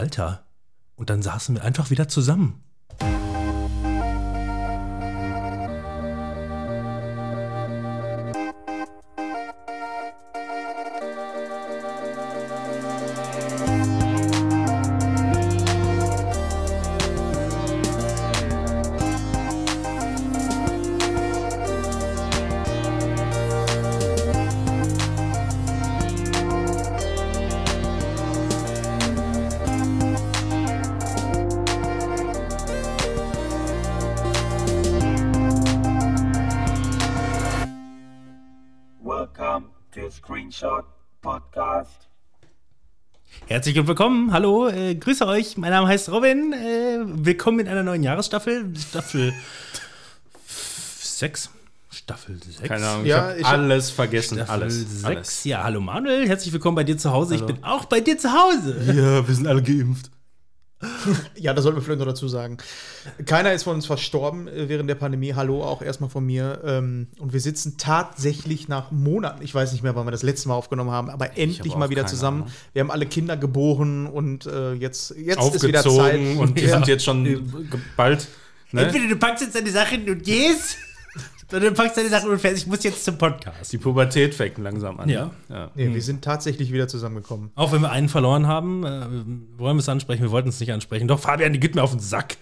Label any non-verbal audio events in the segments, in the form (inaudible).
Alter. Und dann saßen wir einfach wieder zusammen. Herzlich willkommen, hallo, äh, grüße euch. Mein Name heißt Robin. Äh, willkommen in einer neuen Jahresstaffel. Staffel 6. Staffel 6. Keine Ahnung, Ja, ich ich hab hab- alles vergessen. Staffel alles. 6. alles. Ja, hallo Manuel, herzlich willkommen bei dir zu Hause. Ich bin auch bei dir zu Hause. Ja, wir sind alle geimpft. (laughs) Ja, das sollten wir vielleicht noch dazu sagen. Keiner ist von uns verstorben äh, während der Pandemie. Hallo auch erstmal von mir. Ähm, Und wir sitzen tatsächlich nach Monaten, ich weiß nicht mehr, wann wir das letzte Mal aufgenommen haben, aber endlich auch mal wieder zusammen. Ahnung. Wir haben alle Kinder geboren und äh, jetzt, jetzt ist wieder Zeit. Aufgezogen und die Ja. sind jetzt schon bald. Ne? Entweder du packst jetzt deine Sachen und gehst, (laughs) oder du packst deine Sachen und fährst. Ich muss jetzt zum Podcast. Die Pubertät fängt langsam an. Ja. ja. Nee, wir sind tatsächlich wieder zusammengekommen. Auch wenn wir einen verloren haben, äh, wollen wir es ansprechen, wir wollten es nicht ansprechen. Doch, Fabian, die geht mir auf den Sack.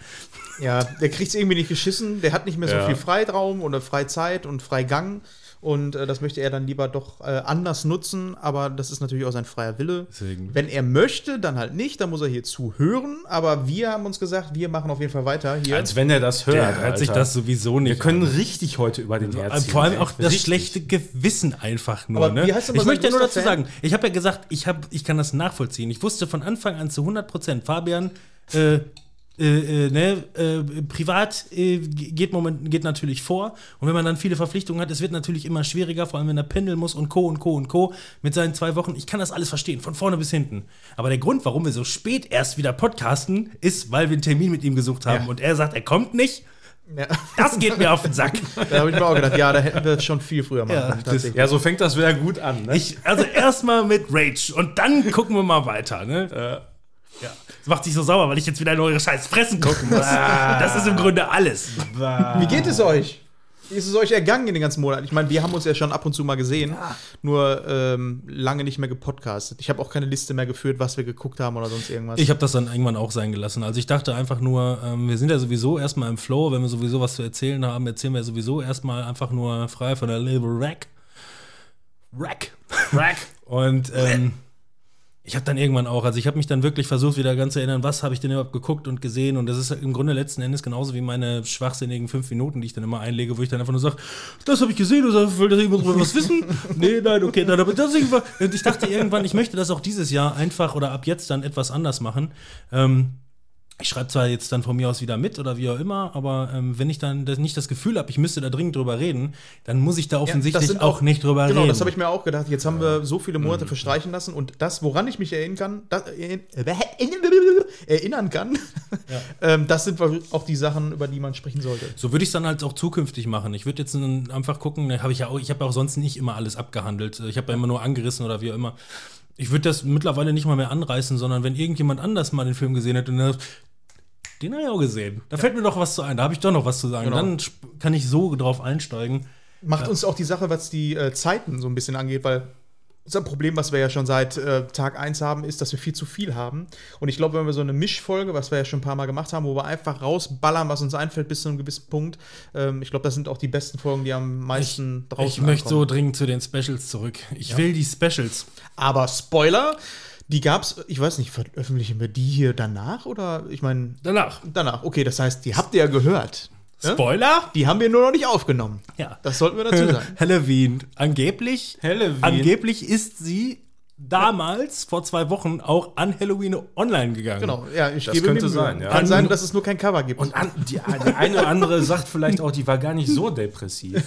Ja, der kriegt es irgendwie nicht geschissen. Der hat nicht mehr so Ja. viel Freiraum oder Freizeit und Freigang. Und äh, das möchte er dann lieber doch äh, anders nutzen. Aber das ist natürlich auch sein freier Wille. Deswegen. Wenn er möchte, dann halt nicht. Dann muss er hier zuhören. Aber wir haben uns gesagt, wir machen auf jeden Fall weiter hier. Als wenn er das hört. Der hört sich Alter. das sowieso nicht Wir können an. richtig heute über den herziehen. Vor allem auch das Richtig. schlechte Gewissen einfach nur. Aber ne? wie heißt denn ich möchte ja nur dazu sagen, ich habe ja gesagt, ich, hab, ich kann das nachvollziehen. Ich wusste von Anfang an zu 100 Prozent, Fabian, äh, äh, äh, ne, äh, privat äh, geht, moment, geht natürlich vor. Und wenn man dann viele Verpflichtungen hat, es wird natürlich immer schwieriger, vor allem wenn er pendeln muss und Co. und Co. und Co. mit seinen zwei Wochen. Ich kann das alles verstehen, von vorne bis hinten. Aber der Grund, warum wir so spät erst wieder podcasten, ist, weil wir einen Termin mit ihm gesucht haben. Ja. Und er sagt, er kommt nicht. Ja, Das geht mir auf den Sack. (laughs) da habe ich mir auch gedacht, ja, da hätten wir schon viel früher machen Ja. Ja, so fängt das wieder gut an. Ne? Ich, also erstmal mit Rage und dann gucken wir mal weiter, ne? Ja. Das macht sich so sauer, weil ich jetzt wieder in eure scheiß Fressen gucken muss. das ist im Grunde alles. Wie geht es euch? Wie ist es euch ergangen in den ganzen Monaten? Ich meine, wir haben uns ja schon ab und zu mal gesehen, nur ähm, lange nicht mehr gepodcastet. Ich habe auch keine Liste mehr geführt, was wir geguckt haben oder sonst irgendwas. Ich habe das dann irgendwann auch sein gelassen. Also ich dachte einfach nur, ähm, wir sind ja sowieso erstmal im Flow, wenn wir sowieso was zu erzählen haben, erzählen wir sowieso erstmal einfach nur frei von der Label Rack. Rack. Rack. (laughs) Und ähm, ich habe dann irgendwann auch, also ich habe mich dann wirklich versucht, wieder ganz zu erinnern, was habe ich denn überhaupt geguckt und gesehen. Und das ist im Grunde letzten Endes genauso wie meine schwachsinnigen fünf Minuten, die ich dann immer einlege, wo ich dann einfach nur sage, das habe ich gesehen, oder will das irgendwas drüber was wissen? (laughs) nee, nein, okay, nein, aber das irgendwann. Und ich dachte irgendwann, ich möchte das auch dieses Jahr einfach oder ab jetzt dann etwas anders machen. Ähm, ich schreibe zwar jetzt dann von mir aus wieder mit oder wie auch immer, aber ähm, wenn ich dann das, nicht das Gefühl habe, ich müsste da dringend drüber reden, dann muss ich da Ja, offensichtlich sind auch, nicht drüber Genau, reden. das habe ich mir auch gedacht. Jetzt haben wir so viele Monate verstreichen lassen und das, woran ich mich erinnern kann, das, (laughs) äh, erinnern kann, ähm, das sind auch die Sachen, über die man sprechen sollte. So würde ich es dann halt auch zukünftig machen. Ich würde jetzt einfach gucken, habe ich ja auch, ich habe ja auch sonst nicht immer alles abgehandelt. Ich habe ja immer nur angerissen oder wie auch immer. Ich würde das mittlerweile nicht mal mehr anreißen, sondern wenn irgendjemand anders mal den Film gesehen hat und dann, den habe ich auch gesehen. Da fällt mir doch was zu ein, da habe ich doch noch was zu sagen. Genau. Dann kann ich so drauf einsteigen. Macht uns auch die Sache, was die äh, Zeiten so ein bisschen angeht, weil unser Problem, was wir ja schon seit äh, Tag 1 haben, ist, dass wir viel zu viel haben. Und ich glaube, wenn wir so eine Mischfolge, was wir ja schon ein paar Mal gemacht haben, wo wir einfach rausballern, was uns einfällt, bis zu einem gewissen Punkt, ähm, ich glaube, das sind auch die besten Folgen, die am meisten draußen Ich möchte so ankommen. dringend zu den Specials zurück. Ich will die Specials. Aber Spoiler, die gab's, ich weiß nicht, veröffentlichen wir die hier danach oder? Ich meine, Danach. danach. Okay, das heißt, die habt ihr ja gehört. Ne? Spoiler? Die haben wir nur noch nicht aufgenommen. Ja. Das sollten wir dazu sagen. (laughs) Halloween. Angeblich, Halloween. angeblich ist sie damals, vor zwei Wochen, auch an Halloween online gegangen. Genau, ja, ich Das gebe könnte sein, ja. Kann sein, dass es nur kein Cover gibt. Und an, die, (laughs) die eine oder andere sagt vielleicht auch, die war gar nicht so depressiv. (laughs)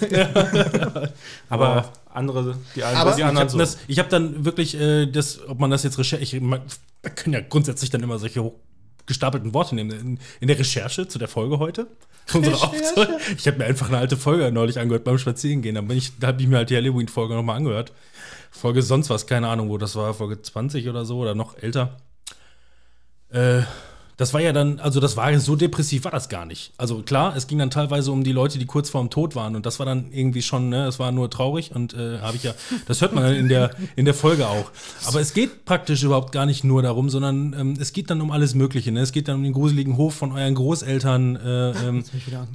(laughs) Aber andere, die einen Aber die Ich anderen habe so. Hab dann wirklich äh, das, ob man das jetzt Recherche, ich, man, wir können ja grundsätzlich dann immer solche gestapelten Worte nehmen. In, in der Recherche zu der Folge heute. Ich habe mir einfach eine alte Folge neulich angehört beim Spazierengehen. Dann bin ich, da habe ich mir halt die Halloween-Folge nochmal angehört. Folge sonst was, keine Ahnung, wo das war, Folge 20 oder so oder noch älter. Äh, Das war ja dann, also das war so depressiv war das gar nicht. Also klar, es ging dann teilweise um die Leute, die kurz vorm Tod waren und das war dann irgendwie schon, ne, es war nur traurig und äh, habe ich ja, das hört man dann in der, in der Folge auch. Aber es geht praktisch überhaupt gar nicht nur darum, sondern ähm, es geht dann um alles Mögliche. Ne? Es geht dann um den gruseligen Hof von euren Großeltern äh, ähm,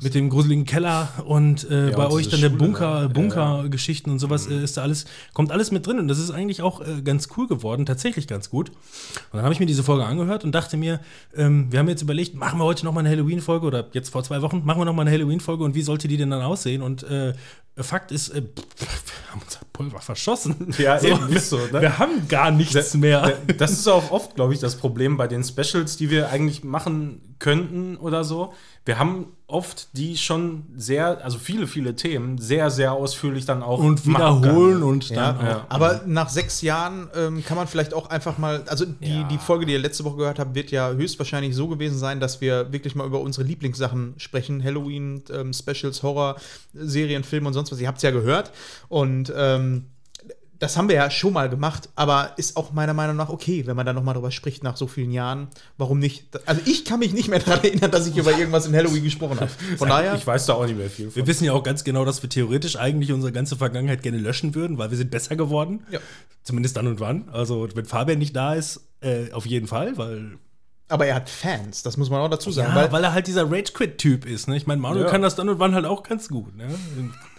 mit dem gruseligen Keller und äh, bei und euch dann der Schule Bunker. Bunkergeschichten und sowas äh, ist da alles, kommt alles mit drin und das ist eigentlich auch äh, ganz cool geworden, tatsächlich ganz gut. Und dann habe ich mir diese Folge angehört und dachte mir, ähm, wir haben jetzt überlegt, machen wir heute noch mal eine Halloween-Folge oder jetzt vor zwei Wochen, machen wir noch mal eine Halloween-Folge und wie sollte die denn dann aussehen? Und äh, Fakt ist, äh, wir haben unser Pulver verschossen. Ja, eben, ist so, ne? Wir haben gar nichts mehr. Das ist auch oft, glaube ich, das Problem bei den Specials, die wir eigentlich machen könnten oder so. Wir haben oft die schon sehr, also viele, viele Themen sehr, sehr ausführlich dann auch Und wiederholen und Ja, dann auch. aber nach sechs Jahren ähm, kann man vielleicht auch einfach mal, also die, Ja. die Folge, die ihr letzte Woche gehört habt, wird ja höchstwahrscheinlich so gewesen sein, dass wir wirklich mal über unsere Lieblingssachen sprechen. Halloween, ähm, Specials, Horror, Serien, Filme und sonst was. Ihr habt es ja gehört. Und ähm, das haben wir ja schon mal gemacht, aber ist auch meiner Meinung nach okay, wenn man da noch mal drüber spricht nach so vielen Jahren. Warum nicht? Also ich kann mich nicht mehr daran erinnern, dass ich über irgendwas in Halloween gesprochen habe. (laughs) Von daher, Ich weiß da auch nicht mehr viel von. Wir wissen ja auch ganz genau, dass wir theoretisch eigentlich unsere ganze Vergangenheit gerne löschen würden, weil wir sind besser geworden. Ja. Zumindest dann und wann. Also, wenn Fabian nicht da ist, äh, auf jeden Fall, weil aber er hat Fans, das muss man auch dazu sagen. Ja, weil, weil, er halt dieser Rage-Quit-Typ ist. Ne? Ich meine, Manuel Ja. kann das dann und wann halt auch ganz gut. Ne?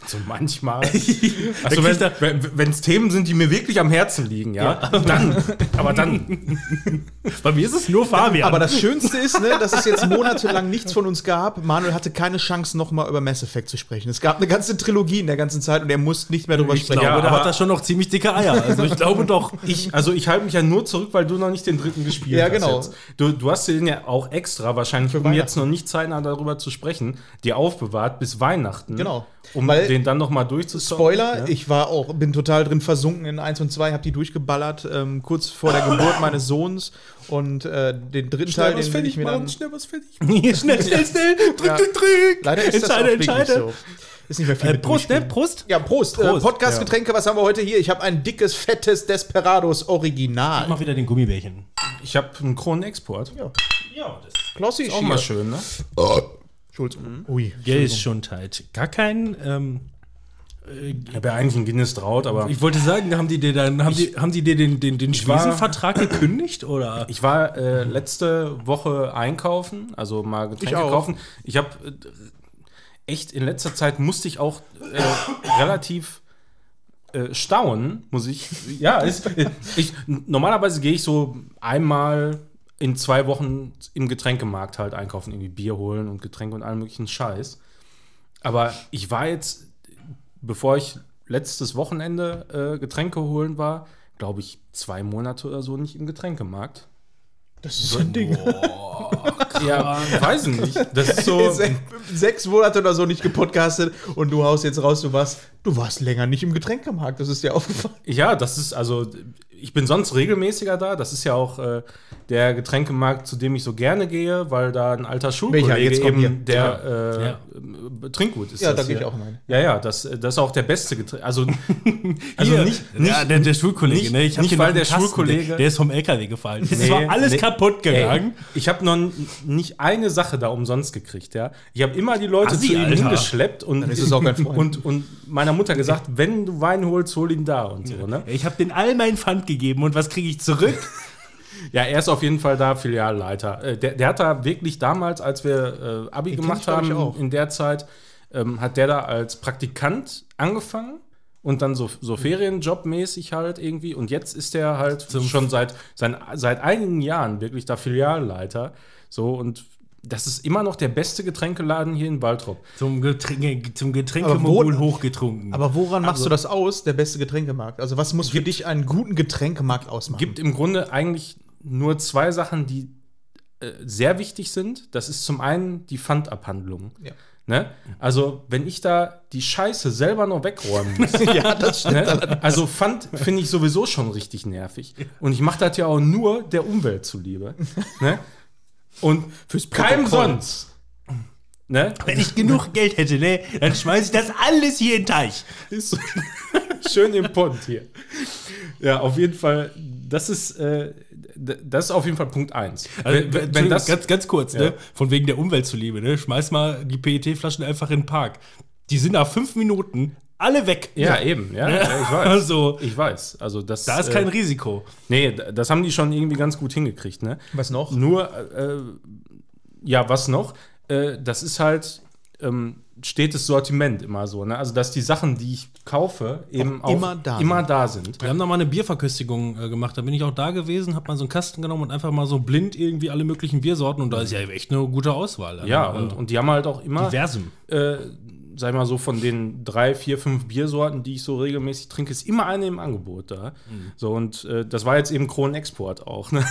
So manchmal. (laughs) also wenn es Themen sind, die mir wirklich am Herzen liegen, ja, dann. Aber dann. (laughs) Bei mir ist es nur Fabian. Aber das Schönste ist, ne, dass es jetzt (laughs) monatelang nichts von uns gab. Manuel hatte keine Chance, nochmal über Mass Effect zu sprechen. Es gab eine ganze Trilogie in der ganzen Zeit und er musste nicht mehr drüber ich sprechen. glaube, Ja, der aber- hat da schon noch ziemlich dicke Eier. Also ich glaube doch. Ich, also ich halte mich ja nur zurück, weil du noch nicht den dritten gespielt Ja, hast. genau. Jetzt. Du, du hast den ja auch extra, wahrscheinlich, Für um jetzt noch nicht zeitnah darüber zu sprechen, dir aufbewahrt bis Weihnachten. Genau. Um Weil- den dann noch mal durchzuzocken. Spoiler, Ja? ich war auch, bin total drin versunken in 1 und 2, habe die durchgeballert, ähm, kurz vor der Geburt (laughs) meines Sohns und äh, den dritten Teil, den will ich mir dann. schnell was fertig. (laughs) schnell, schnell, schnell. Drück, Ja. drück, drück. Leider ist das auch entscheide, wirklich entscheide. so. Ist nicht mehr viel Äh, Prost, ne? Prost. Ja, Prost. Äh, Prost. Podcast-Getränke, was haben wir heute hier? Ich habe ein dickes, fettes Desperados Original. Mach wieder den Gummibärchen. Ich habe einen Kronenexport. Ja, Ja, das klassisch. Auch hier. mal schön, ne? Schulz. Ui. Geld ist schon tight. Gar kein. Ähm, Ich habe ja eigentlich einen Guinness Draut, aber ich wollte sagen, haben die dir dann, haben die, haben die dir den, den, den Schwiesenvertrag gekündigt oder? ich war äh, letzte Woche einkaufen, also mal Getränke Ich kaufen. Ich habe äh, echt in letzter Zeit musste ich auch äh, relativ äh, staunen, muss ich. Ja, ist, ich, normalerweise gehe ich so einmal in zwei Wochen im Getränkemarkt halt einkaufen, irgendwie Bier holen und Getränke und allen möglichen Scheiß. Aber ich war jetzt, bevor ich letztes Wochenende äh, Getränke holen war, glaube ich, zwei Monate oder so nicht im Getränkemarkt. Das ist so ein Ding. Ja, weiß ich nicht. Das ist so. (laughs) Se sechs Monate oder so nicht gepodcastet und du haust jetzt raus, du warst, du warst länger nicht im Getränkemarkt. Das ist dir aufgefallen. Ja, das ist also. Ich bin sonst regelmäßiger da. Das ist ja auch äh, der Getränkemarkt, zu dem ich so gerne gehe, weil da ein alter Schulkollege eben hier. der äh, Ja. äh, Trinkgut ist. Ja, da gehe ich auch rein. Ja, ja, das, das ist auch der beste Getränk. Also, (laughs) also Hier, nicht, nicht ja, der, der Schulkollege, nicht- ne? Ich nicht, weil der Kasten, Schulkollege- Der, ist vom LKW gefallen. Es Nee, war alles nee. kaputt gegangen. Ey, ich habe noch nicht eine Sache da umsonst gekriegt, ja. Ich habe immer die Leute Assi, zu ihm hingeschleppt und, und, und meiner Mutter gesagt, wenn du Wein holst, hol ihn da und so, ne? Ich habe den all mein Pfand gegeben und was kriege ich zurück? (laughs) Ja, er ist auf jeden Fall da Filialleiter. Äh, Der, der hat da wirklich damals, als wir äh, Abi Den gemacht haben, in der Zeit, ähm, hat der da als Praktikant angefangen und dann so, so Ferienjob-mäßig halt irgendwie. Und jetzt ist er halt schon seit, sein, seit einigen Jahren wirklich da Filialleiter. So und das ist immer noch der beste Getränkeladen hier in Waltrop. zum, Getränke, zum Getränkemogul wo- hochgetrunken. Aber woran machst du das aus, der beste Getränkemarkt? Also, was muss für dich einen guten Getränkemarkt ausmachen? gibt im Grunde eigentlich nur zwei Sachen, die äh, sehr wichtig sind. Das ist zum einen die Pfandabhandlung. Ja. Ne? Also, wenn ich da die Scheiße selber noch wegräumen muss. (laughs) ja, das stimmt. ne? Also, Pfand finde ich sowieso schon richtig nervig. Und ich mache das ja auch nur der Umwelt zuliebe. ne? Und Fürs keinem sonst. Ne? Wenn ich genug (laughs) Geld hätte, ne, dann schmeiße ich das alles hier in den Teich. Ist so (laughs) schön im Pont hier. Ja, auf jeden Fall, das ist, äh, das ist auf jeden Fall Punkt eins. Also, wenn, wenn, wenn das, ganz, ganz kurz, Ja. ne? Von wegen der Umwelt zuliebe, ne? Schmeiß mal die PET-Flaschen einfach in den Park. Die sind nach fünf Minuten alle weg. ja, eben, ja, ja, ich weiß. Also, Ich weiß. Also das, da ist kein äh, Risiko. Nee, das haben die schon irgendwie ganz gut hingekriegt, ne? Was noch? Nur, äh, ja, was noch? Äh, das ist halt ähm, stetes Sortiment immer so, ne? Also, dass die Sachen, die ich kaufe, eben auch, immer da immer sind. da sind. Wir haben da mal eine Bierverköstigung äh, gemacht. Da bin ich auch da gewesen, hab mal so einen Kasten genommen und einfach mal so blind irgendwie alle möglichen Biersorten. Und da ist ja echt eine gute Auswahl. Ja, und, und die haben halt auch immer, Diversem. Sag mal so, von den drei, vier, fünf Biersorten, die ich so regelmäßig trinke, ist immer eine im Angebot da. Mhm. So, und äh, das war jetzt eben Kronenexport auch, ne?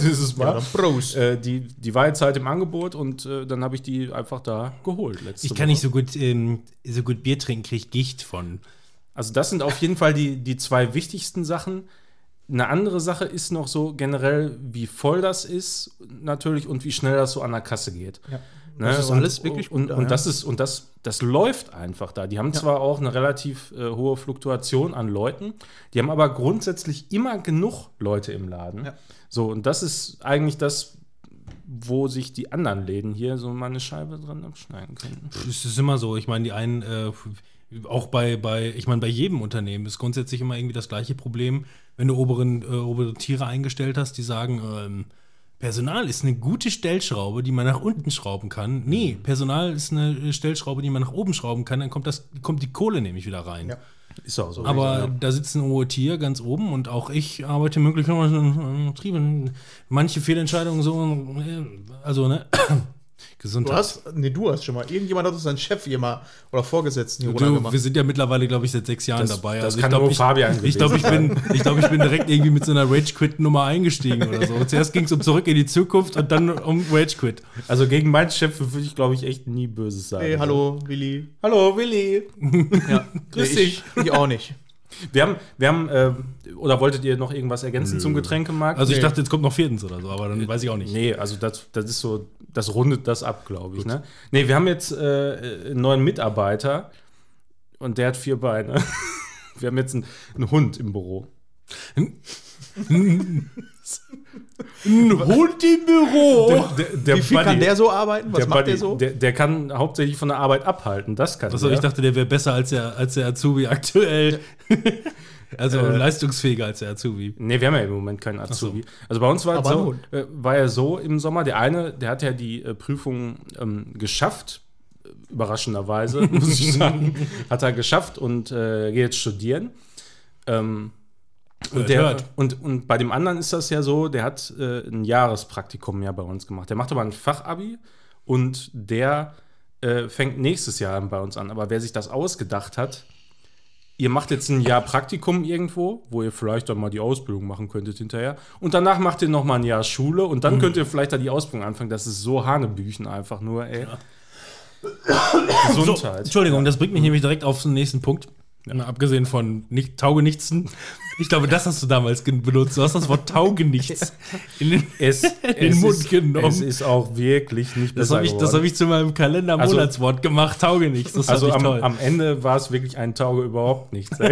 Dieses Mal. Ja, Prost. Äh, die, die war jetzt halt im Angebot und äh, dann habe ich die einfach da geholt. Letzte Ich kann Woche. nicht so gut, ähm, so gut Bier trinken, kriege ich Gicht von. Also das sind auf jeden Fall die, die zwei wichtigsten Sachen. Eine andere Sache ist noch so generell, wie voll das ist natürlich und wie schnell das so an der Kasse geht. Ja. Ne? Das ist und, alles wirklich gut und, da, ja. das ist und das das läuft einfach da. Die haben zwar auch eine relativ äh, hohe Fluktuation an Leuten, die haben aber grundsätzlich immer genug Leute im Laden. Ja. So und das ist eigentlich das, wo sich die anderen Läden hier so mal eine Scheibe dran abschneiden können. Es ist immer so. Ich meine, die einen, äh, auch bei, bei, ich meine, bei jedem Unternehmen ist grundsätzlich immer irgendwie das gleiche Problem, wenn du oberen, äh, obere Tiere eingestellt hast, die sagen, ähm, Personal ist eine gute Stellschraube, die man nach unten schrauben kann. Nee, Personal ist eine Stellschraube, die man nach oben schrauben kann, dann kommt, das, kommt die Kohle nämlich wieder rein. Ja. Ist auch so. Aber ja. da sitzt ein hohe Tier ganz oben und auch ich arbeite möglicherweise im Betrieb. Manche Fehlentscheidungen so, äh, also, ne? Gesundheit. Du hast, nee, du hast schon mal. Irgendjemand hat uns seinen Chef hier mal oder Vorgesetzten hier Du, runtergemacht. wir sind ja mittlerweile, glaube ich, seit sechs Jahren Das- dabei. das ich kann glaub, nur ich, Fabian Ich glaube, ich gewesen bin, ich, glaub, ich bin direkt irgendwie mit so einer Rage-Quit-Nummer eingestiegen oder so. Zuerst ging es um Zurück in die Zukunft und dann um Rage-Quit. Also gegen meinen Chef würde ich, glaube ich, echt nie Böses sagen. Hey, hallo, Willi. Hallo, Willi. (laughs) Ja, Grüß nee, dich. Ich, ich auch nicht. Wir haben, wir haben äh, oder wolltet ihr noch irgendwas ergänzen zum Getränkemarkt? Also ich Nee. dachte, jetzt kommt noch viertens oder so, aber dann weiß ich auch nicht. Nee, also das, das ist so, das rundet das ab, glaube ich. Ne? Nee, wir haben jetzt äh, einen neuen Mitarbeiter und der hat vier Beine. (laughs) Wir haben jetzt einen, einen Hund im Büro. (laughs) Ein Hund im Büro! Der, der Wie viel Buddy- kann der so arbeiten? Was der macht Buddy, der so? Der, der kann hauptsächlich von der Arbeit abhalten. Das kann Achso, der. ich dachte, der wäre besser als der, als der Azubi aktuell. (laughs) also Äh. leistungsfähiger als der Azubi. Nee, wir haben ja im Moment keinen Azubi. Also bei uns war, so, äh, war ja so im Sommer, der eine, der hat ja die äh, Prüfung ähm, geschafft, äh, überraschenderweise, (laughs) muss ich sagen. (laughs) Hat er geschafft und äh, geht jetzt studieren. Ähm, und, Hört, der, hört. Und, und bei dem anderen ist das ja so, der hat äh, ein Jahrespraktikum ja bei uns gemacht. Der macht aber ein Fachabi und der äh, fängt nächstes Jahr bei uns an. Aber wer sich das ausgedacht hat, ihr macht jetzt ein Jahr Praktikum irgendwo, wo ihr vielleicht dann mal die Ausbildung machen könntet hinterher. Und danach macht ihr noch mal ein Jahr Schule und Mhm. dann könnt ihr vielleicht da die Ausbildung anfangen. Das ist so Hanebüchen einfach nur, ey. So, Gesundheit. Entschuldigung, das bringt mich nämlich direkt auf den nächsten Punkt. Mal Abgesehen von nicht, Taugenichtsen. Ich glaube, das hast du damals benutzt. Du hast das Wort Taugenichts (laughs) in den, es, den es Mund ist, genommen. Es ist auch wirklich nicht Das besser habe ich, das geworden. hab ich zu meinem Kalender-Monatswort gemacht. Taugenichts. Das also am, toll. am Ende war es wirklich ein Tauge überhaupt nichts. (laughs)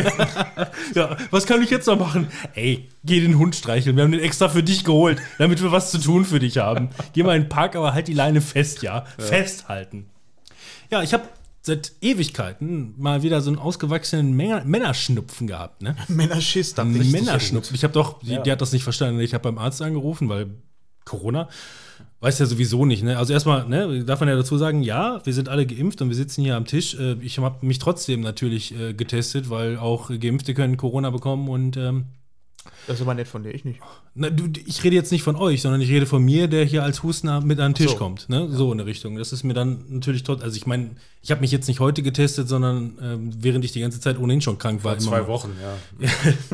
Ja, was kann ich jetzt noch machen? Ey, geh den Hund streicheln. Wir haben den extra für dich geholt, damit wir was zu tun für dich haben. Geh mal in den Park, aber halt die Leine fest, ja. Festhalten. Ja, ich habe seit Ewigkeiten mal wieder so einen ausgewachsenen Männer Männerschnupfen gehabt, ne? (laughs) Männerschiss, dachte ich. Männerschnupfen. Ich habe doch, die, die hat das nicht verstanden. Ich habe beim Arzt angerufen, weil Corona. Weiß ja sowieso nicht, ne? Also erstmal, ne, darf man ja dazu sagen, ja, wir sind alle geimpft und wir sitzen hier am Tisch. Äh, Ich habe mich trotzdem natürlich äh, getestet, weil auch Geimpfte können Corona bekommen und ähm, Das ist aber nett von dir, ich nicht. na, du, ich rede jetzt nicht von euch, sondern ich rede von mir, der hier als Hustner mit an den Tisch so. kommt. Ne? So in der Richtung. Das ist mir dann natürlich trotzdem. Also ich meine, ich habe mich jetzt nicht heute getestet, sondern ähm, während ich die ganze Zeit ohnehin schon krank war. Zwei mal- Wochen, ja.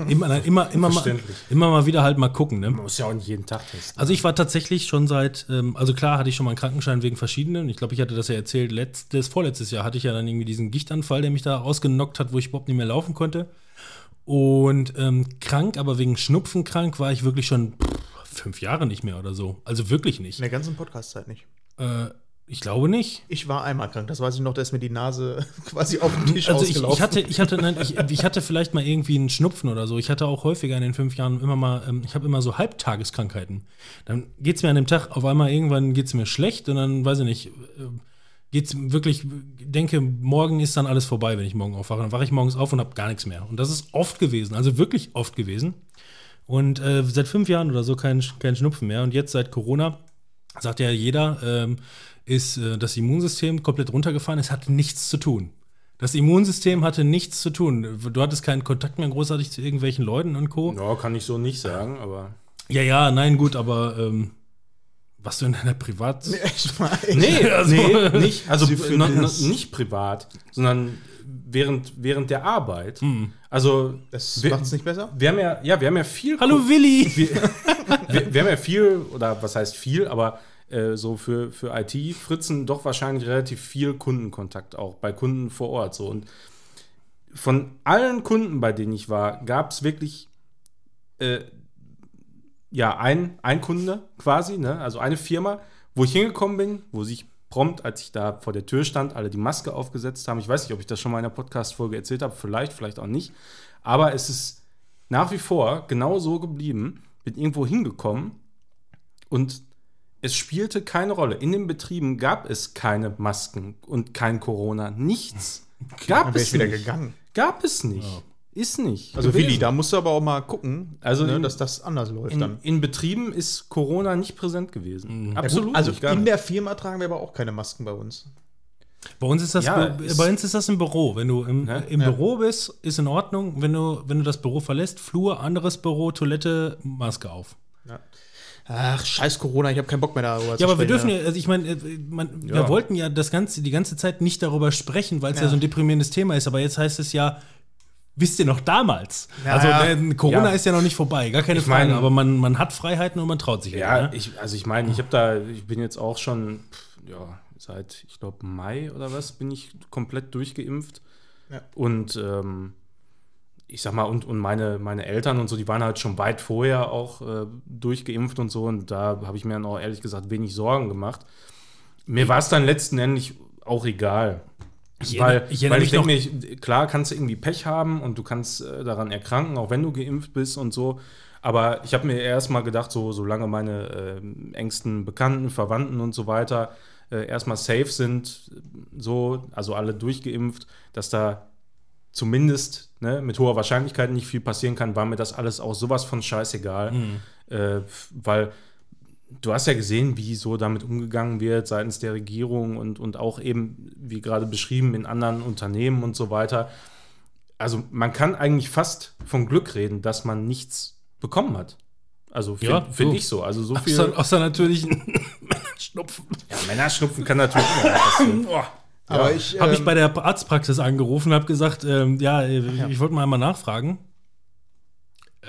(laughs) Immer, immer, immer, mal, Verständlich. immer mal wieder halt mal gucken. Ne? Man muss ja auch nicht jeden Tag testen. Also ich war tatsächlich schon seit, ähm, also klar hatte ich schon mal einen Krankenschein wegen verschiedenen. Ich glaube, ich hatte das ja erzählt, letztes, vorletztes Jahr hatte ich ja dann irgendwie diesen Gichtanfall, der mich da ausgenockt hat, wo ich überhaupt nicht mehr laufen konnte. Und ähm, krank, aber wegen Schnupfen krank war ich wirklich schon pff, fünf Jahre nicht mehr oder so. Also wirklich nicht. In der ganzen Podcast-Zeit nicht. Äh, Ich glaube nicht. Ich war einmal krank, das weiß ich noch, da ist mir die Nase (laughs) quasi auf den Tisch Also ich, ausgelaufen. ich hatte, ich hatte, nein, ich, ich hatte vielleicht mal irgendwie einen Schnupfen oder so. Ich hatte auch häufiger in den fünf Jahren immer mal, ähm, ich habe immer so Halbtageskrankheiten. Dann geht es mir an dem Tag auf einmal irgendwann geht es mir schlecht und dann weiß ich nicht, geht es wirklich, denke, morgen ist dann alles vorbei, wenn ich morgen aufwache. Dann wache ich morgens auf und habe gar nichts mehr. Und das ist oft gewesen, also wirklich oft gewesen. Und äh, seit fünf Jahren oder so kein, kein Schnupfen mehr. Und jetzt seit Corona sagt ja jeder, ähm, ist äh, das Immunsystem komplett runtergefahren. Es hatte nichts zu tun. Das Immunsystem hatte nichts zu tun. Du hattest keinen Kontakt mehr großartig zu irgendwelchen Leuten und Co. Ja, kann ich so nicht sagen, aber. Ja, ja, nein, gut, aber ähm, was du in deiner Privat. Echt mal. (laughs) Nee, Also- nee, nicht. (laughs) Also nicht privat, sondern während, während der Arbeit. Also Das wir, macht es nicht besser? wir haben ja, ja, wir haben ja viel. Hallo Willi! (laughs) wir, wir, wir haben ja viel, oder was heißt viel, aber äh, so für, für IT-Fritzen doch wahrscheinlich relativ viel Kundenkontakt auch bei Kunden vor Ort. So. Und von allen Kunden, bei denen ich war, gab es wirklich äh, ja, ein, ein Kunde quasi, ne? also eine Firma, wo ich hingekommen bin, wo sich prompt, als ich da vor der Tür stand, alle die Maske aufgesetzt haben. Ich weiß nicht, ob ich das schon mal in einer Podcast-Folge erzählt habe, vielleicht, vielleicht auch nicht. Aber es ist nach wie vor genau so geblieben. Bin irgendwo hingekommen und es spielte keine Rolle. In den Betrieben gab es keine Masken und kein Corona. Nichts. (laughs) Gab es wieder nicht. gegangen. Gab es nicht. Ist nicht. Also gewesen. Willi, da musst du aber auch mal gucken, Also ne, in- dass das anders läuft in, dann. in Betrieben ist Corona nicht präsent gewesen. Ja, Absolut. gut, also nicht, gar in nicht. der Firma tragen wir aber auch keine Masken bei uns. Bei uns ist das, Ja, bei ist- uns ist das im Büro. Wenn du im, Ne? im Ja. Büro bist, ist in Ordnung. Wenn du, wenn du das Büro verlässt, Flur, anderes Büro, Toilette, Maske auf. Ach, scheiß Corona, ich habe keinen Bock mehr darüber Ja, aber wir dürfen ja. ja, also ich meine, äh, wir Ja. wollten ja das ganze, die ganze Zeit nicht darüber sprechen, weil es ja. Ja. so ein deprimierendes Thema ist. Aber jetzt heißt es ja, wisst ihr noch damals? Ja, also ja. äh, Corona Ja. ist ja noch nicht vorbei, gar keine Ich Frage. meine- aber man, man hat Freiheiten und man traut sich Ja, halt, ne? ich, also ich meine, ich habe da, ich bin jetzt auch schon, pff, ja, seit, ich glaube, Mai oder was, bin ich komplett durchgeimpft. Ja. Und ähm, ich sag mal, und, und meine, meine Eltern und so, die waren halt schon weit vorher auch äh, durchgeimpft und so. Und da habe ich mir dann auch ehrlich gesagt wenig Sorgen gemacht. Mir war es dann letzten Endes auch egal. Ich weil ich weil ich denke ich- klar kannst du irgendwie Pech haben und du kannst äh, daran erkranken, auch wenn du geimpft bist und so. Aber ich habe mir erst mal gedacht, so solange meine ähm, engsten Bekannten, Verwandten und so weiter äh, erstmal safe sind, so, also alle durchgeimpft, dass da zumindest ne, mit hoher Wahrscheinlichkeit nicht viel passieren kann, war mir das alles auch sowas von scheißegal. Äh, weil du hast ja gesehen, wie so damit umgegangen wird seitens der Regierung und, und auch eben, wie gerade beschrieben, in anderen Unternehmen und so weiter. Also man kann eigentlich fast von Glück reden, dass man nichts bekommen hat. Also finde Ja, find so. ich so. Also so viel. Außer, außer natürlich (laughs) Schnupfen. ja, Männerschnupfen kann natürlich immer passieren. (laughs) Aber ich, Habe ich ähm, bei der Arztpraxis angerufen und habe gesagt, ähm, ja, äh, ich wollte mal einmal nachfragen,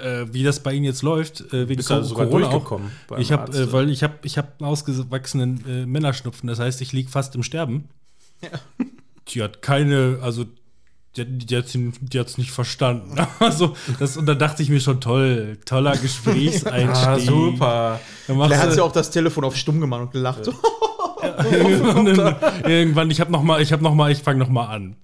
äh, wie das bei Ihnen jetzt läuft, äh, wegen Bist du also sogar Corona auch. durchgekommen beim Ich habe, äh, weil ich habe, ich habe einen ausgewachsenen äh, Männerschnupfen. Das heißt, ich liege fast im Sterben. (laughs) Die hat keine, also die, die hat die hat's nicht verstanden. (laughs) Also das und da dachte ich mir schon toll, toller (laughs) Gesprächseinstieg. ah, super. Dann hat ja auch das Telefon auf stumm gemacht und gelacht. So. Irgendwann, ich habe noch mal, ich habe noch mal, ich fange noch mal an.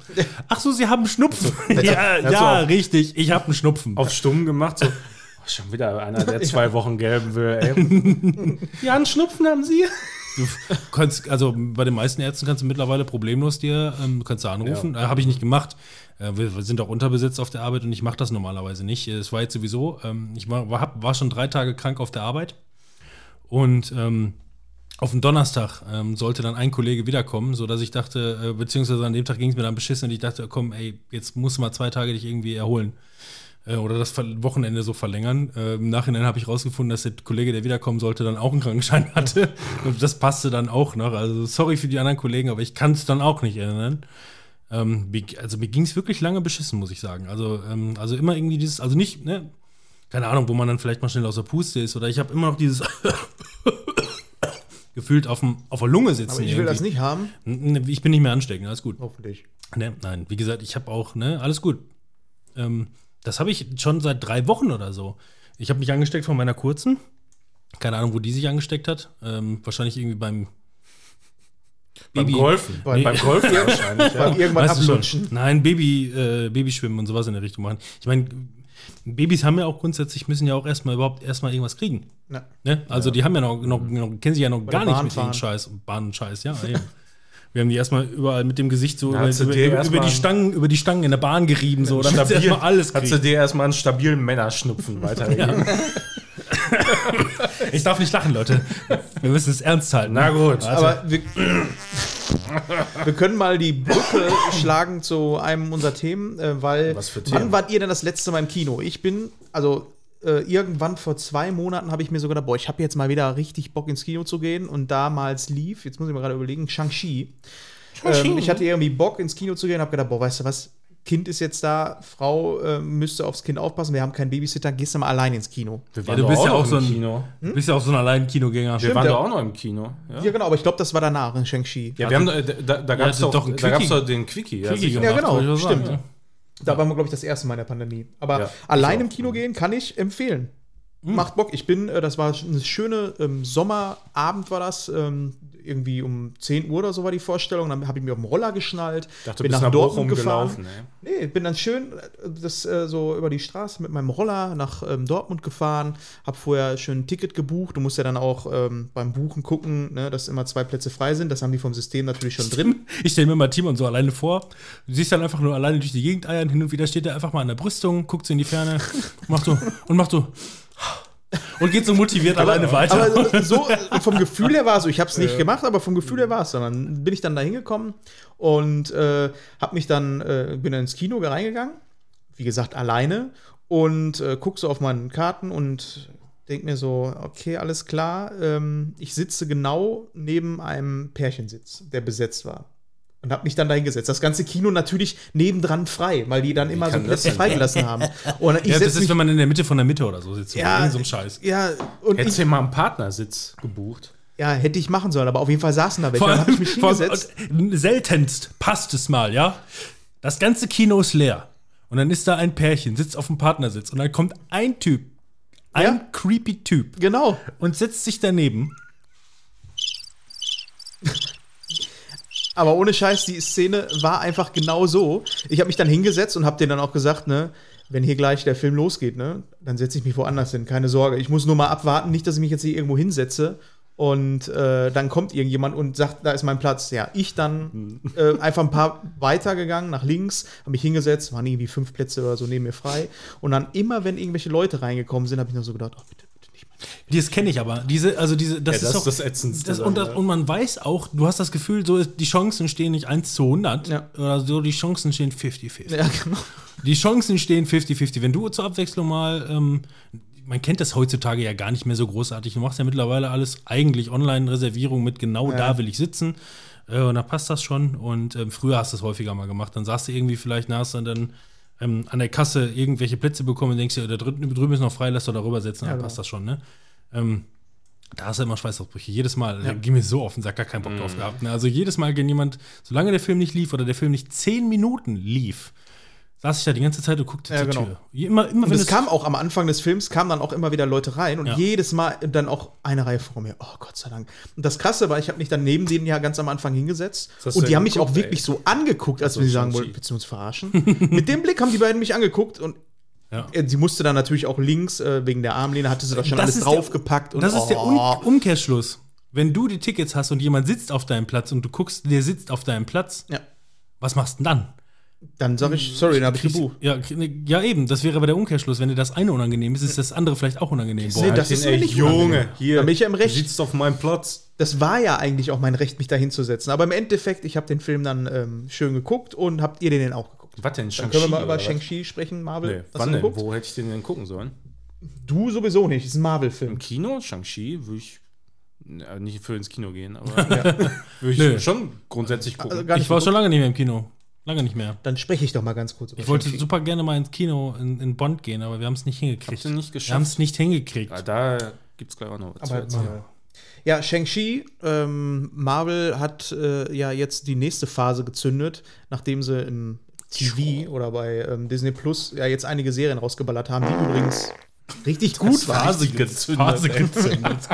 Ach so, Sie haben Schnupfen. (laughs) ja, ja, richtig. Ich habe einen Schnupfen. Auf stumm gemacht, so. (laughs) Schon wieder einer, der zwei Wochen gelben will, ey. (laughs) ja, einen Schnupfen haben Sie? Du kannst, also bei den meisten Ärzten kannst du mittlerweile problemlos dir, ähm, du kannst da anrufen. Äh, Habe ich nicht gemacht. Äh, wir, wir sind auch unterbesetzt auf der Arbeit und ich mache das normalerweise nicht. Äh, Es war jetzt sowieso, ähm, ich war, war, war schon drei Tage krank auf der Arbeit und ähm, auf den Donnerstag ähm, sollte dann ein Kollege wiederkommen, sodass ich dachte, äh, beziehungsweise an dem Tag ging es mir dann beschissen und ich dachte, komm, ey, jetzt musst du mal zwei Tage dich irgendwie erholen. Äh, oder das Wochenende so verlängern. Äh, Im Nachhinein habe ich rausgefunden, dass der Kollege, der wiederkommen sollte, dann auch einen Krankenschein (laughs) hatte. Und das passte dann auch noch. Also sorry für die anderen Kollegen, aber ich kann es dann auch nicht erinnern. Ähm, also mir ging es wirklich lange beschissen, muss ich sagen. Also, ähm, also immer irgendwie dieses, also nicht, ne, keine Ahnung, wo man dann vielleicht mal schnell aus der Puste ist. Oder ich habe immer noch dieses (laughs) gefühlt auf, dem, auf der Lunge sitzen. Aber ich will das irgendwie. nicht haben. Ich bin nicht mehr ansteckend, alles gut. Hoffentlich. Ne, nein, wie gesagt, ich habe auch, ne, alles gut. Ähm, das habe ich schon seit drei Wochen oder so. Ich habe mich angesteckt von meiner kurzen. Keine Ahnung, wo die sich angesteckt hat. Ähm, wahrscheinlich irgendwie beim Beim Baby. Golfen. Beim- Beim Golfen wahrscheinlich. Beim (laughs) irgendwann Weißt du schon? ablutschen. Nein, Baby, äh, Babyschwimmen und sowas in der Richtung machen. Ich meine, Babys haben ja auch grundsätzlich, müssen ja auch erstmal überhaupt erstmal irgendwas kriegen. Ja. Ne? Also die haben ja noch, noch, noch kennen sich ja noch gar nicht Bahn mit dem Scheiß. Bahnscheiß, ja. eben. Wir haben die erstmal überall mit dem Gesicht so über, über, über, die Stangen, über die Stangen in der Bahn gerieben, so, damit sie erstmal alles Hat sie kriegen. dir erstmal einen stabilen Männerschnupfen weitergegeben? (laughs) (laughs) Ich darf nicht lachen, Leute. Wir müssen es ernst halten. Na gut. Aber wir, wir können mal die Brücke schlagen zu einem unserer Themen, äh, weil Was für wann Themen? wart ihr denn das letzte Mal im Kino? Ich bin, also äh, irgendwann vor zwei Monaten habe ich mir so gedacht, boah, ich habe jetzt mal wieder richtig Bock ins Kino zu gehen und damals lief, jetzt muss ich mir gerade überlegen, Shang-Chi. Ähm, ich hatte irgendwie Bock ins Kino zu gehen, habe gedacht, boah, weißt du was, Kind ist jetzt da, Frau äh, müsste aufs Kind aufpassen, wir haben keinen Babysitter, gehst du mal allein ins Kino. Wir Ja, du bist ja auch so im ein- Kino. Du bist ja auch so ein Allein-Kinogänger. Wir waren ja. doch auch noch im Kino. Ja, Ja, genau, aber ich glaube, das war danach in Shang-Chi. Ja, wir haben, äh, da, da gab es Ja, doch, doch da gab's doch den Quickie. Ja, Quickie sicher. Ja, gemacht, genau, sagen, stimmt. ja. Da waren wir, glaube ich, das erste Mal in der Pandemie. Aber Ja, allein im. Kino gehen kann ich empfehlen. Hm. Macht Bock. Ich bin, äh, das war eine schöne ähm, Sommerabend war das. Ähm, irgendwie um 10 Uhr oder so war die Vorstellung. Dann habe ich mir auf dem Roller geschnallt. Dachte, du bist nach Bochum gelaufen. Ey. Nee, bin dann schön äh, das äh, so über die Straße mit meinem Roller nach ähm, Dortmund gefahren, habe vorher schön ein Ticket gebucht. Du musst ja dann auch ähm, beim Buchen gucken, ne, dass immer zwei Plätze frei sind. Das haben die vom System natürlich schon drin. (laughs) Ich stelle mir mal Timon so alleine vor. Du siehst dann einfach nur alleine durch die Gegend eiern. Hin und wieder steht er einfach mal an der Brüstung, guckt so in die Ferne, (laughs) macht so und macht so und geht so motiviert alleine weiter. Aber so vom Gefühl her war es so. Ich habe es nicht gemacht, aber vom Gefühl her war es so. Dann bin ich dann da hingekommen und äh, habe mich dann, äh, bin dann ins Kino reingegangen. Wie gesagt, alleine. Und äh, guck so auf meinen Karten und denk mir so, okay, alles klar. Ähm, ich sitze genau neben einem Pärchensitz, der besetzt war. Und habe mich dann da hingesetzt. Das ganze Kino natürlich nebendran frei, weil die dann immer so Plätze freigelassen haben. Und ich ja, das ist, mich, wenn man in der Mitte von der Mitte oder so sitzt. Ja, irgend so ein Scheiß. ja, und Hättest ich, du mal einen Partnersitz gebucht? ja, hätte ich machen sollen, aber auf jeden Fall saßen da welche. Vor Dann habe ich mich vor hingesetzt. und seltenst passt es mal, ja. Das ganze Kino ist leer. Und dann ist da ein Pärchen, sitzt auf dem Partnersitz. Und dann kommt ein Typ, ein Ja. creepy Typ, Genau. und setzt sich daneben. Aber ohne Scheiß, die Szene war einfach genau so. Ich habe mich dann hingesetzt und habe denen dann auch gesagt, ne, wenn hier gleich der Film losgeht, ne, dann setze ich mich woanders hin. Keine Sorge. Ich muss nur mal abwarten, nicht, dass ich mich jetzt hier irgendwo hinsetze und äh, dann kommt irgendjemand und sagt, da ist mein Platz. Ja, ich dann äh, einfach ein paar weitergegangen nach links, habe mich hingesetzt, waren irgendwie fünf Plätze oder so neben mir frei. Und dann immer, wenn irgendwelche Leute reingekommen sind, habe ich nur so gedacht, oh, bitte, nicht mehr. Das kenne ich aber. Diese, also diese, das Ja, das ist auch, das Ätzendste Das, und, das, ja. und man weiß auch, du hast das Gefühl, so ist, die Chancen stehen nicht 1 zu 100 Ja. oder so, die Chancen stehen 50-50. Ja, genau. Die Chancen stehen 50-50. Wenn du zur Abwechslung mal, ähm, man kennt das heutzutage ja gar nicht mehr so großartig. Du machst ja mittlerweile alles eigentlich Online-Reservierung mit genau da will ich sitzen. Äh, und da passt das schon. Und ähm, früher hast du es häufiger mal gemacht. Dann saßt du irgendwie vielleicht nach und dann ähm, an der Kasse irgendwelche Plätze bekommen und denkst dir, da drüben, drüben ist noch frei, lass doch darüber setzen, dann genau. passt das schon, ne? Ähm, da hast du immer Schweißausbrüche. Jedes Mal. Ja. Ging mir so auf den Sack, gar keinen Bock drauf gehabt. Ne? Also jedes Mal, wenn jemand, solange der Film nicht lief oder der Film nicht zehn Minuten lief, saß ich da die ganze Zeit und guckte Ja, zur genau. Tür. Immer, immer Und wenn es kam auch am Anfang des Films, kamen dann auch immer wieder Leute rein und Ja. jedes Mal dann auch eine Reihe vor mir. Oh Gott sei Dank. Und das Krasse war, ich habe mich dann neben denen ja ganz am Anfang hingesetzt und die haben mich auch wirklich ey? so angeguckt, als wenn sie sagen wollten, willst du uns verarschen? (laughs) Mit dem Blick haben die beiden mich angeguckt und Ja. äh, sie musste dann natürlich auch links, äh, wegen der Armlehne, hatte sie da schon Das alles der- draufgepackt. und Das ist der oh. um Umkehrschluss. Wenn du die Tickets hast und jemand sitzt auf deinem Platz und du guckst, der sitzt auf deinem Platz, Ja. was machst du denn dann? Dann sage ich, sorry, dann habe ich gebucht. Ja, krieg- ja, eben, das wäre aber der Umkehrschluss. Wenn dir das eine unangenehm ist, ist das andere vielleicht auch unangenehm. Nee, das ist mir nicht Junge, unangenehm. hier. Da bin ich ja im Recht. Du sitzt auf meinem Platz. Das war ja eigentlich auch mein Recht, mich da hinzusetzen. Aber im Endeffekt, ich habe den Film dann ähm, schön geguckt und habt ihr den denn auch geguckt? Was denn, Dann Shang-Chi? können wir mal über? Shang-Chi sprechen, Marvel. Nee, wann denn? geguckt? Wo hätte ich den denn gucken sollen? Du sowieso nicht, ist ein Marvel-Film. Im Kino? Shang-Chi würde ich ja, nicht für ins Kino gehen, aber (laughs) (laughs) würde ich Nö. schon grundsätzlich gucken. Also Ich war geguckt. schon lange nicht mehr im Kino. Lange nicht mehr. Dann spreche ich doch mal ganz kurz über Ich wollte Shang-Chi. super gerne mal ins Kino in, in Bond gehen, aber wir haben es nicht hingekriegt. Habt nicht wir haben es geschafft? nicht hingekriegt. Ja, da gibt es gleich auch noch was zu Aber erzählen. Marvel. Ja, Shang-Chi, ähm, Marvel hat äh, ja jetzt die nächste Phase gezündet, nachdem sie im TV oder bei ähm, Disney Plus ja jetzt einige Serien rausgeballert haben, die übrigens richtig gut war. Phase gezündet, Phase gezündet. (laughs)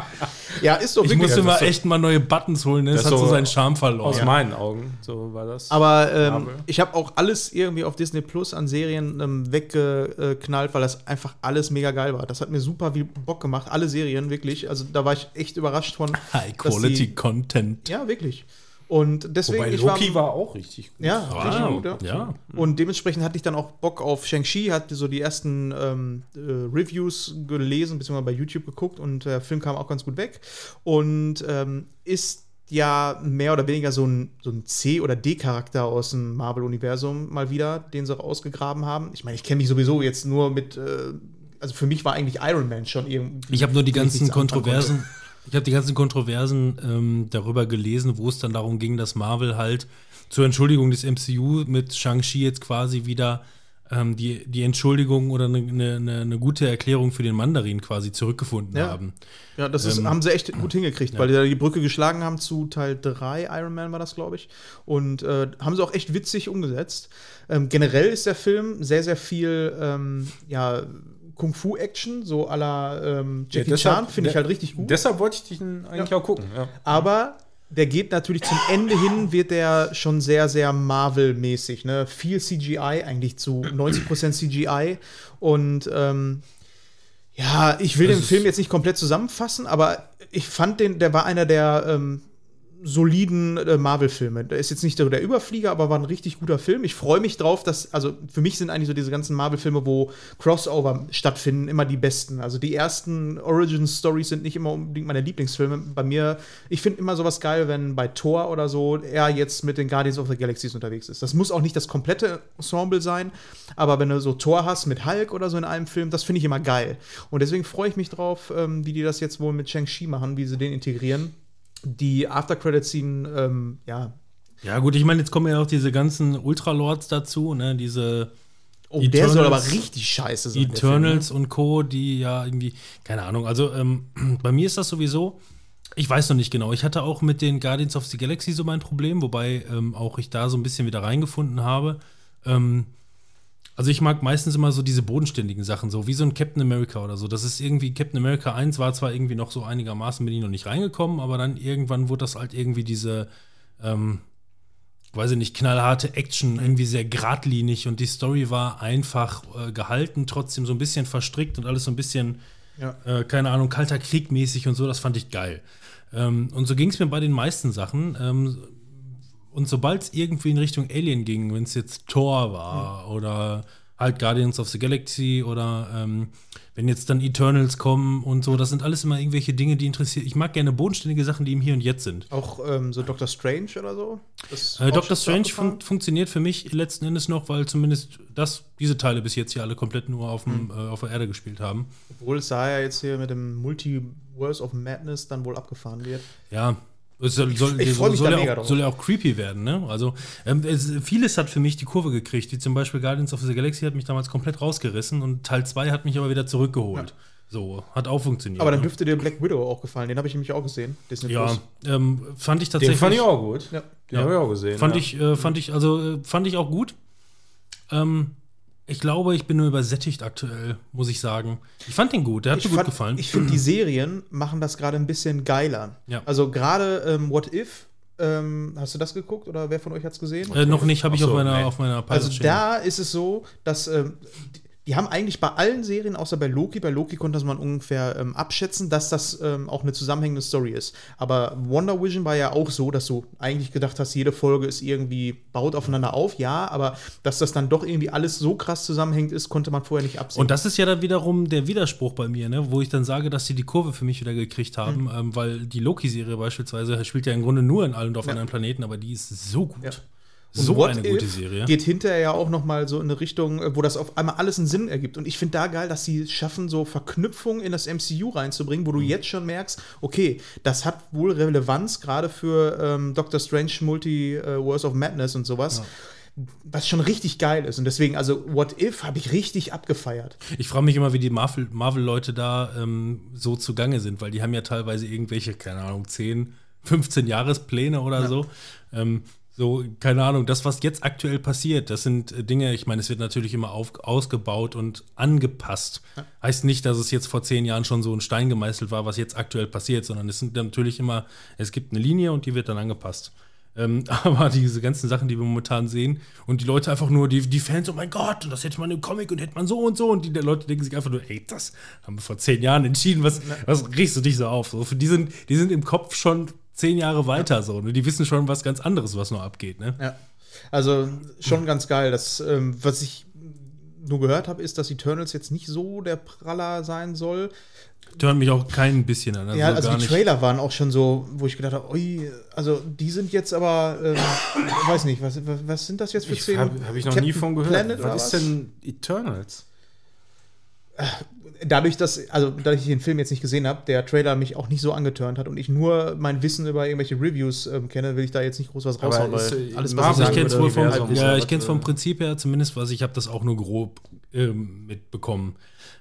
Ja, ist doch Ich wirklich. musste das mal so- echt mal neue Buttons holen, ne? das, Das hat so so seinen Charme verloren. Aus meinen Augen, so war das. Aber ähm, ich habe auch alles irgendwie auf Disney Plus an Serien ähm, weggeknallt, weil das einfach alles mega geil war. Das hat mir super viel Bock gemacht. Alle Serien, wirklich. Also da war ich echt überrascht von. High Quality die- Content. Ja, wirklich. Und deswegen, Wobei ich Loki war, auch richtig gut. Ja, richtig Wow. gut, ja. Ja. Und dementsprechend hatte ich dann auch Bock auf Shang-Chi, hatte so die ersten ähm, äh, Reviews gelesen, beziehungsweise bei YouTube geguckt und der Film kam auch ganz gut weg. Und ähm, ist ja mehr oder weniger so ein, so ein C- oder D-Charakter aus dem Marvel-Universum mal wieder, den sie ausgegraben haben. Ich meine, ich kenne mich sowieso jetzt nur mit, äh, also für mich war eigentlich Iron Man schon irgendwie. Ich habe nur die ganzen Kontroversen, ich habe die ganzen Kontroversen ähm, darüber gelesen, wo es dann darum ging, dass Marvel halt zur Entschuldigung des MCU mit Shang-Chi jetzt quasi wieder ähm, die, die Entschuldigung oder eine ne, ne, gute Erklärung für den Mandarin quasi zurückgefunden Ja. haben. Ja, das ist, Ähm, haben sie echt gut hingekriegt, weil die da die Brücke geschlagen haben zu Teil 3, Iron Man war das, glaube ich. Und äh, haben sie auch echt witzig umgesetzt. Ähm, generell ist der Film sehr, sehr viel ähm, ja, Kung-Fu-Action, so à la ähm, Jackie deshalb- Chan, finde ich halt richtig gut. Deshalb wollte ich dich eigentlich auch gucken. Ja. Aber der geht natürlich zum Ende hin, wird der schon sehr, sehr Marvel-mäßig. Ne? Viel CGI, eigentlich zu 90% CGI. Und ähm, ja, ich will Das den Film jetzt nicht komplett zusammenfassen, aber ich fand den, der war einer der ähm, soliden äh, Marvel-Filme. Der ist jetzt nicht der, der Überflieger, aber war ein richtig guter Film. Ich freue mich drauf, dass, also für mich sind eigentlich so diese ganzen Marvel-Filme, wo Crossover stattfinden, immer die besten. Also die ersten Origin-Stories sind nicht immer unbedingt meine Lieblingsfilme. Bei mir, ich finde immer sowas geil, wenn bei Thor oder so er jetzt mit den Guardians of the Galaxies unterwegs ist. Das muss auch nicht das komplette Ensemble sein, aber wenn du so Thor hast mit Hulk oder so in einem Film, das finde ich immer geil. Und deswegen freue ich mich drauf, ähm, wie die das jetzt wohl mit Shang-Chi machen, wie sie den integrieren. Die After-Credit-Scene, ähm, ja, Ja, gut, ich meine, jetzt kommen ja auch diese ganzen Ultralords dazu, ne? Diese Oh, der soll aber Eternals- richtig scheiße sein. Eternals und Co., die ja irgendwie, keine Ahnung, also ähm, (clears throat) bei mir ist das sowieso, ich weiß noch nicht genau, ich hatte auch mit den Guardians of the Galaxy so mein Problem, wobei ähm, auch ich da so ein bisschen wieder reingefunden habe. Ähm, also ich mag meistens immer so diese bodenständigen Sachen, so wie so ein Captain America oder so. Das ist irgendwie, Captain America 1 war zwar irgendwie noch so einigermaßen, bin ich noch nicht reingekommen, aber dann irgendwann wurde das halt irgendwie diese, ähm, weiß ich nicht, knallharte Action, irgendwie sehr geradlinig und die Story war einfach äh, gehalten, trotzdem so ein bisschen verstrickt und alles so ein bisschen, Ja. äh, keine Ahnung, kalter Krieg mäßig und so, das fand ich geil. Ähm, und so ging es mir bei den meisten Sachen. Ähm, und sobald es irgendwie in Richtung Alien ging, wenn es jetzt Thor war oder halt Guardians of the Galaxy oder ähm, wenn jetzt dann Eternals kommen und so, das sind alles immer irgendwelche Dinge, die interessieren. Ich mag gerne bodenständige Sachen, die im Hier und Jetzt sind. Auch ähm, so Doctor Strange oder so? Äh, Doctor Strange fun funktioniert für mich letzten Endes noch, weil zumindest das, diese Teile bis jetzt hier alle komplett nur auf, dem, äh, auf der Erde gespielt haben. Obwohl es da ja jetzt hier mit dem Multiverse of Madness dann wohl abgefahren wird. Ja. Es soll, soll, ich freu soll, mich soll, da ja mega auch, drauf. soll ja auch creepy werden, ne? Also, ähm, es, vieles hat für mich die Kurve gekriegt, wie zum Beispiel Guardians of the Galaxy hat mich damals komplett rausgerissen und Teil 2 hat mich aber wieder zurückgeholt. So, hat auch funktioniert. Aber dann ne? dürfte dir Black Widow auch gefallen. Den habe ich nämlich auch gesehen. Disney Ja, ähm, fand ich Den tatsächlich. fand ich auch gut. Ja. Den habe ich auch gesehen. Fand ja. ich, äh, fand ich, also äh, fand ich auch gut. Ähm, ich glaube, ich bin nur übersättigt aktuell, muss ich sagen. Ich fand den gut, der hat Ich mir gut fand- gefallen. Ich finde, die Serien machen das gerade ein bisschen geiler. Ja. Also gerade ähm, What If, ähm, hast du das geguckt oder wer von euch hat es gesehen? äh, noch nicht, habe ich so, auf meiner, nee. auf meiner Also Pilot da ist es so, dass ähm, die, haben eigentlich bei allen Serien, außer bei Loki, bei Loki konnte man ungefähr ähm, abschätzen, dass das ähm, auch eine zusammenhängende Story ist. Aber Wonder Vision war ja auch so, dass du eigentlich gedacht hast, jede Folge ist irgendwie, baut aufeinander auf, ja, aber dass das dann doch irgendwie alles so krass zusammenhängt ist, konnte man vorher nicht absehen. Und das ist ja dann wiederum der Widerspruch bei mir, ne? wo ich dann sage, dass sie die Kurve für mich wieder gekriegt haben, Mhm. ähm, weil die Loki-Serie beispielsweise spielt ja im Grunde nur in allen und auf Ja. anderen Planeten, aber die ist so gut. Ja. So What eine If gute Serie. Geht hinterher ja auch noch mal so in eine Richtung, äh, wo das auf einmal alles einen Sinn ergibt. Und ich finde da geil, dass sie es schaffen, so Verknüpfungen in das MCU reinzubringen, wo du Mhm. jetzt schon merkst, okay, das hat wohl Relevanz, gerade für ähm, Doctor Strange Multiverse of Madness und sowas. Was schon richtig geil ist. Und deswegen, also What If habe ich richtig abgefeiert. Ich frage mich immer, wie die Marvel- Marvel-Leute da ähm, so zugange sind, weil die haben ja teilweise irgendwelche, keine Ahnung, 10, 15 Jahrespläne oder so. Ähm, So, keine Ahnung, das, was jetzt aktuell passiert, das sind äh, Dinge, ich meine, es wird natürlich immer auf, ausgebaut und angepasst. Heißt nicht, dass es jetzt vor zehn Jahren schon so ein Stein gemeißelt war, was jetzt aktuell passiert, sondern es sind natürlich immer, es gibt eine Linie und die wird dann angepasst. Ähm, (laughs) aber diese ganzen Sachen, die wir momentan sehen und die Leute einfach nur, die, die Fans, oh mein Gott, und das hätte man im Comic und hätte man so und so und die Leute denken sich einfach nur, ey, das haben wir vor zehn Jahren entschieden, was, was riechst du dich so auf? So, die, sind, die sind im Kopf schon zehn Jahre weiter so, ne? die wissen schon was ganz anderes, was noch abgeht. Ne? Ja. Also schon ganz geil. Das, ähm, was ich nur gehört habe, ist, dass Eternals jetzt nicht so der Praller sein soll. Hört mich auch kein bisschen an. ja, also die Trailer waren auch schon so, wo ich gedacht habe, ui, also die sind jetzt aber, ähm, ich weiß nicht, was, was, sind das jetzt für Szenen? habe hab ich noch Captain nie von gehört. Planet was ist denn Eternals? Dadurch, dass, also dadurch ich den Film jetzt nicht gesehen habe, der Trailer mich auch nicht so angeturnt hat und ich nur mein Wissen über irgendwelche Reviews ähm, kenne, will ich da jetzt nicht groß was raushauen, weil äh, alles, Marvel- was ich ich kenne es wohl vom, Universum, ja, ich kenn's was, vom äh, Prinzip her, zumindest was ich habe das auch nur grob ähm, mitbekommen.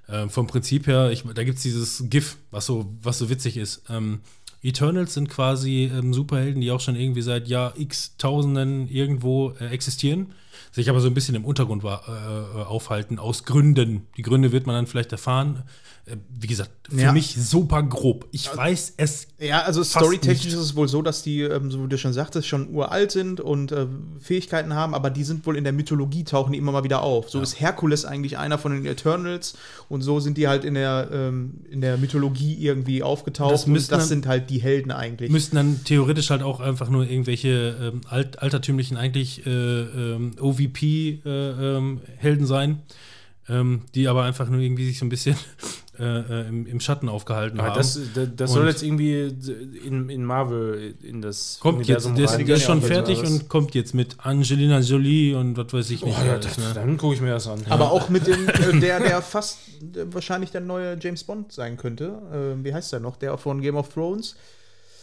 Ähm, vom Prinzip her, ich, da gibt es dieses GIF, was so, was so witzig ist. Ähm, Eternals sind quasi ähm, Superhelden, die auch schon irgendwie seit Jahr x Tausenden irgendwo äh, existieren, sich aber so ein bisschen im Untergrund wa- äh, äh, aufhalten, aus Gründen. Die Gründe wird man dann vielleicht erfahren. Äh, wie gesagt, für Ja. mich super grob. Ich weiß es Ja, also storytechnisch ist es wohl so, dass die, ähm, so wie du schon sagtest, schon uralt sind und äh, Fähigkeiten haben, aber die sind wohl in der Mythologie, tauchen die immer mal wieder auf. So ist Herkules eigentlich einer von den Eternals und so sind die halt in der, ähm, in der Mythologie irgendwie aufgetaucht Das und das dann- sind halt die Helden eigentlich. müssten dann theoretisch halt auch einfach nur irgendwelche ähm, alt, altertümlichen eigentlich äh, ähm, OVP-Helden äh, ähm, sein, ähm, die aber einfach nur irgendwie sich so ein bisschen äh, äh, im, im Schatten aufgehalten Aber haben. das, das, das Und- soll jetzt irgendwie in, in Marvel in das kommt jetzt, der, ist- rein. der ist schon Ja, fertig und kommt jetzt mit Angelina Jolie und was weiß ich Oh, nicht. ja, alles, das, ne? Dann gucke ich mir das an. aber auch mit dem, äh, (laughs) der, der fast äh, wahrscheinlich der neue James Bond sein könnte. Äh, wie heißt der noch? Der von Game of Thrones?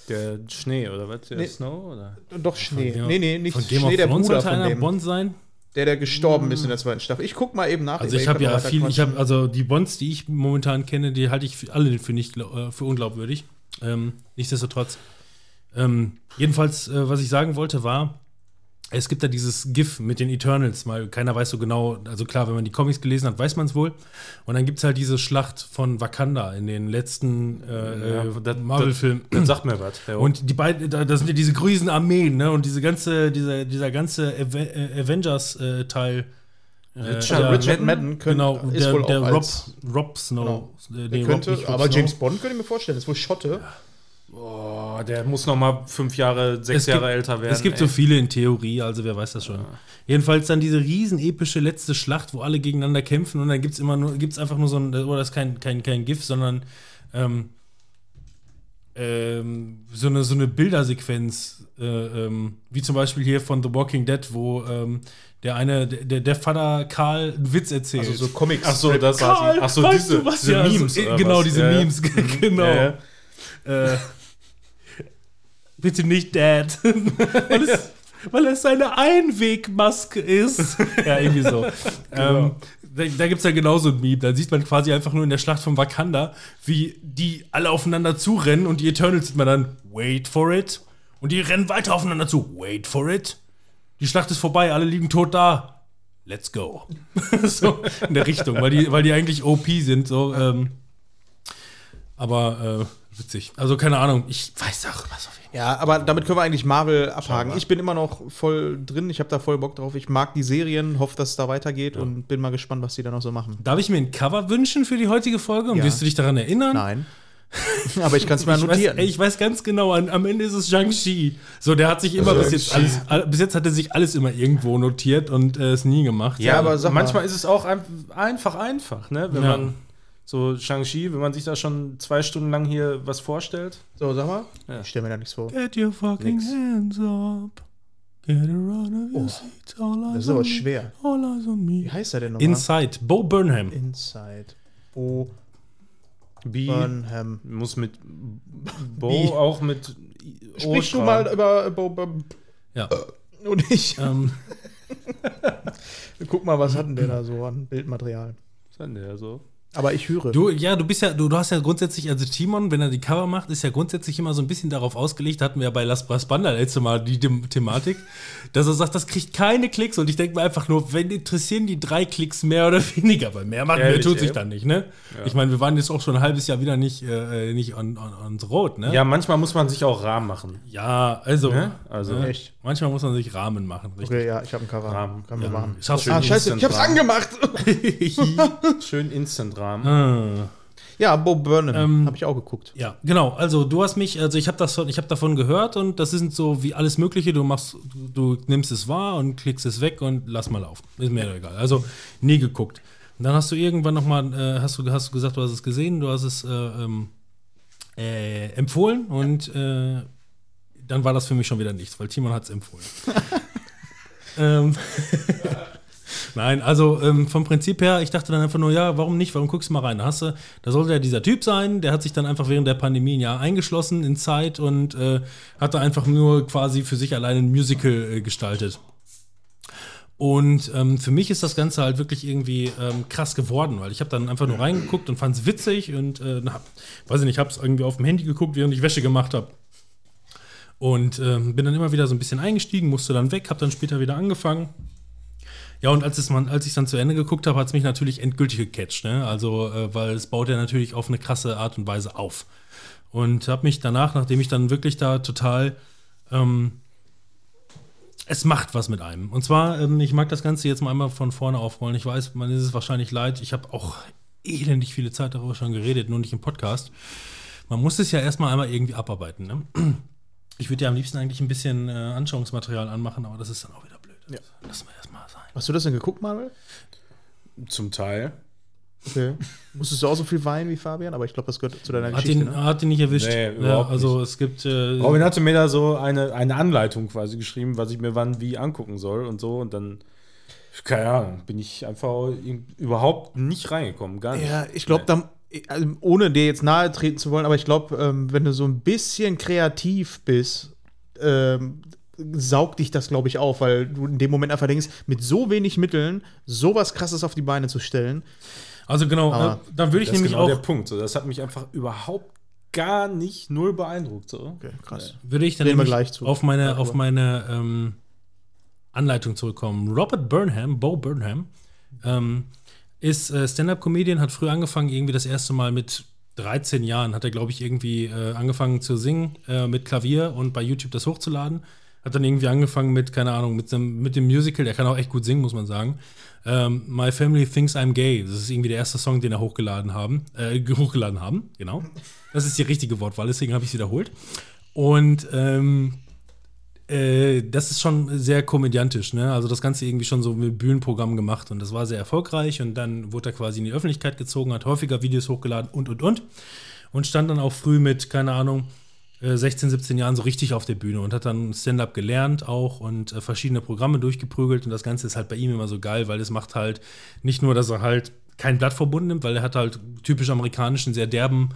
Der Schnee oder was? Der Nee. Snow? Oder? Doch, Schnee. Of- nee, nee, nicht Von Game Schnee, of der Bruder von einer dem. Bond sein. Der, der gestorben ist in der zweiten Staffel. Ich guck mal eben nach. Also ich habe ja viel, ich habe also die Bonds, die ich momentan kenne, die halte ich für, alle für nicht äh, für unglaubwürdig. Ähm, nichtsdestotrotz. Ähm, jedenfalls, äh, was ich sagen wollte, war, es gibt da dieses GIF mit den Eternals, mal keiner weiß so genau, also klar, wenn man die Comics gelesen hat, weiß man es wohl. Und dann gibt es halt diese Schlacht von Wakanda in den letzten äh, Ja, äh, das- Marvel-Filmen. Dann sagt mir was. Ja. Und die beiden, da, da sind ja diese grüßen Armeen, ne? Und diese ganze, dieser, dieser ganze äh, Avengers-Teil. Richard, ja, Richard Madden? Könnte, genau, ist der, wohl der auch Rob, als, Rob Snow. Äh, der nee, Rob, könnte, nicht Rob aber Snow. James Bond könnte ich mir vorstellen, ist wohl Schotte. Oh, der muss noch mal fünf Jahre, sechs gibt- Jahre älter werden. Es gibt ey. so viele in Theorie, also wer weiß das schon. Jedenfalls dann diese riesen epische letzte Schlacht, wo alle gegeneinander kämpfen und dann gibt es immer nur, gibt's einfach nur so ein, oder das ist kein, kein, kein GIF, sondern ähm, ähm, so, eine, so eine Bildersequenz, äh, ähm, wie zum Beispiel hier von The Walking Dead, wo ähm, der eine, der, der Vater Karl einen Witz erzählt. Also so Comics. Ach so, das Karl, Ach so, diese, du was? diese Ja, also, Memes. äh, oder genau, diese Ja, ja. Memes, (laughs) genau. Ja, ja. Äh, bitte nicht Dad. (laughs) weil, es, weil es seine Einwegmaske ist. (laughs) ja, irgendwie so. ähm, da da gibt es ja genauso ein Meme. Da sieht man quasi einfach nur in der Schlacht von Wakanda, wie die alle aufeinander zurennen und die Eternals sieht man dann, wait for it. Und die rennen weiter aufeinander zu, wait for it. Die Schlacht ist vorbei, alle liegen tot da. Let's go. (laughs) so in der Richtung, weil die, weil die eigentlich OP sind. So, ähm, aber äh, witzig. Also keine Ahnung, ich weiß auch was auf jeden Fall. Ja, aber damit können wir eigentlich Marvel abhaken. Ich bin immer noch voll drin, ich habe da voll Bock drauf. Ich mag die Serien, hoffe, dass es da weitergeht und bin mal gespannt, was die da noch so machen. Darf ich mir ein Cover wünschen für die heutige Folge? Und Ja. wirst du dich daran erinnern? Nein. (laughs) aber ich kann es mir (laughs) Ich weiß, notieren. ey, ich weiß ganz genau, an, am Ende ist es Shang-Chi. So, der hat sich immer bis jetzt alles, all, bis jetzt hat er sich alles immer irgendwo notiert und äh, es nie gemacht. Ja, aber aber sag mal. manchmal ist es auch ein, einfach einfach, ne? Wenn Ja. man so Shang-Chi, wenn man sich da schon zwei Stunden lang hier was vorstellt. So, sag mal. Ja. Ich stelle mir da nichts vor. Get your fucking Nix. hands up. Get around of your seats. All eyes Oh, Das ist aber on me. schwer. All eyes on Wie me. heißt er denn nochmal? Inside. Bo Burnham. Inside. Bo B Burnham. muss mit (laughs) Bo B. auch mit Sprich du mal über Bo, Bo Ja. (laughs) und ich. ähm, (laughs) Guck mal, was hat denn der da so an Bildmaterial? Was hat denn der so? Aber ich höre. Du, ja, du bist ja, du, du hast ja grundsätzlich, also Timon, wenn er die Cover macht, ist ja grundsätzlich immer so ein bisschen darauf ausgelegt, hatten wir ja bei Las Bras Banda letzte Mal die Dem Thematik, (laughs) dass er sagt, das kriegt keine Klicks und ich denke mir einfach nur, wenn interessieren die drei Klicks mehr oder (laughs) weniger, weil mehr machen wir tut sich dann nicht, ne? Ich meine, wir waren jetzt auch schon ein halbes Jahr wieder nicht, äh, nicht on, on, on the road, ne? Ja, manchmal muss man sich auch Rahmen machen. Ja, also, Ne? Also, ne? Echt? Manchmal muss man sich Rahmen machen, richtig. Okay, ja, ich habe einen Cover. Rahmen. Können wir machen. Ich hab's Ah, scheiße, ich hab's (laughs) Instant angemacht. Schön Instant-Rahmen. Ah. ja, Bo Burnham Ähm, habe ich auch geguckt. Ja, genau. Also du hast mich, also ich habe das, ich habe davon gehört und das sind so wie alles Mögliche. Du machst, du, du nimmst es wahr und klickst es weg und lass mal laufen. Ist mir egal. Also nie geguckt. Und dann hast du irgendwann noch mal, äh, hast du, hast du gesagt, du hast es gesehen, du hast es äh, ähm, äh, empfohlen und äh, dann war das für mich schon wieder nichts, weil Timon hat es empfohlen. (laughs) ähm, (laughs) Nein, also ähm, vom Prinzip her, ich dachte dann einfach nur, ja, warum nicht? Warum guckst du mal rein? Da, hast du, da sollte ja dieser Typ sein, der hat sich dann einfach während der Pandemie ein Jahr eingeschlossen in Zeit und äh, hat da einfach nur quasi für sich alleine ein Musical äh, gestaltet. Und ähm, für mich ist das Ganze halt wirklich irgendwie ähm, krass geworden, weil ich habe dann einfach nur reingeguckt und fand es witzig und äh, hab, weiß ich nicht, habe es irgendwie auf dem Handy geguckt, während ich Wäsche gemacht habe. Und ähm, bin dann immer wieder so ein bisschen eingestiegen, musste dann weg, habe dann später wieder angefangen. Ja, und als, es man, als ich dann zu Ende geguckt habe, hat es mich natürlich endgültig gecatcht, ne? Also, äh, weil es baut ja natürlich auf eine krasse Art und Weise auf. Und habe mich danach, nachdem ich dann wirklich da total ähm, es macht was mit einem. Und zwar, ähm, ich mag das Ganze jetzt mal einmal von vorne aufrollen. Ich weiß, man ist es wahrscheinlich leid. Ich habe auch elendig viele Zeit darüber schon geredet, nur nicht im Podcast. Man muss es ja erstmal einmal irgendwie abarbeiten. Ne? Ich würde ja am liebsten eigentlich ein bisschen äh, Anschauungsmaterial anmachen, aber das ist dann auch wieder blöd. Ja. Lassen wir erstmal sein. Hast du das denn geguckt, Manuel? Zum Teil. Okay. (laughs) Musstest du auch so viel weinen wie Fabian? Aber ich glaube, das gehört zu deiner Hat Geschichte. ihn, ne? hat ihn nicht erwischt. Nee, ja, überhaupt also es gibt. Äh, Robin hatte mir da so eine, eine Anleitung quasi geschrieben, was ich mir wann wie angucken soll und so. Und dann, keine Ahnung, bin ich einfach überhaupt nicht reingekommen. Gar nicht. Ja, ich glaube, dann, also, ohne dir jetzt nahe treten zu wollen, aber ich glaube, ähm, wenn du so ein bisschen kreativ bist, ähm, saugt dich das, glaube ich, auf, weil du in dem Moment einfach denkst, mit so wenig Mitteln sowas krasses auf die Beine zu stellen. also genau, Aber äh, dann würde ich das ist nämlich genau auch. der Punkt. So, das hat mich einfach überhaupt gar nicht null beeindruckt. So. Okay, krass. würde ich dann Reden gleich zu. auf meine, Darüber. auf meine ähm, Anleitung zurückkommen. Robert Burnham, Bo Burnham, ähm, ist äh, Stand-Up-Comedian, hat früh angefangen, irgendwie das erste Mal mit 13 Jahren, hat er, glaube ich, irgendwie äh, angefangen zu singen äh, mit Klavier und bei YouTube das hochzuladen. Hat dann irgendwie angefangen mit, keine Ahnung, mit dem, mit dem Musical, der kann auch echt gut singen, muss man sagen. Ähm, My Family Thinks I'm Gay. Das ist irgendwie der erste Song, den er hochgeladen haben. Äh, hochgeladen haben, genau. Das ist die richtige Wortwahl, deswegen habe ich es wiederholt. Und ähm, äh, das ist schon sehr komödiantisch, ne? Also das Ganze irgendwie schon so mit Bühnenprogramm gemacht und das war sehr erfolgreich und dann wurde er quasi in die Öffentlichkeit gezogen, hat häufiger Videos hochgeladen und und und und stand dann auch früh mit, keine Ahnung, äh, 16, 17 Jahren so richtig auf der Bühne und hat dann Stand-up gelernt auch und äh, verschiedene Programme durchgeprügelt und das Ganze ist halt bei ihm immer so geil, weil es macht halt nicht nur, dass er halt kein Blatt verbunden nimmt, weil er hat halt typisch amerikanischen, sehr derben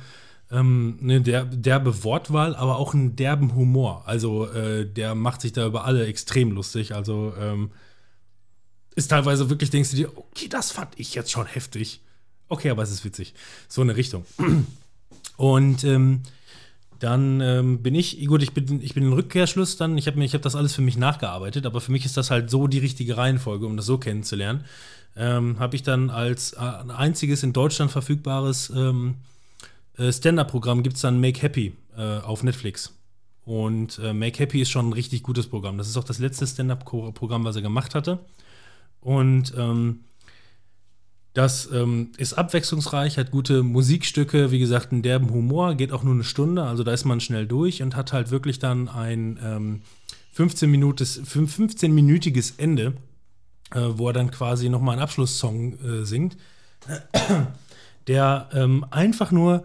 ähm, eine der, derbe Wortwahl, aber auch einen derben Humor. Also äh, der macht sich da über alle extrem lustig. Also ähm, ist teilweise wirklich, denkst du dir, okay, das fand ich jetzt schon heftig. Okay, aber es ist witzig. So eine Richtung. (clears throat) Und ähm, dann ähm, bin ich, gut, ich bin, ich bin in Rückkehrschluss dann, ich habe hab das alles für mich nachgearbeitet, aber für mich ist das halt so die richtige Reihenfolge, um das so kennenzulernen. Ähm, habe ich dann als äh, einziges in Deutschland verfügbares ähm, äh, Stand-Up-Programm gibt es dann Make Happy äh, auf Netflix. Und äh, Make Happy ist schon ein richtig gutes Programm. Das ist auch das letzte Stand-Up-Programm, was er gemacht hatte. Und ähm, das ähm, ist abwechslungsreich, hat gute Musikstücke, wie gesagt, einen derben Humor, geht auch nur eine Stunde, also da ist man schnell durch und hat halt wirklich dann ein ähm, 15 Minutes, 15-minütiges Ende, äh, wo er dann quasi nochmal einen Abschlusssong äh, singt, der ähm, einfach nur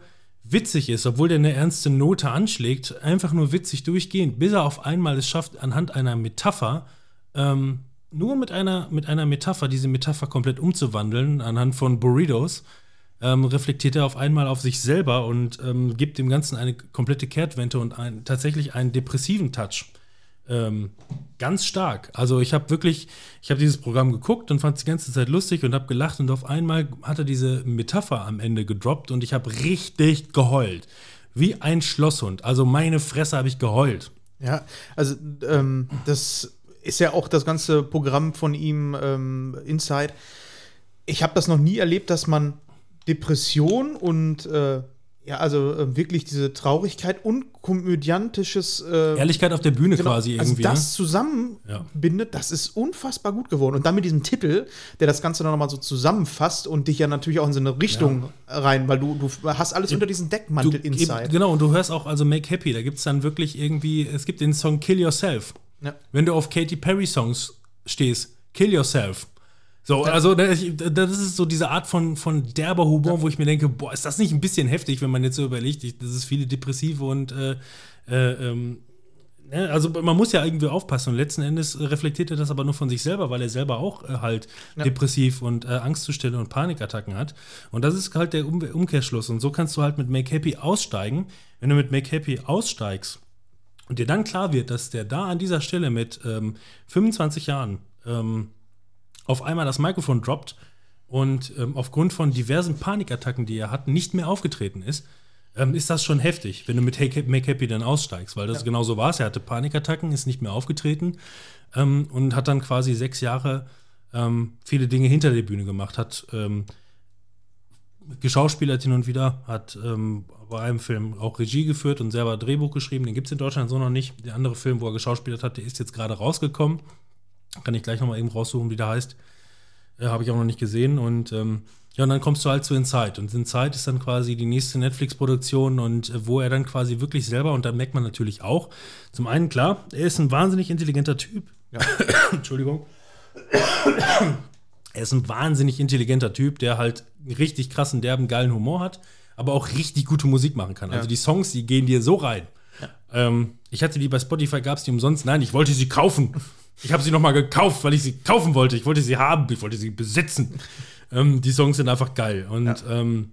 witzig ist, obwohl der eine ernste Note anschlägt, einfach nur witzig durchgehend, bis er auf einmal es schafft, anhand einer Metapher, ähm, nur mit einer, mit einer Metapher, diese Metapher komplett umzuwandeln, anhand von Burritos, ähm, reflektiert er auf einmal auf sich selber und ähm, gibt dem Ganzen eine komplette Kehrtwende und ein, tatsächlich einen depressiven Touch. Ähm, ganz stark. Also ich habe wirklich, ich habe dieses Programm geguckt und fand es die ganze Zeit lustig und habe gelacht und auf einmal hat er diese Metapher am Ende gedroppt und ich habe richtig geheult. Wie ein Schlosshund. Also meine Fresse habe ich geheult. Ja, also ähm, das ist ja auch das ganze Programm von ihm, ähm, Inside. Ich habe das noch nie erlebt, dass man Depression und äh, ja, also äh, wirklich diese Traurigkeit und komödiantisches äh, Ehrlichkeit auf der Bühne genau, quasi also irgendwie. das zusammenbindet, das ist unfassbar gut geworden. Und dann mit diesem Titel, der das Ganze dann nochmal so zusammenfasst und dich ja natürlich auch in so eine Richtung rein, weil du, du hast alles unter diesem Deckmantel Du- Inside. Genau, und du hörst auch, also Make Happy, da gibt es dann wirklich irgendwie, es gibt den Song Kill Yourself. Ja. Wenn du auf Katy Perry Songs stehst, Kill Yourself. So, also das ist so diese Art von, von derber Humor, wo ich mir denke, boah, ist das nicht ein bisschen heftig, wenn man jetzt so überlegt, ich, das ist viele Depressive und äh, äh, ähm, ne, also man muss ja irgendwie aufpassen und letzten Endes reflektiert er das aber nur von sich selber, weil er selber auch äh, halt depressiv und äh, Angstzustände und Panikattacken hat. Und das ist halt der um Umkehrschluss. Und so kannst du halt mit Make Happy aussteigen. Wenn du mit Make Happy aussteigst und dir dann klar wird, dass der da an dieser Stelle mit ähm, 25 Jahren ähm, auf einmal das Mikrofon droppt und ähm, aufgrund von diversen Panikattacken, die er hat, nicht mehr aufgetreten ist, ähm, ist das schon heftig, wenn du mit Hey- Make Happy dann aussteigst, weil das genau so war. Er hatte Panikattacken, ist nicht mehr aufgetreten ähm, und hat dann quasi sechs Jahre ähm, viele Dinge hinter der Bühne gemacht, hat ähm, geschauspielert hin und wieder, hat ähm, bei einem Film auch Regie geführt und selber Drehbuch geschrieben. Den gibt es in Deutschland so noch nicht. Der andere Film, wo er geschauspielert hat, der ist jetzt gerade rausgekommen. Kann ich gleich nochmal eben raussuchen, wie der heißt. Äh, Habe ich auch noch nicht gesehen. Und ähm, ja, und dann kommst du halt zu Inside. Und Inside ist dann quasi die nächste Netflix-Produktion und äh, wo er dann quasi wirklich selber, und da merkt man natürlich auch, zum einen, klar, er ist ein wahnsinnig intelligenter Typ. (coughs) Entschuldigung. (coughs) Er ist ein wahnsinnig intelligenter Typ, der halt richtig krassen, derben, geilen Humor hat, aber auch richtig gute Musik machen kann. Also die Songs, die gehen dir so rein. Ähm, ich hatte die bei Spotify, gab es die umsonst. Nein, ich wollte sie kaufen. Ich habe sie nochmal gekauft, weil ich sie kaufen wollte. Ich wollte sie haben, ich wollte sie besitzen. ähm, die Songs sind einfach geil. Und, ähm,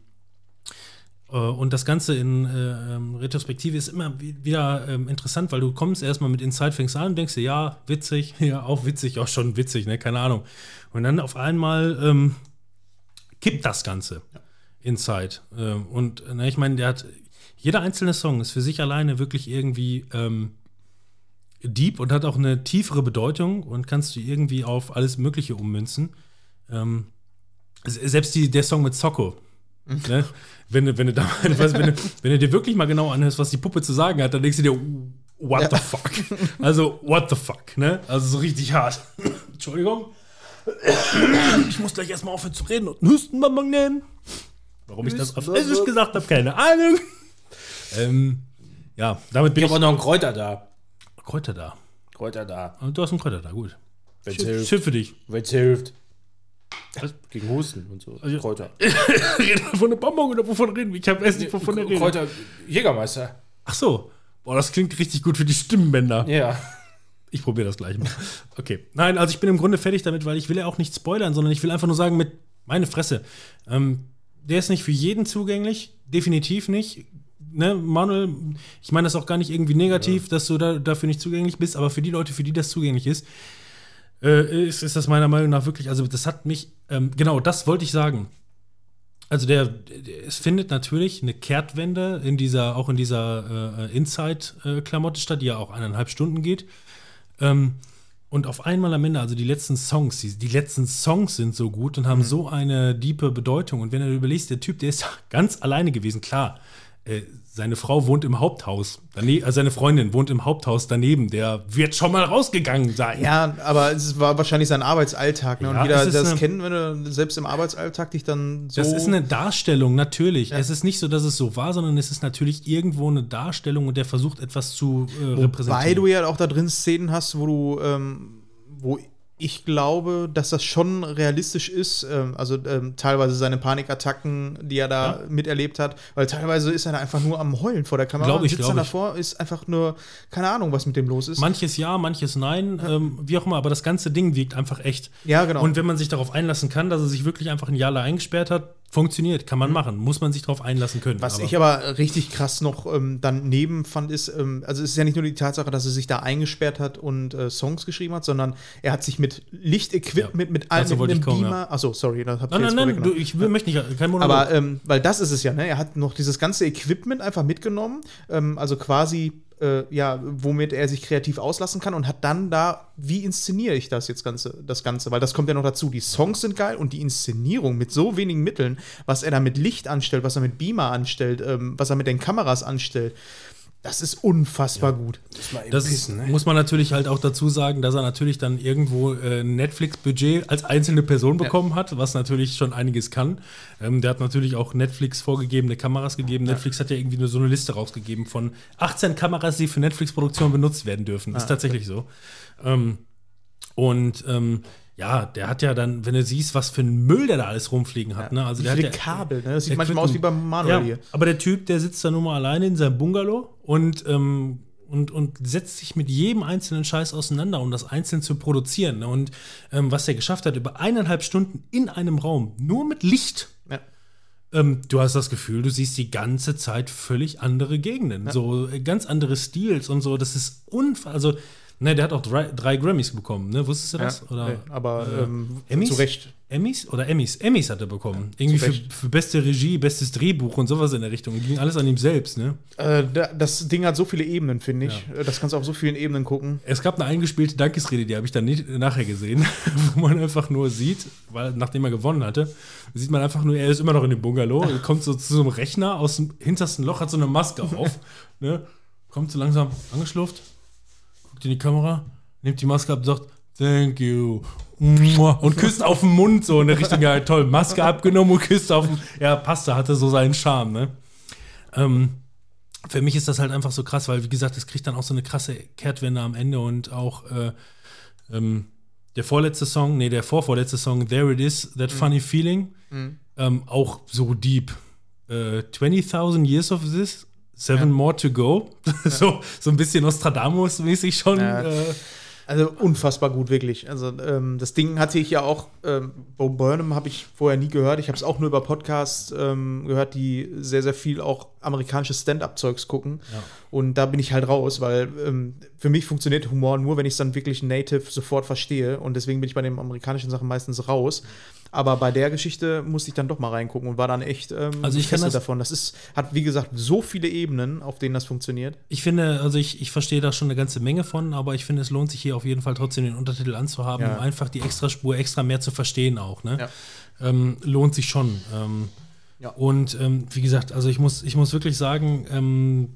äh, und das Ganze in äh, ähm, Retrospektive ist immer wi- wieder ähm, interessant, weil du kommst erstmal mit Inside, fängst an und denkst dir, ja, witzig, (laughs) ja, auch witzig, auch schon witzig, ne, keine Ahnung. Und dann auf einmal ähm, kippt das Ganze Inside. Ähm, und ne, ich meine, der hat, jeder einzelne Song ist für sich alleine wirklich irgendwie ähm, deep und hat auch eine tiefere Bedeutung und kannst du irgendwie auf alles Mögliche ummünzen. Ähm, se- selbst die, der Song mit Socko. Ne? (laughs) Wenn, du- wenn, du da, weißt, wenn, du, wenn du dir wirklich mal genau anhörst, was die Puppe zu sagen hat, dann denkst du dir, what the fuck? Also, what the fuck? Ne? Also so richtig hart. (coughs) Entschuldigung. Ich muss gleich erstmal aufhören zu reden und einen Hustenbonbon nehmen. Warum ich das auf Englisch gesagt habe, keine Ahnung. Ähm, ja, damit bin Ich ich. habe auch noch einen Kräuter da. Kräuter da. Kräuter da. Und Du hast einen Kräuter da, gut. Wenn's Schön, hilft. schön für dich. Wenn's hilft. Was? Gegen Husten und so. Also- Kräuter. (laughs) Reden wir von einem Bonbon oder wovon reden wir? Ich habe erst nicht wovon er redet. Kräuter. Jägermeister. Ach so. Boah, das klingt richtig gut für die Stimmbänder. Ja. Ich probiere das gleich mal. Okay. Nein, also ich bin im Grunde fertig damit, weil ich will ja auch nicht spoilern, sondern ich will einfach nur sagen, mit meine Fresse. Ähm, der ist nicht für jeden zugänglich. Definitiv nicht. Ne, Manuel, ich meine das auch gar nicht irgendwie negativ, dass du da, dafür nicht zugänglich bist, aber für die Leute, für die das zugänglich ist, äh, ist, ist das meiner Meinung nach wirklich, also das hat mich, ähm, genau, das wollte ich sagen. Also der, der, es findet natürlich eine Kehrtwende in dieser, auch in dieser äh, Inside-Klamotte statt, die ja auch eineinhalb Stunden geht. Ähm, und auf einmal am Ende, also die letzten Songs, die, die letzten Songs sind so gut und haben so eine diepe Bedeutung. Und wenn du überlegst, der Typ, der ist (laughs) ganz alleine gewesen, klar. Äh, seine Frau wohnt im Haupthaus. Dane also seine Freundin wohnt im Haupthaus daneben. Der wird schon mal rausgegangen sein. Ja, aber es war wahrscheinlich sein Arbeitsalltag. Ne? Ja, und jeder, der das kennt, wenn du selbst im Arbeitsalltag dich dann so. Das ist eine Darstellung, natürlich. Es ist nicht so, dass es so war, sondern es ist natürlich irgendwo eine Darstellung und der versucht etwas zu äh, repräsentieren. Weil du ja auch da drin Szenen hast, wo du, ähm, wo ich glaube, dass das schon realistisch ist. Ähm, also ähm, teilweise seine Panikattacken, die er da miterlebt hat, weil teilweise ist er da einfach nur am Heulen vor der Kamera. Glaub ich, sitzt glaub dann ich. davor, ist einfach nur, keine Ahnung, was mit dem los ist. Manches ja, manches nein, ähm, wie auch immer, aber das ganze Ding wirkt einfach echt. Ja, genau. Und wenn man sich darauf einlassen kann, dass er sich wirklich einfach ein Jahr lang eingesperrt hat, Funktioniert, kann man machen, muss man sich drauf einlassen können. Was ich aber richtig krass noch ähm, daneben fand, ist, ähm, also es ist ja nicht nur die Tatsache, dass er sich da eingesperrt hat und äh, Songs geschrieben hat, sondern er hat sich mit Lichtequipment, Ja, mit allem, mit einem kommen, Beamer, ja. achso, sorry, das hab ich nein, nein, nein, du, ich will, möchte nicht, kein Monolog. Aber ähm, weil das ist es ja, ne? Er hat noch dieses ganze Equipment einfach mitgenommen, ähm, also quasi, äh, ja, womit er sich kreativ auslassen kann und hat dann da, wie inszeniere ich das jetzt Ganze, das Ganze? Weil das kommt ja noch dazu. Die Songs sind geil und die Inszenierung mit so wenigen Mitteln, was er da mit Licht anstellt, was er mit Beamer anstellt, ähm, was er mit den Kameras anstellt, das ist unfassbar gut. Das ist, muss man natürlich halt auch dazu sagen, dass er natürlich dann irgendwo äh, ein Netflix-Budget als einzelne Person bekommen hat, was natürlich schon einiges kann. Ähm, der hat natürlich auch Netflix vorgegebene Kameras gegeben. Netflix hat ja irgendwie nur so eine Liste rausgegeben von 18 Kameras, die für Netflix-Produktion benutzt werden dürfen. Ist tatsächlich so. Ähm, und ähm, ja, der hat ja dann, wenn du siehst, was für ein Müll der da alles rumfliegen hat, ne? Also Wie der viele hat ja, Kabel, ne? Das sieht der manchmal aus wie beim Manuel ja, hier. aber der Typ, der sitzt da nur mal alleine in seinem Bungalow und, ähm, und, und setzt sich mit jedem einzelnen Scheiß auseinander, um das einzeln zu produzieren. Ne? Und ähm, was er geschafft hat, über eineinhalb Stunden in einem Raum, nur mit Licht. Ja. Ähm, du hast das Gefühl, du siehst die ganze Zeit völlig andere Gegenden. So äh, ganz andere Stils und so. Das ist unfassbar. Also, ne, der hat auch drei, drei Grammys bekommen, ne? Wusstest du das? Ja, nee, aber äh, ähm, Emmys? zu Recht. Emmys oder Emmys? Emmys hat er bekommen. Irgendwie zu für, für beste Regie, bestes Drehbuch und sowas in der Richtung. Ging alles an ihm selbst, ne? Äh, da- das Ding hat so viele Ebenen, finde ich. Äh, Das kannst du auf so vielen Ebenen gucken. Es gab eine eingespielte Dankesrede, die habe ich dann nicht, nachher gesehen, (laughs) wo man einfach nur sieht, weil nachdem er gewonnen hatte, sieht man einfach nur, er ist immer noch in dem Bungalow, (laughs) kommt so zu so einem Rechner aus dem hintersten Loch, hat so eine Maske auf, (laughs) ne? kommt so langsam angeschlufft, guckt in die Kamera, nimmt die Maske ab und sagt, thank you. Und küsst auf den Mund so in der Richtung, ja toll, Maske abgenommen und küsst auf den, ja, passte, hatte so seinen Charme, ne? Ähm, für mich ist das halt einfach so krass, weil, wie gesagt, es kriegt dann auch so eine krasse Kehrtwende am Ende und auch äh, ähm, der vorletzte Song, nee, der vorvorletzte Song, There It Is, That Funny Feeling, ähm, auch so deep. Äh, 20.000 Years of This, Seven More to Go. (laughs) so, so ein bisschen Nostradamus-mäßig schon. Ja. Äh, Also unfassbar gut, wirklich. Also ähm, das Ding hatte ich ja auch, ähm, Bo Burnham habe ich vorher nie gehört. Ich habe es auch nur über Podcasts ähm, gehört, die sehr, sehr viel auch amerikanisches Stand-up-Zeugs gucken. Und da bin ich halt raus, weil ähm, für mich funktioniert Humor nur, wenn ich es dann wirklich native sofort verstehe. Und deswegen bin ich bei den amerikanischen Sachen meistens raus. Aber bei der Geschichte musste ich dann doch mal reingucken und war dann echt ähm, Also ich kann das- davon. Das ist, hat, wie gesagt, so viele Ebenen, auf denen das funktioniert. Ich finde, also ich, ich verstehe da schon eine ganze Menge von, aber ich finde, es lohnt sich hier auf jeden Fall trotzdem den Untertitel anzuhaben, Ja. um einfach die Extraspur extra mehr zu verstehen auch. Ne? Ja. Ähm, lohnt sich schon. Ähm, Ja. Und ähm, wie gesagt, also ich muss, ich muss wirklich sagen, ähm,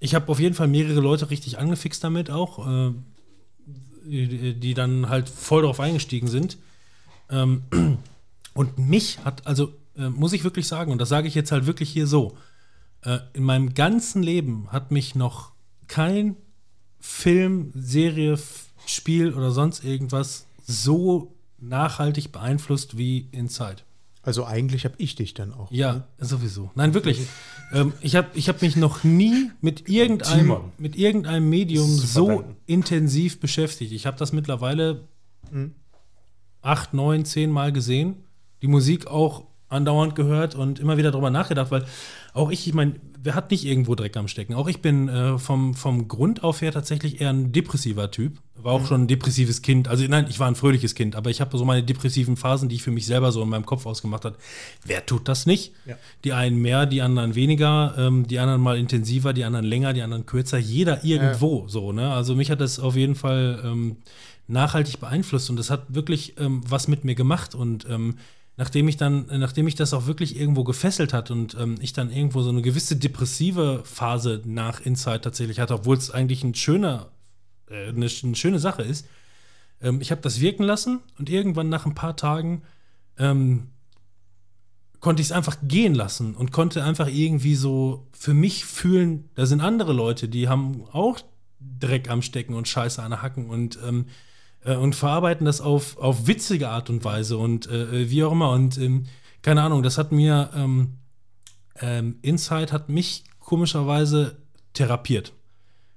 ich habe auf jeden Fall mehrere Leute richtig angefixt damit auch, äh, die, die dann halt voll drauf eingestiegen sind. Ähm, (clears throat) und mich hat, also äh, muss ich wirklich sagen, und das sage ich jetzt halt wirklich hier so, äh, in meinem ganzen Leben hat mich noch kein Film, Serie, F Spiel oder sonst irgendwas so nachhaltig beeinflusst wie Inside. Also eigentlich habe ich dich dann auch. Ja, sowieso. Nein, wirklich. ähm, ich habe ich hab mich noch nie mit irgendeinem, Timon. mit irgendeinem Medium Super so danken. intensiv beschäftigt. Ich habe das mittlerweile acht, neun, zehn Mal gesehen. Die Musik auch andauernd gehört und immer wieder darüber nachgedacht, weil auch ich, ich meine, wer hat nicht irgendwo Dreck am Stecken? Auch ich bin äh, vom, vom Grund auf her tatsächlich eher ein depressiver Typ. War auch schon ein depressives Kind. Also nein, ich war ein fröhliches Kind, aber ich habe so meine depressiven Phasen, die ich für mich selber so in meinem Kopf ausgemacht habe. Wer tut das nicht? Ja. Die einen mehr, die anderen weniger, ähm, die anderen mal intensiver, die anderen länger, die anderen kürzer. Jeder irgendwo so. Ne? Also mich hat das auf jeden Fall ähm, nachhaltig beeinflusst. Und das hat wirklich ähm, was mit mir gemacht. Und ähm, nachdem ich dann, nachdem ich das auch wirklich irgendwo gefesselt hat und ähm, ich dann irgendwo so eine gewisse depressive Phase nach Inside tatsächlich hatte, obwohl es eigentlich ein schöner, äh, eine, eine schöne Sache ist, ähm, ich habe das wirken lassen und irgendwann nach ein paar Tagen ähm, konnte ich es einfach gehen lassen und konnte einfach irgendwie so für mich fühlen, da sind andere Leute, die haben auch Dreck am Stecken und Scheiße an der Hacken. Und, ähm, äh, und verarbeiten das auf, auf witzige Art und Weise und äh, wie auch immer. Und ähm, keine Ahnung, das hat mir, ähm, ähm, Inside hat mich komischerweise therapiert.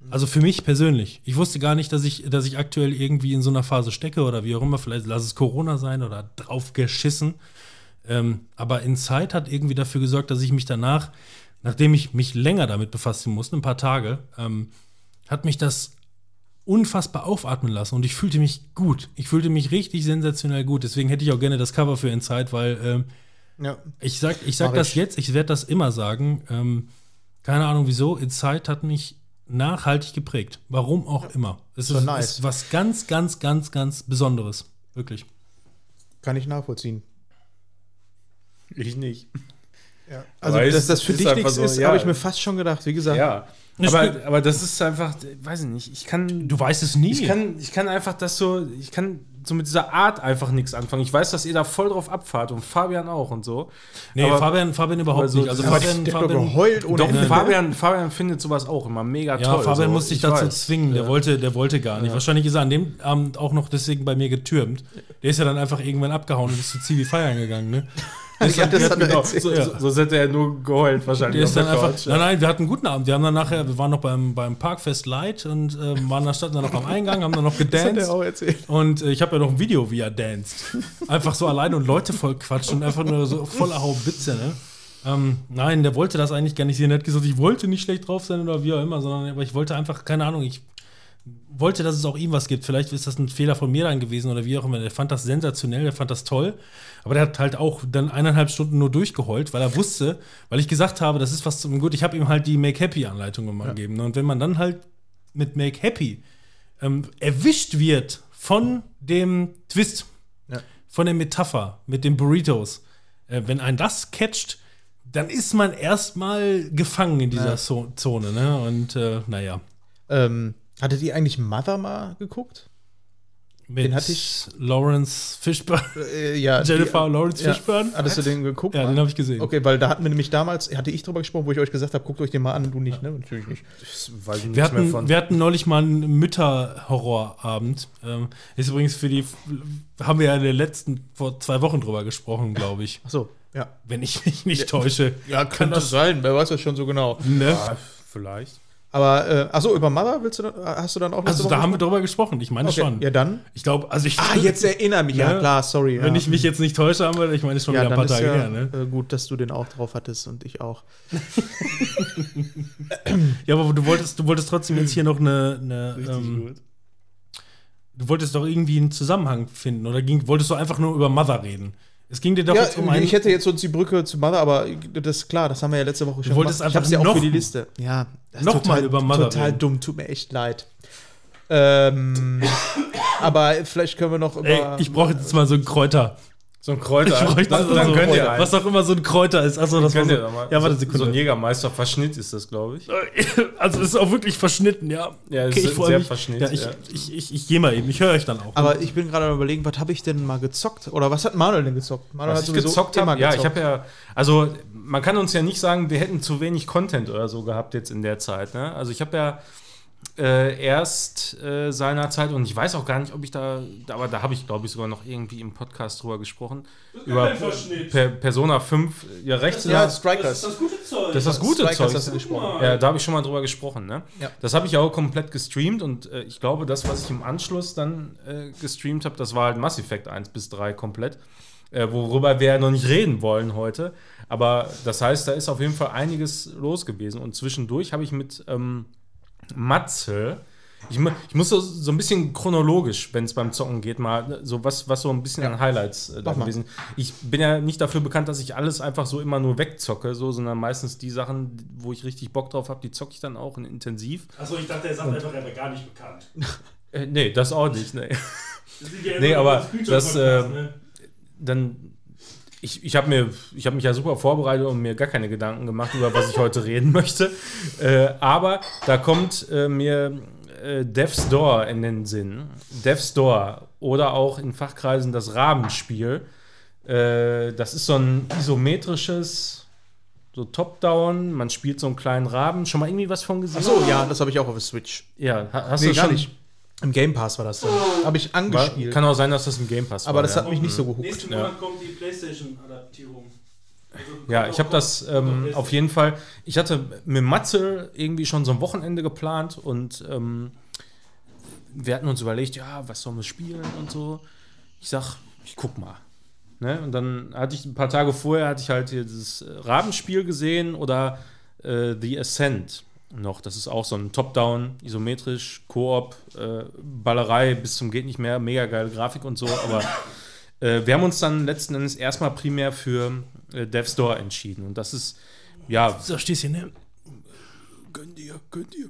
Also für mich persönlich. Ich wusste gar nicht, dass ich, dass ich aktuell irgendwie in so einer Phase stecke oder wie auch immer. Vielleicht lass es Corona sein oder drauf geschissen. Ähm, aber Inside hat irgendwie dafür gesorgt, dass ich mich danach, nachdem ich mich länger damit befassen musste, ein paar Tage, ähm, hat mich das unfassbar aufatmen lassen und ich fühlte mich gut. Ich fühlte mich richtig sensationell gut. Deswegen hätte ich auch gerne das Cover für Inside, weil ähm, Ja. ich sag, ich sag Mach das ich. jetzt, ich werde das immer sagen. Ähm, keine Ahnung wieso, Inside hat mich nachhaltig geprägt. Warum auch immer. Es So ist, nice. ist was ganz, ganz, ganz, ganz Besonderes. Wirklich. Kann ich nachvollziehen. Ich nicht. Also, Aber es dass das für ist dich einfach nichts so, ist, ja. habe ich mir fast schon gedacht. Wie gesagt, Ja. Aber, aber das ist einfach, weiß ich nicht, ich kann. Du weißt es nie. Ich kann, ich kann einfach das so, ich kann so mit dieser Art einfach nichts anfangen. Ich weiß, dass ihr da voll drauf abfahrt und Fabian auch und so. nee, aber- Fabian, Fabian überhaupt Also, nicht. Also Fabian, Fabian, geheult ohne Doch, Ende. Fabian, Fabian findet sowas auch immer mega ja, toll. Fabian so. musste ich Ich dazu weiß. zwingen. Der, wollte, der wollte gar nicht. Wahrscheinlich ist er an dem Abend auch noch deswegen bei mir getürmt. Der ist ja dann einfach irgendwann abgehauen und ist zu Zivi feiern gegangen. Ne? Ja, das hat er Genau, so, so, so hätte er nur geheult wahrscheinlich. Der ist auf dann der einfach. Nein, nein, wir hatten einen guten Abend. Wir haben dann nachher, wir waren noch beim, beim Parkfest Light und äh, waren da standen dann noch am Eingang, haben dann noch das hat gedanced. er auch erzählt. Und äh, ich habe ja noch ein Video, wie er danced. Einfach so alleine und Leute voll quatschen und einfach nur so voller Haubitze, ne? Ähm, nein, der wollte das eigentlich gar nicht sehen. Er hat gesagt, ich wollte nicht schlecht drauf sein oder wie auch immer, sondern aber ich wollte einfach, keine Ahnung, ich wollte, dass es auch ihm was gibt. Vielleicht ist das ein Fehler von mir dann gewesen oder wie auch immer. Der fand das sensationell, der fand das toll. Aber der hat halt auch dann eineinhalb Stunden nur durchgeheult, weil er wusste, weil ich gesagt habe, das ist was zum Gut. Ich habe ihm halt die Make-Happy-Anleitung immer gegeben. ne? Und wenn man dann halt mit Make-Happy ähm, erwischt wird von dem Twist, Ja. von der Metapher mit den Burritos, äh, wenn ein das catcht, dann ist man erstmal gefangen in dieser Ja. Zo Zone. Ne? Und äh, naja. Ähm, hattet ihr eigentlich Mother mal geguckt? Mit Den hatte ich- Lawrence Fishburne. Äh, ja, Jennifer die- Lawrence ja. Fishburne. Hattest du den geguckt? Ja, den habe ich gesehen. Okay, weil da hatten wir nämlich damals, hatte ich drüber gesprochen, wo ich euch gesagt habe, guckt euch den mal an und du nicht, ne? Natürlich nicht. Ich weiß nichts Wir mehr hatten, von. wir hatten neulich mal einen Mütter-Horrorabend. Ähm, ist übrigens für die, haben wir ja in den letzten, vor zwei Wochen drüber gesprochen, glaube ich. Ach so, ja. Wenn ich mich nicht täusche. Ja, könnte das sein, wer weiß das schon so genau. Ne? Ja, vielleicht. Aber, äh, achso, über Mother willst du, da- hast du dann auch Also letzte da haben wir drüber gesprochen. Ich meine gesprochen? schon. Okay, ja dann. Ich glaube, also ich. Ah, jetzt erinnere mich. Ja, Ne? klar, sorry. Wenn ja. ich mich jetzt nicht täusche, haben wir, ich meine, schon ja, wieder ein paar Tage ja her, ne? äh, gut, dass du den auch drauf hattest und ich auch. (laughs) Ja, aber du wolltest, du wolltest trotzdem jetzt hier noch eine. eine ähm, du wolltest doch irgendwie einen Zusammenhang finden oder ging, wolltest du einfach nur über Mother reden? Es ging dir doch Ja, jetzt um einen. ich hätte jetzt sonst die Brücke zu Mother, aber das ist klar, das haben wir ja letzte Woche schon wolltest Ich hab's ja auch für die Liste. Ja, das ist noch total, mal über Mother Total reden. dumm, tut mir echt leid. Ähm, aber vielleicht können wir noch über. Ey, ich brauche jetzt mal so einen Kräuter. So ein Kräuter. (laughs) Ich bräuchte dann, so dann einen könnt ihr einen. Was auch immer so ein Kräuter ist. Achso, das war könnt so, ihr da mal. Ja, warte so, so ein Sekunde. Jägermeister-Verschnitt ist das, glaube ich. (laughs) Also es ist auch wirklich verschnitten, ja. Ja, es okay, ist ich sehr mich. verschnitten, Ja, ich, ja. ich, ich, ich gehe mal eben. Ich höre euch dann auch. aber ich bin gerade am überlegen, was habe ich denn mal gezockt? Oder was hat Manuel denn gezockt? Manuel Was ich gezockt habe, ja, ich habe ja, also man kann uns ja nicht sagen, wir hätten zu wenig Content oder so gehabt jetzt in der Zeit. Ne? Also ich habe ja äh, erst äh, seinerzeit und ich weiß auch gar nicht, ob ich da, aber da habe ich glaube ich sogar noch irgendwie im Podcast drüber gesprochen über per, Persona 5, ja rechts Ja, Strikers. gute Zeug. das ist das gute Strikers Zeug. hast du gesprochen. Ja, da habe ich schon mal drüber gesprochen. Ne? Ja. Das habe ich auch komplett gestreamt und äh, ich glaube, das, was ich im Anschluss dann äh, gestreamt habe, das war halt Mass Effect 1 bis 3 komplett. Äh, worüber wir ja noch nicht reden wollen heute. Aber das heißt, da ist auf jeden Fall einiges los gewesen. Und zwischendurch habe ich mit ähm, Matze, ich, ich muss so, so ein bisschen chronologisch, wenn es beim Zocken geht, mal so was, was so ein bisschen an Highlights äh, da gewesen. Ich bin ja nicht dafür bekannt, dass ich alles einfach so immer nur wegzocke, so, sondern meistens die Sachen, wo ich richtig Bock drauf habe, die zocke ich dann auch in intensiv. Achso, ich dachte, er sagt einfach, er wäre gar nicht bekannt. Äh, nee, das auch nicht. Nee. Das sind ja Nee, aber das, äh, ne? dann ich, ich habe habe mich ja super vorbereitet und mir gar keine Gedanken gemacht über was ich heute reden möchte. Äh, aber da kommt äh, mir äh, Death's Door in den Sinn. Death's Door oder auch in Fachkreisen das Rabenspiel. Äh, das ist so ein isometrisches so Top-Down. Man spielt so einen kleinen Raben. Schon mal irgendwie was von gesehen? Achso, ja, das habe ich auch auf der Switch. ja ha- hast Nee, du gar schon nicht. Im Game Pass war das dann. Habe ich war, angespielt. kann auch sein dass das im Game Pass aber war, das ja. hat mich nicht so gehuckt. Nächsten Ja. Monat kommt die PlayStation-Adaptierung. Also, Ja, ich habe das ähm, auf jeden Fall. Ich hatte mit Matze irgendwie schon so ein Wochenende geplant und ähm, wir hatten uns überlegt, ja, was sollen wir spielen und so. Ich sag, ich guck mal. Ne? Und dann hatte ich ein paar Tage vorher hatte ich halt hier dieses äh, Rabenspiel gesehen oder äh, The Ascent noch. Das ist auch so ein Top-Down, isometrisch, Koop, äh, Ballerei bis zum geht nicht mehr, mega geile Grafik und so. Aber äh, wir haben uns dann letzten Endes erstmal primär für äh, Death's Door entschieden. Und das ist, ja, Da stehst du hier, ne? Gönn dir, gönn dir.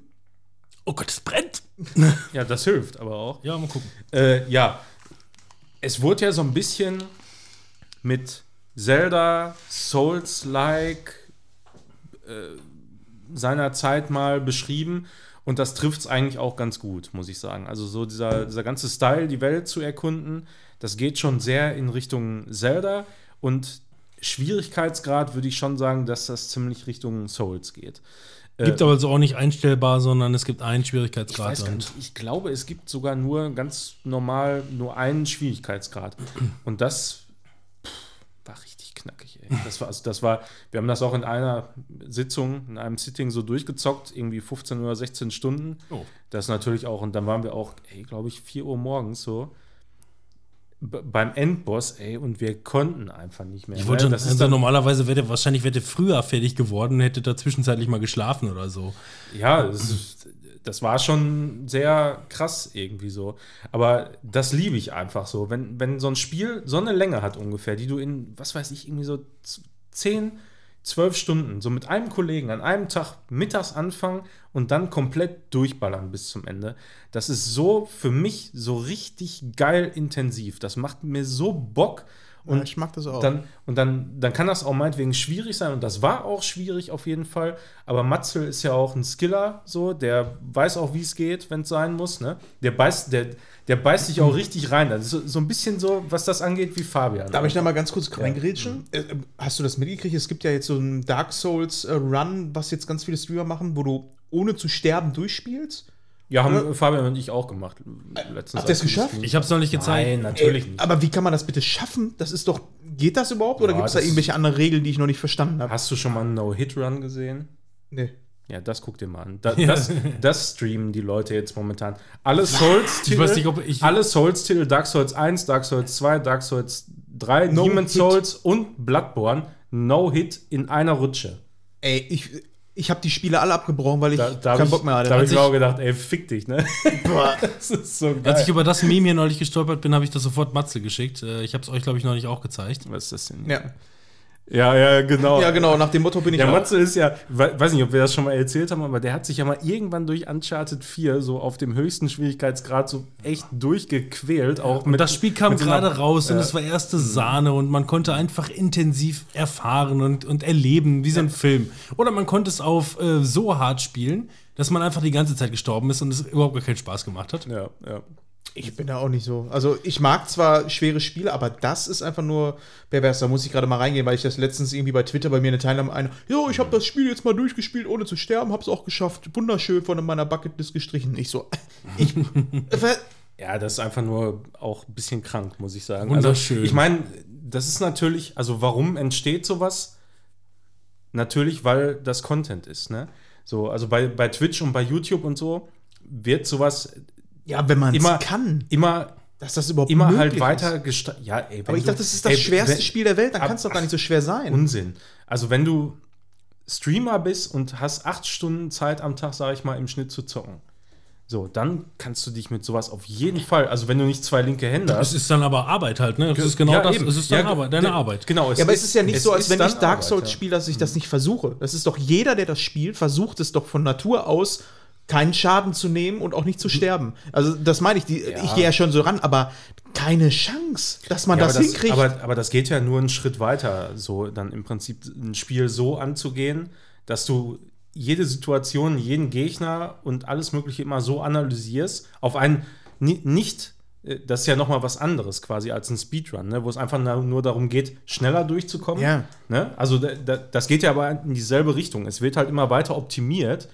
Oh Gott, es brennt. (laughs) ja, das hilft aber auch. Ja, mal gucken. Äh, ja, es wurde ja so ein bisschen mit Zelda, Souls-like äh, seiner Zeit mal beschrieben und das trifft es eigentlich auch ganz gut, muss ich sagen. Also so dieser, dieser ganze Style, die Welt zu erkunden, das geht schon sehr in Richtung Zelda und Schwierigkeitsgrad würde ich schon sagen, dass das ziemlich Richtung Souls geht. Gibt aber also auch nicht einstellbar, sondern es gibt einen Ich Schwierigkeitsgrad. und- nicht. Ich glaube, es gibt sogar nur ganz normal nur einen Schwierigkeitsgrad. Und das pff, war richtig knackig, ey. Das war, also das war, wir haben das auch in einer Sitzung, in einem Sitting so durchgezockt, irgendwie 15 oder 16 Stunden. Oh. Das natürlich auch, und dann waren wir auch, ey, glaube ich, 4 Uhr morgens so. b- Beim Endboss, ey, und wir konnten einfach nicht mehr. Ich wollte ne? schon, das ist also dann, normalerweise wäre wahrscheinlich wäre der früher fertig geworden, hätte da zwischenzeitlich mal geschlafen oder so. Ja, das, ist, das war schon sehr krass irgendwie so. Aber das liebe ich einfach so. Wenn, wenn so ein Spiel so eine Länge hat ungefähr, die du in, was weiß ich, irgendwie so z- 10, 12 Stunden, so mit einem Kollegen an einem Tag mittags anfangen und dann komplett durchballern bis zum Ende. Das ist so für mich so richtig geil intensiv. Das macht mir so Bock. Und Ja, ich mag das auch. Dann, und dann, dann kann das auch meinetwegen schwierig sein. Und das war auch schwierig auf jeden Fall. Aber Matzel ist ja auch ein Skiller, so, der weiß auch, wie es geht, wenn es sein muss. Ne? Der, beißt, der, der beißt sich auch richtig rein. Das ist so, so ein bisschen so, was das angeht, wie Fabian. Darf ich da mal ganz kurz reingerätschen? Äh, äh, Hast du das mitgekriegt? Es gibt ja jetzt so einen Dark Souls äh, Run, was jetzt ganz viele Streamer machen, wo du ohne zu sterben durchspielst. Ja, haben Oder? Fabian und ich auch gemacht. Letztens, Habt ihr es geschafft? Ich habe es noch nicht gezeigt. Nein, natürlich Ey, nicht. Aber wie kann man das bitte schaffen? Das ist doch. Geht das überhaupt? Oder Ja, gibt es da irgendwelche andere Regeln, die ich noch nicht verstanden habe? Hast du schon mal einen No-Hit-Run gesehen? Nee. Ja, das guck dir mal an. Da, (laughs) das, das streamen die Leute jetzt momentan. Alle Souls-Titel, Ich weiß nicht, ob ich- alle Souls-Titel, Dark Souls 1, Dark Souls 2, Dark Souls 3, No Demon's Hit. Souls und Bloodborne, No-Hit in einer Rutsche. Ey, ich, ich habe die Spiele alle abgebrochen, weil ich Da, da keinen habe ich, Bock mehr hatte. da hab Als ich mir auch gedacht, ey, fick dich, ne? (laughs) das ist so geil. Als ich über das Meme hier neulich gestolpert bin, habe ich das sofort Matze geschickt. Äh, Ich habe es euch, glaube ich, noch nicht auch gezeigt. Was ist das denn? ja. Ja, ja, genau. ja, genau, nach dem Motto bin ich Der. Matze ist ja, we- weiß nicht, ob wir das schon mal erzählt haben, aber der hat sich ja mal irgendwann durch Uncharted 4 so auf dem höchsten Schwierigkeitsgrad so echt durchgequält. Auch Und das Spiel kam mit so gerade raus und Ja. es war erste Sahne und man konnte einfach intensiv erfahren und, und erleben, wie so ein Film. Oder man konnte es auf äh, so hart spielen, dass man einfach die ganze Zeit gestorben ist und es überhaupt gar keinen Spaß gemacht hat. Ja, ja. Ich bin da auch nicht so. Also, ich mag zwar schwere Spiele, aber das ist einfach nur pervers. Da muss ich gerade mal reingehen, weil ich das letztens irgendwie bei Twitter bei mir eine Teilnahme ein. Jo, ich habe das Spiel jetzt mal durchgespielt, ohne zu sterben, hab's auch geschafft. Wunderschön von meiner Bucketlist gestrichen. Ich so. (laughs) Ich. Ja, das ist einfach nur auch ein bisschen krank, muss ich sagen. Wunderschön. Also, ich meine, das ist natürlich, also warum entsteht sowas? Natürlich, weil das Content ist, ne? So, also bei, bei Twitch und bei YouTube und so wird sowas ja, wenn man es immer kann, immer dass das überhaupt immer halt ist. weiter gesta- Ja, ey, Aber ich du- dachte, das ist das ey, schwerste wenn- Spiel der Welt, dann kann es doch gar nicht so schwer sein. Unsinn. Also wenn du Streamer bist und hast acht Stunden Zeit am Tag, sage ich mal, im Schnitt zu zocken. So, dann kannst du dich mit sowas auf jeden Fall, also wenn du nicht zwei linke Hände Es hast. ist dann aber Arbeit halt, ne? Das ist genau Ja, das. eben. Es ist dann Ja, Arbeit, deine de- Arbeit. Genau. Ja, aber es ist ja nicht so, als wenn ich Dark Souls spiele, dass ich das nicht versuche. Das ist doch jeder, der das spielt, versucht es doch von Natur aus, keinen Schaden zu nehmen und auch nicht zu sterben. Also, das meine ich. Die, Ich gehe ja schon so ran, aber keine Chance, dass man Ja, das, aber, das, hinkriegt. aber, aber das geht ja nur einen Schritt weiter, so dann im Prinzip ein Spiel so anzugehen, dass du jede Situation, jeden Gegner und alles Mögliche immer so analysierst, auf einen ni- nicht, äh, das ist ja nochmal was anderes quasi als ein Speedrun, ne, wo es einfach nur darum geht, schneller durchzukommen. Ja. Ne? Also da, da, das geht ja aber in dieselbe Richtung. Es wird halt immer weiter optimiert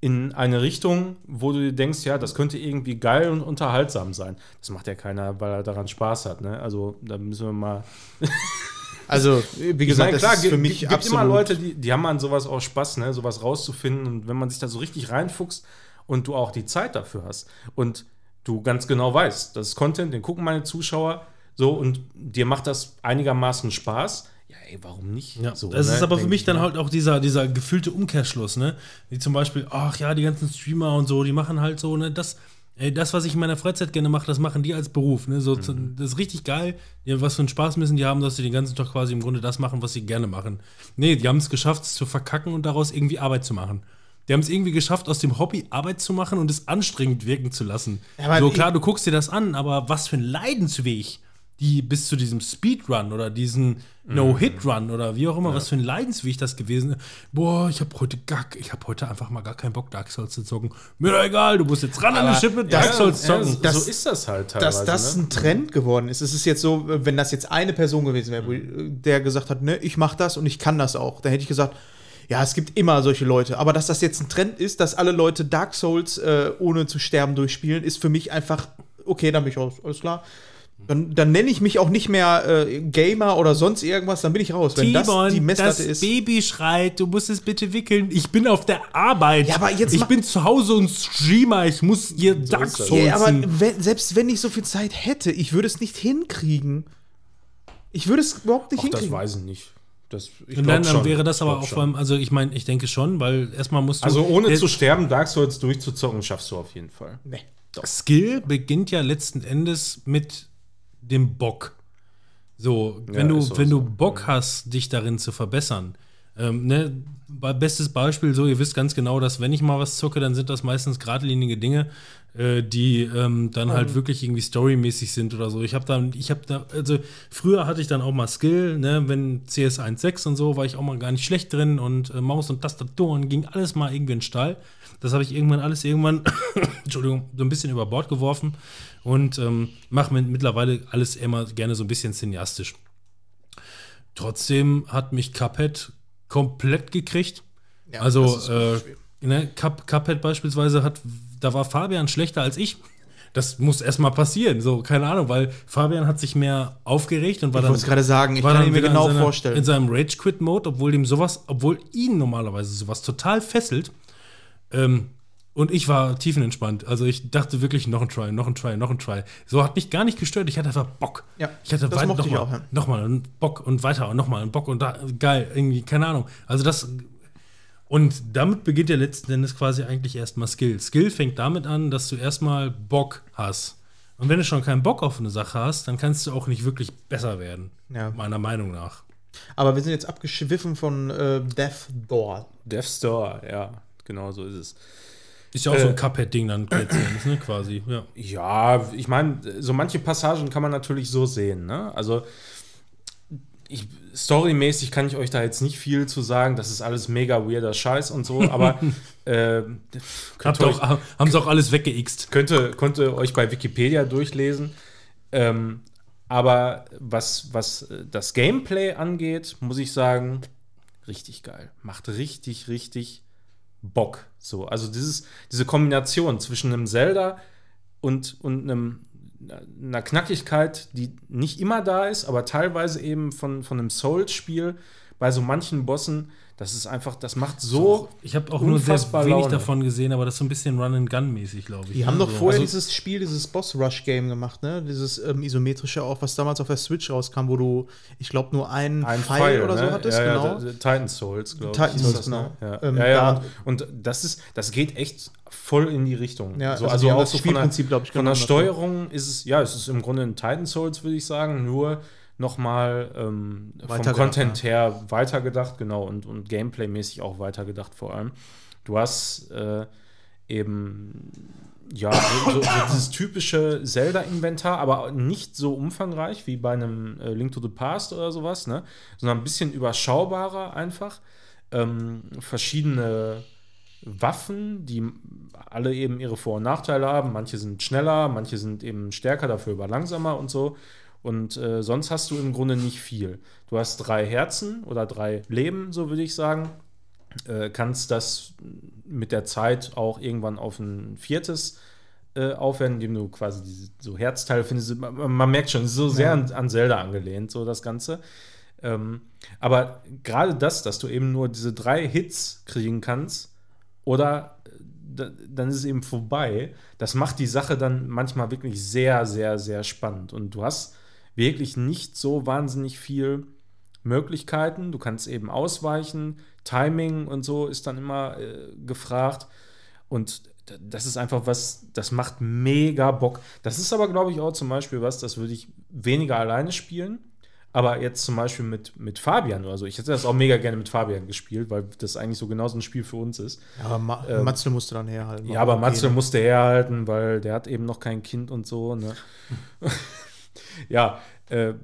in eine Richtung, wo du dir denkst, ja, das könnte irgendwie geil und unterhaltsam sein. Das macht ja keiner, weil er daran Spaß hat. Ne? Also da müssen wir mal. (laughs) also, wie Ich gesagt, meine, klar, das ist für gibt- mich gibt absolut. immer Leute, die, die haben an sowas auch Spaß, ne? sowas rauszufinden. Und wenn man sich da so richtig reinfuchst und du auch die Zeit dafür hast und du ganz genau weißt, das ist Content, den gucken meine Zuschauer, so und dir macht das einigermaßen Spaß, ey, warum nicht? Ja, so, das ne, ist aber für mich ich dann halt auch dieser, dieser gefühlte Umkehrschluss, ne? Wie zum Beispiel, ach ja, die ganzen Streamer und so, die machen halt so, ne, das, ey, das, was ich in meiner Freizeit gerne mache, das machen die als Beruf, ne? So, Mhm. das ist richtig geil. Ja, was für einen Spaß müssen die haben, dass sie den ganzen Tag quasi im Grunde das machen, was sie gerne machen. Nee, die haben es geschafft, es zu verkacken und daraus irgendwie Arbeit zu machen. Die haben es irgendwie geschafft, aus dem Hobby Arbeit zu machen und es anstrengend wirken zu lassen. Ja, so klar, du guckst dir das an, aber was für ein Leidensweg die bis zu diesem Speedrun oder diesen No-Hit-Run oder wie auch immer, was für ein Leidensweg das gewesen ist. Boah, ich habe heute gar, ich habe heute einfach mal gar keinen Bock, Dark Souls zu zocken. Mir doch egal, du musst jetzt ran an Aber die Schippe, Dark Ja, Souls ja, zocken. so, Das- so ist das halt teilweise. dass das ne? ein Trend geworden ist. Es ist jetzt so, wenn das jetzt eine Person gewesen wäre, der gesagt hat, ne, ich mache das und ich kann das auch, dann hätte ich gesagt, ja, es gibt immer solche Leute. Aber dass das jetzt ein Trend ist, dass alle Leute Dark Souls äh, ohne zu sterben durchspielen, ist für mich einfach, okay, dann bin ich raus, alles klar. Dann, dann nenne ich mich auch nicht mehr äh, Gamer oder sonst irgendwas, dann bin ich raus. Wenn das die Messlatte das ist. Baby schreit, du musst es bitte wickeln. Ich bin auf der Arbeit. Ja, aber jetzt ich bin zu Hause und Streamer. Ich muss hier Dark ist das. Souls. Ja, aber wenn, selbst wenn ich so viel Zeit hätte, ich würde es nicht hinkriegen. Ich würde es überhaupt nicht Ach, das hinkriegen. weiß ich nicht. Das, ich und dann, dann wäre das aber auch vor allem, also ich meine, ich denke schon, weil erstmal musst du. Also ohne zu sterben, Dark Souls durchzuzocken, schaffst du auf jeden Fall. Nee. Skill beginnt ja letzten Endes mit dem Bock. So, wenn Ja, du, auch wenn so. du Bock hast, dich darin zu verbessern. Ähm, ne, bestes Beispiel, so, ihr wisst ganz genau, dass wenn ich mal was zocke, dann sind das meistens geradlinige Dinge, äh, die ähm, dann halt wirklich irgendwie storymäßig sind oder so. Ich habe dann, ich habe da, also früher hatte ich dann auch mal Skill, ne, wenn CS 1.6 und so, war ich auch mal gar nicht schlecht drin und äh, Maus und Tastatur und ging alles mal irgendwie in den Stall. Das habe ich irgendwann alles irgendwann, (coughs) Entschuldigung, so ein bisschen über Bord geworfen und ähm, mache mit, mittlerweile alles immer gerne so ein bisschen cineastisch. Trotzdem hat mich Cuphead komplett gekriegt. Ja, also, äh, ne, Cup, Cuphead beispielsweise hat, da war Fabian schlechter als ich. Das muss erstmal passieren, so, keine Ahnung, weil Fabian hat sich mehr aufgeregt und war Ich dann. wollte es gerade sagen, ich war kann mir genau in seiner, vorstellen. In seinem Rage-Quit-Mode, obwohl ihm sowas, obwohl ihn normalerweise sowas total fesselt. Ähm, und ich war tiefenentspannt. Also ich dachte wirklich, noch ein Try, noch ein Try, noch ein Try. So hat mich gar nicht gestört. Ich hatte einfach Bock. Ja, ich hatte das weit- mochte noch ich mal, auch, ja. Nochmal einen Bock und weiter und nochmal einen Bock und da, geil, irgendwie, keine Ahnung. Also das. Und damit beginnt ja letzten Endes quasi eigentlich erstmal Skill. Skill fängt damit an, dass du erstmal Bock hast. Und wenn du schon keinen Bock auf eine Sache hast, dann kannst du auch nicht wirklich besser werden. Ja. Meiner Meinung nach. Aber wir sind jetzt abgeschwiffen von äh, Death Door. Death Store, ja, genau so ist es. Ist ja auch so Äh. ein Cuphead-Ding dann letztendlich, ne, quasi. Ja. Ja, ich meine, so manche Passagen kann man natürlich so sehen. Ne? Also, ich, storymäßig kann ich euch da jetzt nicht viel zu sagen. Das ist alles mega weirder Scheiß und so, aber (laughs) äh, Habt könnt, ihr euch, auch, haben sie auch alles weggeixt. könnte, könnt ihr euch bei Wikipedia durchlesen. Ähm, aber was, was äh, das Gameplay angeht, muss ich sagen, richtig geil. Macht richtig, richtig Bock. So, also dieses, diese Kombination zwischen einem Zelda und, und einem, einer Knackigkeit, die nicht immer da ist, aber teilweise eben von, von einem Souls-Spiel bei so manchen Bossen, das ist einfach, das macht so. Ich habe auch nur sehr wenig Laune. davon gesehen, aber das ist so ein bisschen Run-and-Gun-mäßig, glaube ich. Die haben doch so. vorher also- dieses Spiel, dieses Boss-Rush-Game gemacht, ne? Dieses ähm, isometrische auch, was damals auf der Switch rauskam, wo du, ich glaube, nur einen Ein Pfeil, Pfeil oder so ne? hattest, ja, genau. Ja, Titan Souls, glaube ich. Titan Souls, das, ne? genau. Ja, Ähm, ja, ja. da- Und, und das ist, das geht echt voll in die Richtung. Ja, so, also also auch das so Spielprinzip, glaub ich, von der Steuerung ist es, ja, es ist im Grunde ein Titan Souls, würde ich sagen, nur nochmal ähm, vom Content her weitergedacht, genau, und, und Gameplay-mäßig auch weitergedacht vor allem. Du hast äh, eben ja, so, so, so dieses typische Zelda-Inventar, aber nicht so umfangreich wie bei einem äh, Link to the Past oder sowas, ne? sondern ein bisschen überschaubarer einfach. Ähm, verschiedene Waffen, die alle eben ihre Vor- und Nachteile haben. Manche sind schneller, manche sind eben stärker, dafür aber langsamer und so. Und äh, sonst hast du im Grunde nicht viel. Du hast drei Herzen oder drei Leben, so würde ich sagen. Äh, kannst das mit der Zeit auch irgendwann auf ein viertes äh, aufwerten, indem du quasi diese so Herzteile findest. Man, man merkt schon, es ist so sehr an, an Zelda angelehnt, so das Ganze. Ähm, aber gerade das, dass du eben nur diese drei Hits kriegen kannst, oder äh, da, dann ist es eben vorbei, das macht die Sache dann manchmal wirklich sehr, sehr, sehr spannend. Und du hast wirklich nicht so wahnsinnig viel Möglichkeiten. Du kannst eben ausweichen, Timing und so ist dann immer äh, gefragt. Und das ist einfach was, das macht mega Bock. Das ist aber, glaube ich, auch zum Beispiel was, das würde ich weniger alleine spielen. Aber jetzt zum Beispiel mit, mit Fabian oder so. Ich hätte das auch mega gerne mit Fabian gespielt, weil das eigentlich so genauso ein Spiel für uns ist. Ja, aber Ma Ähm, Matze musste dann herhalten. Ja, aber Matze musste herhalten, weil der hat eben noch kein Kind und so. Ne? (laughs) ja, äh,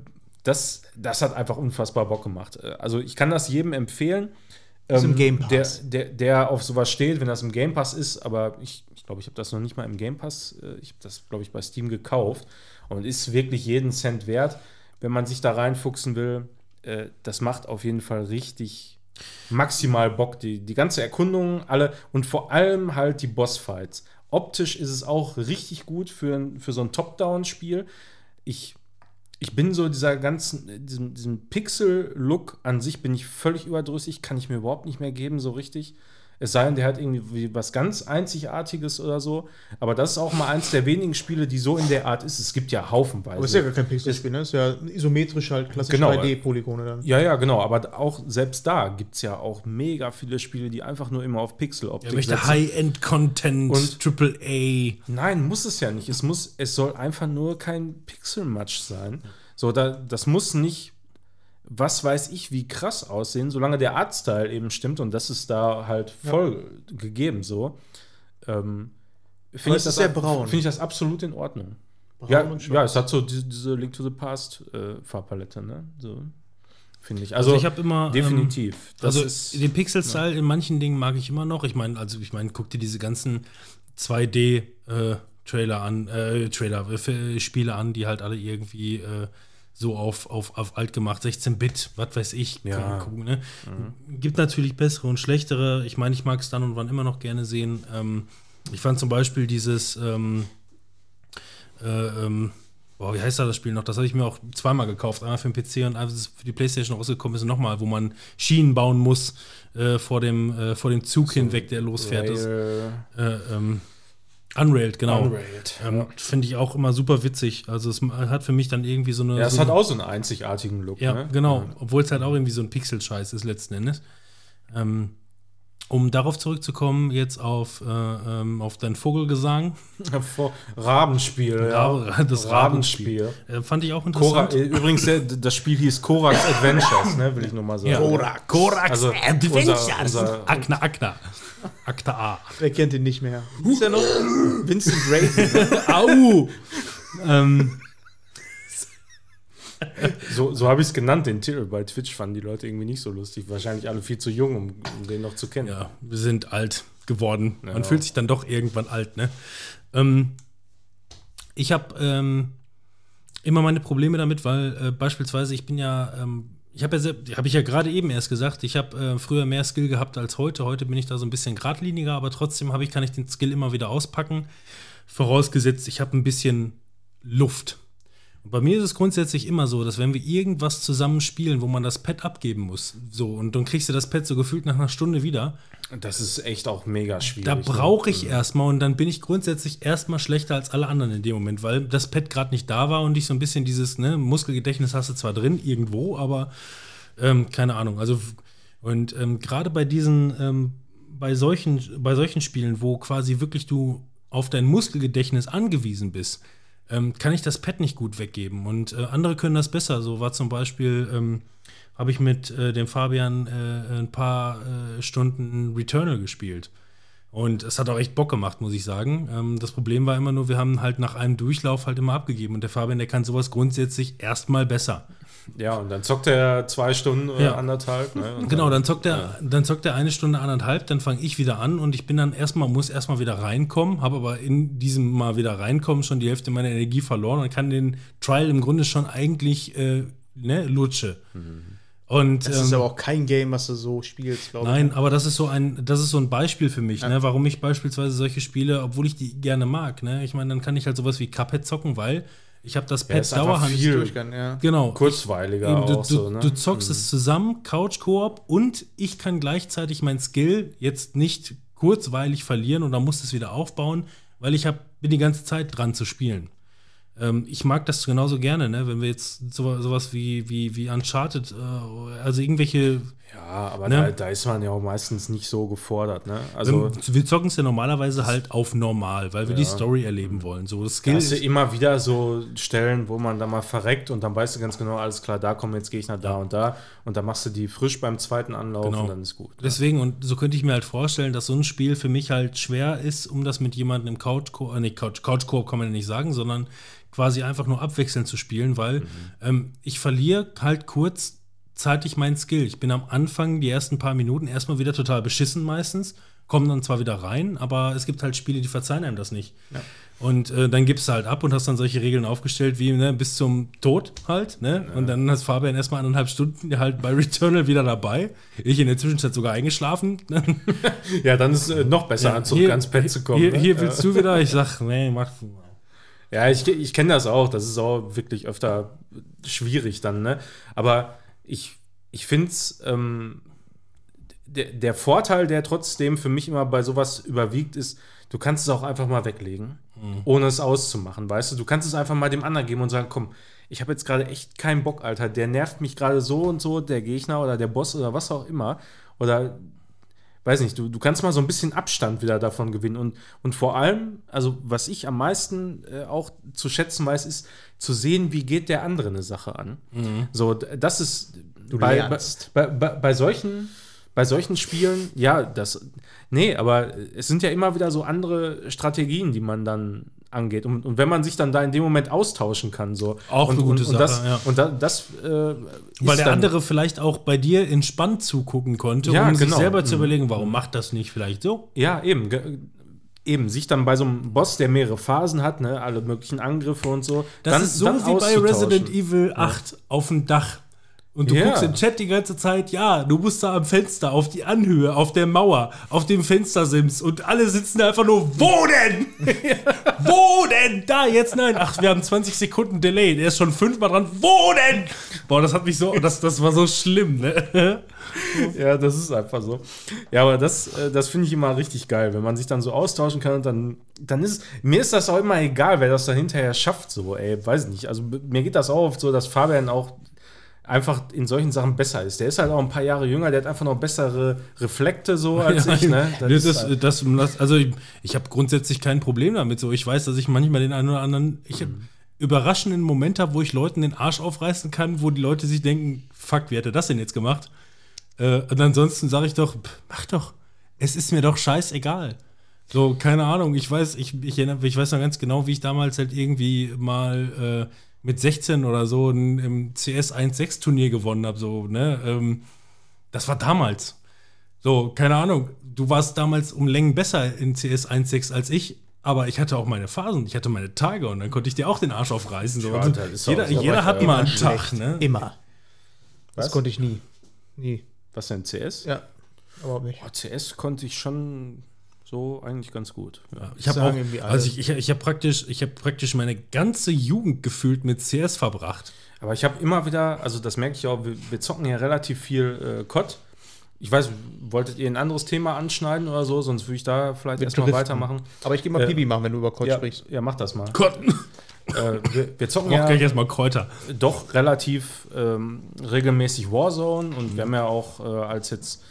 das, das hat einfach unfassbar Bock gemacht. Äh, Also ich kann das jedem empfehlen. Ist im ähm, Game Pass. Der, der, der auf sowas steht, wenn das im Game Pass ist, aber ich glaube, ich, glaub, ich habe das noch nicht mal im Game Pass, äh, ich habe das, glaube ich, bei Steam gekauft und ist wirklich jeden Cent wert, wenn man sich da reinfuchsen will. Äh, das macht auf jeden Fall richtig maximal Bock. Die, die ganze Erkundung, alle und vor allem halt die Bossfights. Optisch ist es auch richtig gut für, für so ein Top-Down-Spiel. Ich, ich bin so dieser ganzen, diesem, diesem Pixel-Look an sich bin ich völlig überdrüssig, kann ich mir überhaupt nicht mehr geben, so richtig. Es sei denn, der hat irgendwie was ganz Einzigartiges oder so. Aber das ist auch mal eins der wenigen Spiele, die so in der Art ist. Es gibt ja haufenweise. Aber ist ja gar kein Pixelspiel, ne? Ist ja isometrisch halt klassisch Genau. 3D-Polygone dann. Ja, ja, genau. Aber auch selbst da gibt es ja auch mega viele Spiele, die einfach nur immer auf Pixeloptik Er möchte. High-End-Content, Und- Triple A. Nein, muss es ja nicht. Es, muss, es soll einfach nur kein Pixelmatch sein. So, da, das muss nicht, was weiß ich, wie krass aussehen, solange der Artstyle eben stimmt und das ist da halt voll gegeben so. Ähm, Finde es ist sehr braun. Finde ich das absolut in Ordnung. Braun Ja, ja, es hat so diese, diese Link to the Past äh, Farbpalette, ne? So, finde ich. Also, Also, ich habe immer. ähm, definitiv. Das also ist- den Pixel-Style in manchen Dingen mag ich immer noch. Ich meine, also ich meine, guck dir diese ganzen 2D-Trailer an, äh, Trailer, äh, Spiele an, die halt alle irgendwie äh, so auf, auf, auf alt gemacht, 16-Bit, was weiß ich. Ja. gucken, ne? Gibt natürlich bessere und schlechtere. Ich meine, ich mag es dann und wann immer noch gerne sehen. Ähm, ich fand zum Beispiel dieses ähm, äh, ähm, boah, wie heißt da das Spiel noch? Das habe ich mir auch zweimal gekauft. Einmal für den PC und einmal ist für die Playstation rausgekommen ist nochmal, wo man Schienen bauen muss äh, vor, dem, äh, vor dem Zug hinweg, der losfährt. Rail- äh, ähm, Unrailed, genau. Unrailed, Ähm, Finde ich auch immer super witzig. Also es hat für mich dann irgendwie so eine. Ja, es so hat auch so einen einzigartigen Look. ja, ne? genau. Obwohl es halt auch irgendwie so ein Pixel-Scheiß ist letzten Endes. Ähm, um darauf zurückzukommen, jetzt auf, äh, ähm, auf dein Vogelgesang, (laughs) Rabenspiel. Ra- (laughs) das Rabenspiel. äh, fand ich auch interessant. äh, übrigens, das Spiel hieß Korax Adventures, ne, will ich nur mal sagen. Ja. Korax. Korax Also, Adventures. unser- unser- Akna, Akna. Akta A. Wer kennt ihn nicht mehr? Ist er noch? Vincent Brayton. (laughs) Au! ähm, So, so habe ich es genannt, den Titel. Bei Twitch fanden die Leute irgendwie nicht so lustig. Wahrscheinlich alle viel zu jung, um, um den noch zu kennen. ja, wir sind alt geworden. Man Ja. fühlt sich dann doch irgendwann alt, ne? Ähm, ich habe ähm, immer meine Probleme damit, weil äh, beispielsweise ich bin ja, ähm, ich habe ja, habe ich ja gerade eben erst gesagt, ich habe äh, früher mehr Skill gehabt als heute. Heute bin ich da so ein bisschen geradliniger, aber trotzdem habe ich, kann ich den Skill immer wieder auspacken. Vorausgesetzt, ich habe ein bisschen Luft. Bei mir ist es grundsätzlich immer so, dass wenn wir irgendwas zusammen spielen, wo man das Pad abgeben muss, so, und dann kriegst du das Pad so gefühlt nach einer Stunde wieder, Das ist echt auch mega schwierig. da ne? brauche ich erstmal und dann bin ich grundsätzlich erstmal schlechter als alle anderen in dem Moment, weil das Pad gerade nicht da war und ich so ein bisschen dieses ne, Muskelgedächtnis hast du zwar drin irgendwo, aber ähm, keine Ahnung. Also und ähm, gerade bei diesen, ähm, bei solchen, bei solchen Spielen, wo quasi wirklich du auf dein Muskelgedächtnis angewiesen bist, ähm, kann ich das Pad nicht gut weggeben. Und äh, andere können das besser. So war zum Beispiel, ähm, habe ich mit äh, dem Fabian äh, ein paar äh, Stunden Returnal gespielt. Und es hat auch echt Bock gemacht, muss ich sagen. Ähm, das Problem war immer nur, wir haben halt nach einem Durchlauf halt immer abgegeben. Und der Fabian, der kann sowas grundsätzlich erstmal besser. Ja, und dann zockt er zwei Stunden oder Ja. anderthalb. Ne? Genau, dann zockt er, dann zockt er eine Stunde, anderthalb, dann fange ich wieder an und ich bin dann erstmal, muss erstmal wieder reinkommen, habe aber in diesem Mal wieder reinkommen schon die Hälfte meiner Energie verloren und kann den Trial im Grunde schon eigentlich, äh, ne, lutsche. Und Das ähm, ist aber auch kein Game, was du so spielst, glaube ich. Nein, aber das ist so ein, das ist so ein Beispiel für mich, ne, warum ich beispielsweise solche Spiele, obwohl ich die gerne mag, ne, ich meine, dann kann ich halt sowas wie Cuphead zocken, weil ich habe das Ja, Pad ist einfach dauerhaft. viel ja. Genau. Kurzweiliger Eben, du, auch du, so, ne? du zockst es zusammen, Couch-Koop, und ich kann gleichzeitig mein Skill jetzt nicht kurzweilig verlieren und dann muss es wieder aufbauen, weil ich hab, bin die ganze Zeit dran zu spielen. Ähm, ich mag das genauso gerne, ne? wenn wir jetzt so, sowas wie, wie, wie Uncharted, äh, also irgendwelche Ja, aber Ne? da, da ist man ja auch meistens nicht so gefordert. Ne? Also Also, wir zocken es ja normalerweise halt auf normal, weil wir die Story erleben wollen. So, das da hast du immer wieder so Stellen, wo man dann mal verreckt und dann weißt du ganz genau, alles klar, da kommen jetzt Gegner da und da und dann machst du die frisch beim zweiten Anlauf Genau. und dann ist gut. Deswegen, und so könnte ich mir halt vorstellen, dass so ein Spiel für mich halt schwer ist, um das mit jemandem im Couch-Koop, äh, nicht Couch, Couch-Koop kann man ja nicht sagen, sondern quasi einfach nur abwechselnd zu spielen, weil Mhm. ähm, ich verliere halt kurzzeitig meinen Skill. Ich bin am Anfang, die ersten paar Minuten, erstmal wieder total beschissen meistens, komme dann zwar wieder rein, aber es gibt halt Spiele, die verzeihen einem das nicht. Und äh, dann gibst du halt ab und hast dann solche Regeln aufgestellt wie ne, bis zum Tod halt. Ne? Und dann hast Fabian erstmal eineinhalb Stunden halt bei Returnal wieder dabei. Ich in der Zwischenzeit sogar eingeschlafen. (laughs) Ja, dann ist äh, noch besser, an zurück ans Pad zu kommen. Hier, ne? hier ja. willst du wieder? Ich sag, nee, mach. Ja, ich, ich kenne das auch. Das ist auch wirklich öfter schwierig dann, ne? Aber ich, ich finde es, ähm, der, der Vorteil, der trotzdem für mich immer bei sowas überwiegt, ist, du kannst es auch einfach mal weglegen, ohne es auszumachen, weißt du? Du kannst es einfach mal dem anderen geben und sagen, komm, ich habe jetzt gerade echt keinen Bock, Alter. Der nervt mich gerade so und so, der Gegner oder der Boss oder was auch immer. Oder weiß nicht, du, du kannst mal so ein bisschen Abstand wieder davon gewinnen. Und, und vor allem, also was ich am meisten äh, auch zu schätzen weiß, ist zu sehen, wie geht der andere eine Sache an. So, d- das ist Du bei, bei, bei, bei solchen. Bei solchen Spielen, ja, das. Nee, aber es sind ja immer wieder so andere Strategien, die man dann angeht. Und, und wenn man sich dann da in dem Moment austauschen kann, so. Auch und, eine gute und, und das, Sache, ja. Und da, das. Äh, Weil der andere vielleicht auch bei dir entspannt zugucken konnte, Ja, um sich genau. selber zu Mhm. überlegen, warum macht das nicht vielleicht so? Ja, eben. ge- Eben, sich dann bei so einem Boss, der mehrere Phasen hat, ne, alle möglichen Angriffe und so. Das dann, ist so wie bei. Resident Evil 8 auf dem Dach. Und du Ja. guckst im Chat die ganze Zeit, ja, du musst da am Fenster, auf die Anhöhe, auf der Mauer, auf dem Fenstersims und alle sitzen da einfach nur, wo denn? (laughs) wo denn? Da, jetzt nein. Ach, wir haben 20 Sekunden Delay, der ist schon fünfmal dran, wo denn? Boah, das hat mich so, das, das war so schlimm, ne? (laughs) Ja, das ist einfach so. Ja, aber das, äh, das finde ich immer richtig geil, wenn man sich dann so austauschen kann und dann, dann ist mir ist das auch immer egal, wer das dann hinterher schafft, so, ey, weiß nicht. Also mir geht das auch oft so, dass Fabian auch einfach in solchen Sachen besser ist. Der ist halt auch ein paar Jahre jünger, der hat einfach noch bessere Reflekte so (laughs) als ich, ne? Das, ist das, halt- das, also ich, ich habe grundsätzlich kein Problem damit. So, ich weiß, dass ich manchmal den einen oder anderen, ich hab überraschenden Moment habe, wo ich Leuten den Arsch aufreißen kann, wo die Leute sich denken, fuck, wie hat er das denn jetzt gemacht? Äh, und ansonsten sage ich doch, mach doch. Es ist mir doch scheißegal. So, keine Ahnung, ich weiß, ich, ich, ich weiß noch ganz genau, wie ich damals halt irgendwie mal äh, mit 16 oder so ein, im CS 1.6 Turnier gewonnen habe. So, ne? Ähm, das war damals. So, keine Ahnung, du warst damals um Längen besser in CS 1.6 als ich, aber ich hatte auch meine Phasen, ich hatte meine Tage und dann konnte ich dir auch den Arsch aufreißen. So. Das ist jeder jeder hat mal einen immer Tag, ne? Immer. Das Was? konnte ich nie. Nie. Was denn, CS? Ja. Überhaupt nicht. Oh, CS konnte ich schon so eigentlich ganz gut. Ja. Ich habe also ich, ich, ich habe praktisch, ich habe praktisch meine ganze Jugend gefühlt mit CS verbracht. Aber ich habe immer wieder, also das merke ich auch, wir, wir zocken ja relativ viel äh, COD. Ich weiß, wolltet ihr ein anderes Thema anschneiden oder so? Sonst würde ich da vielleicht erstmal weitermachen. Aber ich gehe mal Äh, Pipi machen, wenn du über Code Ja, sprichst. ja, mach das mal. Gott, äh, wir, wir zocken ja gleich erstmal Kräuter. doch relativ ähm, regelmäßig Warzone und wir haben ja auch äh, als jetzt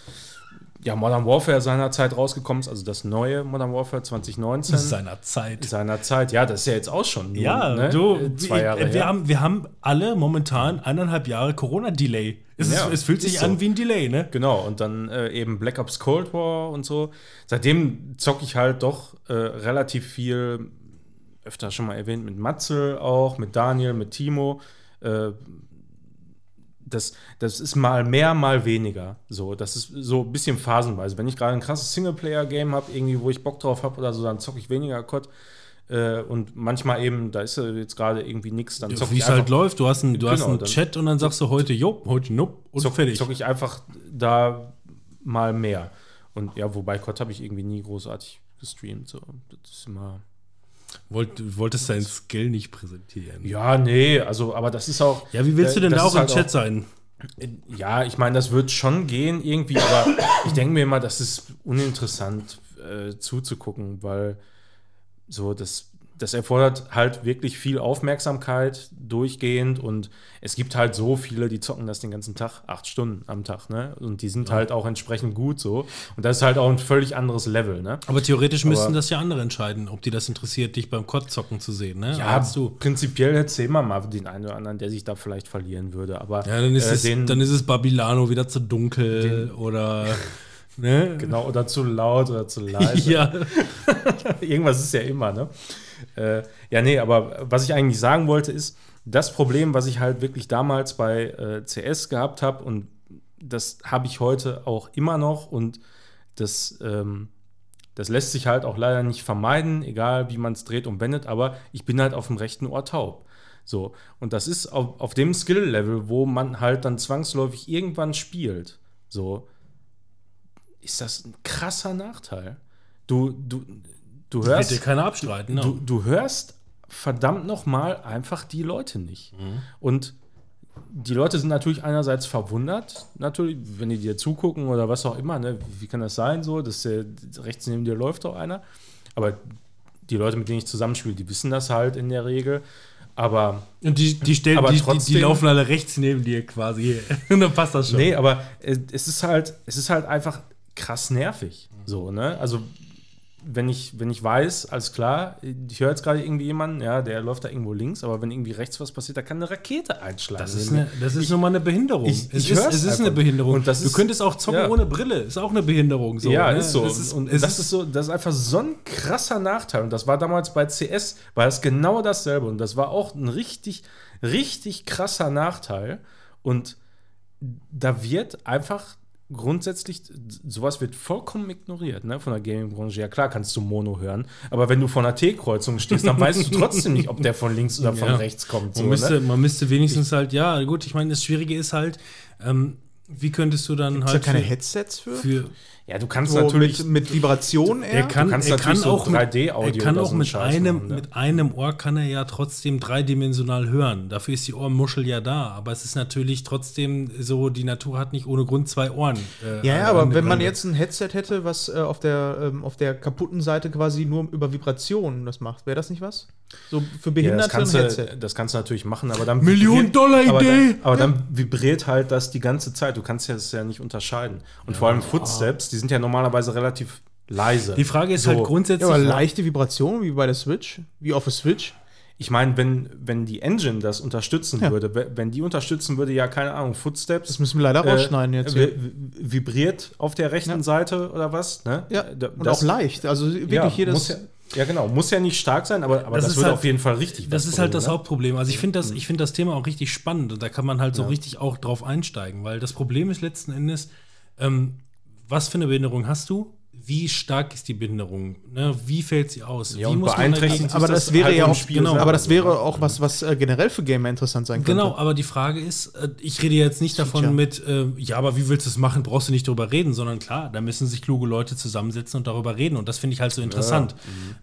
ja, Modern Warfare seinerzeit rausgekommen ist, also das neue Modern Warfare 2019. Seiner Zeit. seiner Zeit, ja, das ist ja jetzt auch schon. nur, Ja, ne? du, Äh, zwei wir, Jahre wir, her. haben, wir haben alle momentan eineinhalb Jahre Corona-Delay. Es, Ja, ist, es fühlt sich ist an so. wie ein Delay, ne? Genau, und dann äh, eben Black Ops Cold War und so. Seitdem zocke ich halt doch äh, relativ viel, öfter schon mal erwähnt, mit Matzel auch, mit Daniel, mit Timo. Äh, das, das ist mal mehr, mal weniger. So, das ist so ein bisschen phasenweise. Wenn ich gerade ein krasses Singleplayer-Game habe, irgendwie, wo ich Bock drauf habe oder so, dann zocke ich weniger COD. Äh, und manchmal eben, da ist jetzt gerade irgendwie nichts, dann zocke Wie ich es halt läuft, du hast einen, du hast Genau, einen dann- Chat und dann sagst du heute, jo, heute nope und zock, fertig. zock ich einfach da mal mehr. Und ja, wobei COD habe ich irgendwie nie großartig gestreamt. So. Das ist immer. Wollt, du wolltest deinen Skill nicht präsentieren. Ja, nee, also, aber das ist auch. Ja, wie willst du denn da auch im halt Chat sein? Ja, ich meine, das wird schon gehen irgendwie, aber ich denke mir immer, das ist uninteressant äh, zuzugucken, weil so das, das erfordert halt wirklich viel Aufmerksamkeit durchgehend und es gibt halt so viele, die zocken das den ganzen Tag, acht Stunden am Tag, ne? Und die sind halt auch entsprechend gut so. Und das ist halt auch ein völlig anderes Level, ne? Aber theoretisch Aber- müssten das ja andere entscheiden, ob die das interessiert, dich beim Kott-Zocken zu sehen, ne? Ja, Als du. prinzipiell erzähl mal mal den einen oder anderen, der sich da vielleicht verlieren würde. Aber Ja, dann ist, äh, es, den, dann ist es Babilano wieder zu dunkel oder. (laughs) Ne? genau oder zu laut oder zu leise. (laughs) Ja. (laughs) Irgendwas ist ja immer, ne? Äh, ja, nee, aber was ich eigentlich sagen wollte, ist, das Problem, was ich halt wirklich damals bei äh, CS gehabt habe, und das habe ich heute auch immer noch, und das, ähm, das lässt sich halt auch leider nicht vermeiden, egal wie man es dreht und wendet, aber ich bin halt auf dem rechten Ohr taub. So, und das ist auf, auf dem Skill-Level, wo man halt dann zwangsläufig irgendwann spielt. So, ist das ein krasser Nachteil. Du, du, du Wird hörst dir keiner abstreiten. Ne? du, du hörst verdammt nochmal einfach die Leute nicht. Und die Leute sind natürlich einerseits verwundert, natürlich, wenn die dir zugucken oder was auch immer, ne? wie, kann das sein so, dass der, rechts neben dir läuft doch einer. Aber die Leute, mit denen ich zusammenspiele, die wissen das halt in der Regel. Aber Und die, die, stellen, Aber die, die, die trotzdem- laufen alle rechts neben dir quasi. (laughs) Und dann passt das schon. Nee, aber äh, es ist halt, es ist halt einfach krass nervig. So, ne? Also, wenn ich, wenn ich weiß, alles klar, ich höre jetzt gerade irgendwie jemanden, ja, der läuft da irgendwo links, aber wenn irgendwie rechts was passiert, da kann eine Rakete einschlagen. Das ist, eine, das ist nun mal eine Behinderung. ich- es ich ist, hör's es ist eine. Behinderung. Und das du ist- könntest auch zocken ja. ohne Brille. Ist auch eine Behinderung. So, ja, ne? ist so. Es ist, und es das ist so, das ist einfach so ein krasser Nachteil. Und das war damals bei CS, war das genau dasselbe. Und das war auch ein richtig, richtig krasser Nachteil. Und da wird einfach grundsätzlich, sowas wird vollkommen ignoriert, ne, von der Gaming-Branche. Ja, klar kannst du Mono hören, aber wenn du vor einer T-Kreuzung stehst, dann weißt du (laughs) trotzdem nicht, ob der von links oder von Ja. rechts kommt. So, Man müsste, ne? man müsste wenigstens halt, ja, gut, ich meine, das Schwierige ist halt, ähm, wie könntest du dann da halt keine für, Headsets für? für Ja, du kannst so natürlich. mit, mit Vibration eher? er kann, kannst er natürlich kann so auch mit, 3D-Audio er kann auch so mit Scheiß einem, machen, ne? mit einem Ohr kann er ja trotzdem dreidimensional hören. Dafür ist die Ohrmuschel ja da. Aber es ist natürlich trotzdem so, die Natur hat nicht ohne Grund zwei Ohren. äh, Ja, ja, aber wenn man an- jetzt ein Headset hätte, was äh, auf, der, ähm, auf der kaputten Seite quasi nur über Vibrationen das macht, wäre das nicht was? So für Ja, das, Behinderte kannst ein du, Headset. das kannst du natürlich machen, aber dann Million-Dollar-Idee! Aber, dann, aber dann vibriert halt das die ganze Zeit. Du kannst ja das ja nicht unterscheiden. Und vor allem Footsteps, die sind ja normalerweise relativ leise. Die Frage ist So. halt grundsätzlich. Ja, aber leichte Vibrationen wie bei der Switch, wie auf der Switch. Ich meine, wenn, wenn die Engine das unterstützen Ja. würde, we- wenn die unterstützen würde, ja, keine Ahnung, Footsteps. Das müssen wir leider rausschneiden jetzt. hier. vi- Vibriert auf der rechten Ja. Seite oder was? Ne? Ja, Da- und das- auch leicht. Also wirklich ja, jedes. Muss ja, ja, genau. Muss ja nicht stark sein, aber, aber Das das, ist würde halt- auf jeden Fall richtig Das ist halt bringen, das ne? Hauptproblem. Also ich finde das, ich finde das Thema auch richtig spannend und da kann man halt so richtig auch drauf einsteigen, weil das Problem ist letzten Endes, ähm, was für eine Behinderung hast du? Wie stark ist die Behinderung? Ne? Wie fällt sie aus? Ja, Wie muss man beeinträchtigt dagegen- sich aber das, wäre halt ja auch, Spiel genau. aber das wäre ne? auch was, was äh, generell für Gamer interessant sein könnte. Genau, aber die Frage ist, äh, ich rede jetzt nicht davon Feature. mit, äh, ja, aber wie willst du es machen? Brauchst du nicht drüber reden, sondern klar, da müssen sich kluge Leute zusammensetzen und darüber reden. Und das finde ich halt so interessant.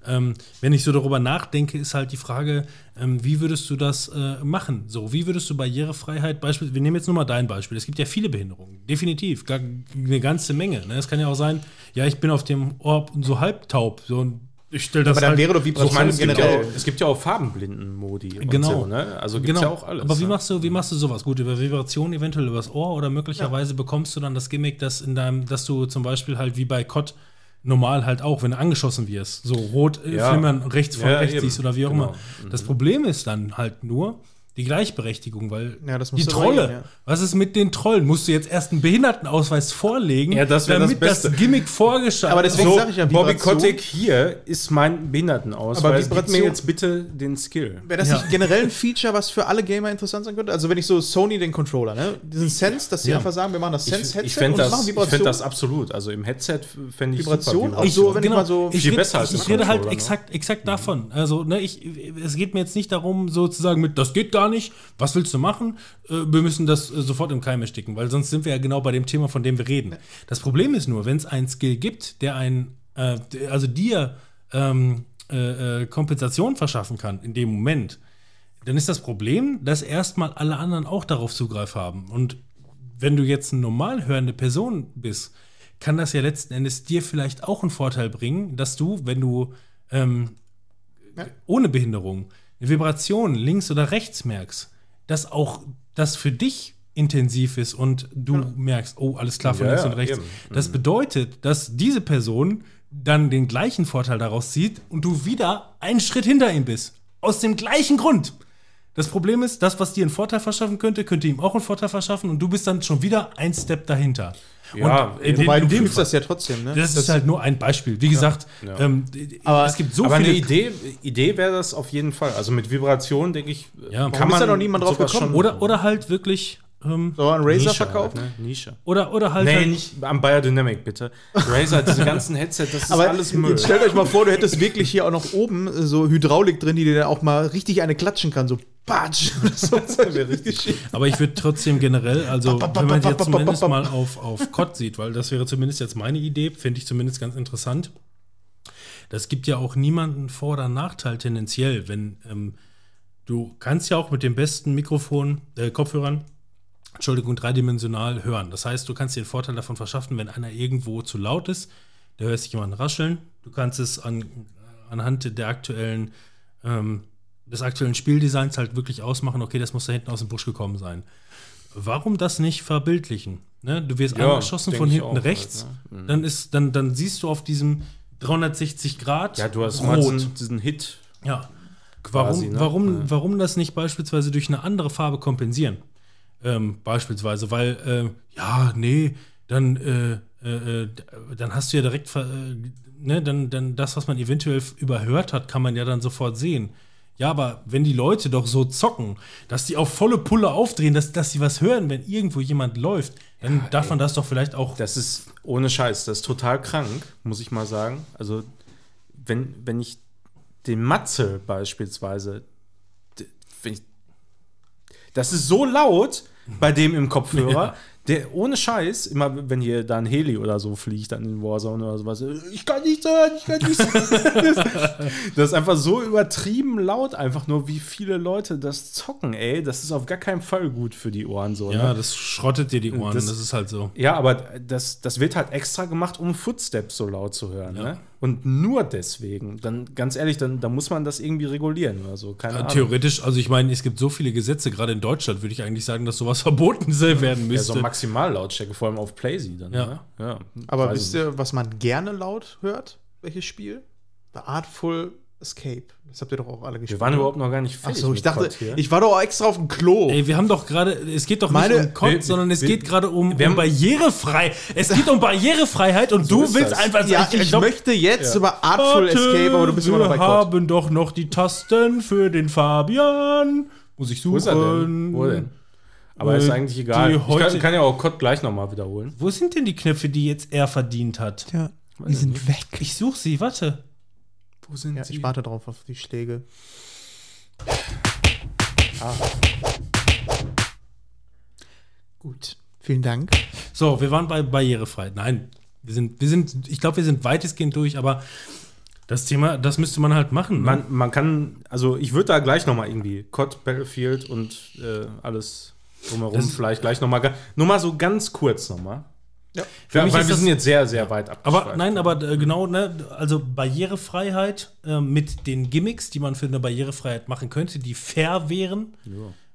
Ähm, wenn ich so darüber nachdenke, ist halt die Frage, ähm, wie würdest du das äh, machen? So, wie würdest du Barrierefreiheit beispielsweise, wir nehmen jetzt nur mal dein Beispiel, es gibt ja viele Behinderungen, definitiv, gar, eine ganze Menge. Ne? Es kann ja auch sein, ja, ich bin auf dem Ohr so halbtaub, so und ich stelle das aber dann halt, wäre doch Ich Vibration meine, es gibt, ja auch, es gibt ja auch Farbenblinden-Modi. und Genau. So, ne? Also gibt es genau. ja auch alles. Aber wie ne? machst du, wie machst du sowas? Gut, über Vibration eventuell übers Ohr oder möglicherweise bekommst du dann das Gimmick, dass in deinem, dass du zum Beispiel halt wie bei COD normal halt auch, wenn du angeschossen wirst, so rot äh, Ja. flimmern rechts von Ja, rechts eben. siehst oder wie auch Genau. immer. Das Problem ist dann halt nur die Gleichberechtigung, weil Ja, das die Trolle, regeln, ja. was ist mit den Trollen? Musst du jetzt erst einen Behindertenausweis vorlegen, Ja, das das damit das, Beste. Gimmick vorgeschaltet Aber deswegen so, sag ich ja, Bobby Vibration- Kotick hier ist mein Behindertenausweis. Aber Gib mir Vibration- jetzt bitte den Skill. Wäre das Ja. nicht generell ein Feature, was für alle Gamer interessant sein könnte? Also wenn ich so Sony den Controller, ne? Diesen Sense, dass sie Ja. einfach sagen, wir machen das Ich, Sense-Headset ich fände das, machen ich Vibration. fänd das absolut. Also im Headset fände ich Vibration super. auch so, wenn ich mal so- ich Viel rede, besser als ich, ein rede halt ne? exakt, exakt davon. Also, ne, ich, es geht mir jetzt nicht darum, sozusagen mit, das geht gar nicht, was willst du machen? Äh, Wir müssen das äh, sofort im Keim ersticken, weil sonst sind wir ja genau bei dem Thema, von dem wir reden. Das Problem ist nur, wenn es einen Skill gibt, der ein, äh, also dir ähm, äh, äh, Kompensation verschaffen kann in dem Moment, dann ist das Problem, dass erstmal alle anderen auch darauf Zugriff haben. Und wenn du jetzt eine normal hörende Person bist, kann das ja letzten Endes dir vielleicht auch einen Vorteil bringen, dass du, wenn du ähm, ohne Behinderung eine Vibration links oder rechts merkst, dass auch das für dich intensiv ist und du merkst, oh, alles klar von Ja, links ja, und rechts. eben. Mhm. Das bedeutet, dass diese Person dann den gleichen Vorteil daraus zieht und du wieder einen Schritt hinter ihm bist. Aus dem gleichen Grund. Das Problem ist, das, was dir einen Vorteil verschaffen könnte, könnte ihm auch einen Vorteil verschaffen und du bist dann schon wieder ein Step dahinter. Ja, und in, Wobei du dem fühlst Fall, das ja trotzdem, ne? das ist halt nur ein Beispiel. Wie gesagt, ähm, Aber- es gibt so aber viele eine Idee, Idee wäre das auf jeden Fall. Also mit Vibration, denke ich, Ja. kann Warum ist da noch niemand drauf gekommen? Oder, oder halt wirklich. Ähm, so ein Razer Nische verkaufen. Halt, ne? Nische. oder, oder halt. Nee, halt nicht am Biodynamic, bitte. Razer, diese ganzen Headset, das ist Aber alles Müll. stellt euch mal vor, du hättest wirklich hier auch noch oben so Hydraulik drin, die dir dann auch mal richtig eine klatschen kann. So Oder so. (laughs) Das wäre richtig schick. Aber ich würde trotzdem generell, also wenn man jetzt zumindest mal auf, auf COD sieht, weil das wäre zumindest jetzt meine Idee, finde ich zumindest ganz interessant. Das gibt ja auch niemanden Vor- oder Nachteil tendenziell, wenn ähm, du kannst ja auch mit dem besten Mikrofon, äh, Kopfhörern, Entschuldigung, dreidimensional hören. Das heißt, du kannst dir den Vorteil davon verschaffen, wenn einer irgendwo zu laut ist, da hörst du jemanden rascheln. Du kannst es an, anhand der aktuellen, ähm, des aktuellen Spieldesigns halt wirklich ausmachen, okay, das muss da hinten aus dem Busch gekommen sein. Warum das nicht verbildlichen? Ne? Du wirst Ja, einmal geschossen denk von hinten auch halt, rechts, ne? Mhm. dann, ist, dann, dann siehst du auf diesem 360 Grad Ja, du hast rot. diesen, Hit. Ja. Quasi, warum, ne? warum, Ja. warum das nicht beispielsweise durch eine andere Farbe kompensieren? Ähm, beispielsweise, weil, äh, ja, nee, dann, äh, äh, äh, dann hast du ja direkt, ver- äh, ne, dann, dann das, was man eventuell überhört hat, kann man ja dann sofort sehen. Ja, aber wenn die Leute doch so zocken, dass die auf volle Pulle aufdrehen, dass, dass sie was hören, wenn irgendwo jemand läuft, dann darf man das doch vielleicht auch. Das ist ohne Scheiß, das ist total krank, muss ich mal sagen. Also, wenn, wenn ich den Matze beispielsweise, wenn ich, das ist so laut bei dem im Kopfhörer, (laughs) Ja. Der ohne Scheiß, immer wenn hier da ein Heli oder so fliegt, dann in Warzone oder sowas, ich kann nicht hören, ich kann nicht hören. (laughs) das ist einfach so übertrieben laut, einfach nur, wie viele Leute das zocken, ey. Das ist auf gar keinen Fall gut für die Ohren so. ja, ne? das schrottet dir die Ohren, das, Das- ist halt so. Ja, aber das, das wird halt extra gemacht, um Footsteps so laut zu hören. Ja. Ne? Und nur deswegen. Dann, ganz ehrlich, dann, dann muss man das irgendwie regulieren oder so. Keine Ja, Ahnung. theoretisch, also ich meine, es gibt so viele Gesetze, gerade in Deutschland würde ich eigentlich sagen, dass sowas (laughs) verboten sein werden Ja, müsste. so Maximallautstärke, vor allem auf Playsee dann. Ja. Ne? ja Aber weiß wisst ihr, was man gerne laut hört? Welches Spiel? The Artful Escape. Das habt ihr doch auch alle gespielt. Wir waren überhaupt noch gar nicht Ach fertig. so, ich mit dachte, hier. ich war doch extra auf dem Klo. Ey, wir haben doch gerade, es geht doch Meine- nicht um COD, wir- sondern es wir- geht gerade um, wir um haben- Barrierefrei. Es geht um Barrierefreiheit und du ist willst das. einfach ja, sagen, ich glaub- möchte jetzt Ja. über Artful Warte, Escape, aber du bist immer noch bei Wir COD. haben doch noch die Tasten für den Fabian. Muss ich suchen. Wo ist er denn? Wo denn? Aber ist Äh, eigentlich egal. Ich heute- kann, kann ja auch COD gleich nochmal wiederholen. Wo sind denn die Knöpfe, die jetzt er verdient hat? Ja, die sind weg. Ich suche sie, warte. Wo sind Ja, ich warte drauf auf die Schläge. Ah. Gut, vielen Dank. So, wir waren bei Barrierefreiheit. Nein, wir sind, wir sind, ich glaube, wir sind weitestgehend durch, aber das Thema, das müsste man halt machen. ne? Man, man kann, also ich würde da gleich nochmal irgendwie COD, Battlefield und äh, alles drumherum Das- vielleicht gleich nochmal, nur mal so ganz kurz nochmal. Ja. Für mich weil ist wir das- sind jetzt sehr, sehr weit Aber abgeschweift. nein, aber äh, genau, ne, also Barrierefreiheit äh, mit den Gimmicks, die man für eine Barrierefreiheit machen könnte, die fair wären,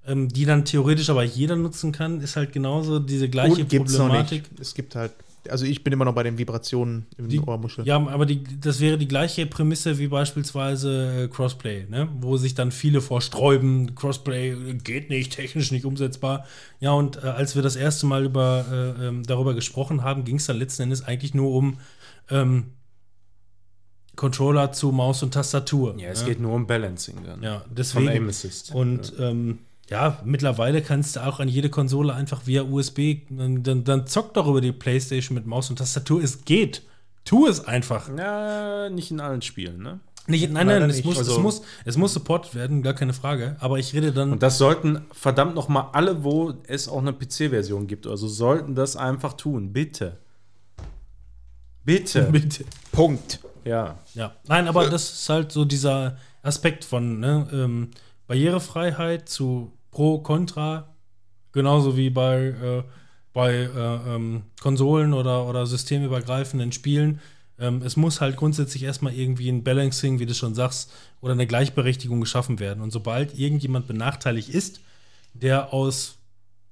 ähm, die dann theoretisch aber jeder nutzen kann, ist halt genauso diese gleiche Problematik. Es gibt halt, also ich bin immer noch bei den Vibrationen im Die, Ohrmuschel. ja, aber die, das wäre die gleiche Prämisse wie beispielsweise äh, Crossplay, ne? wo sich dann viele vorsträuben, Crossplay äh, geht nicht, technisch nicht umsetzbar. Ja, und äh, als wir das erste Mal über, äh, ähm, darüber gesprochen haben, ging es dann letzten Endes eigentlich nur um ähm, Controller zu Maus und Tastatur. ja, es ne? geht nur um Balancing dann. ja, Von deswegen. Aim Assist. Und ähm, ja, mittlerweile kannst du auch an jede Konsole einfach via USB, dann, dann, dann zock doch über die Playstation mit Maus und Tastatur. Es geht. Tu es einfach. Ja, nicht in allen Spielen, ne? Nicht, nein, Leider nein, es muss, Also- es, muss, es muss supportet werden, gar keine Frage. Aber ich rede dann. Und das sollten verdammt noch mal alle, wo es auch eine PC-Version gibt, also sollten das einfach tun, bitte. Bitte. (laughs) Bitte. Punkt. ja. Ja. Nein, aber das ist halt so dieser Aspekt von ne, ähm, Barrierefreiheit zu Pro, Contra. Genauso wie bei, äh, bei äh, ähm, Konsolen oder, oder systemübergreifenden Spielen. Ähm, es muss halt grundsätzlich erstmal irgendwie ein Balancing, wie du schon sagst, oder eine Gleichberechtigung geschaffen werden. Und sobald irgendjemand benachteiligt ist, der aus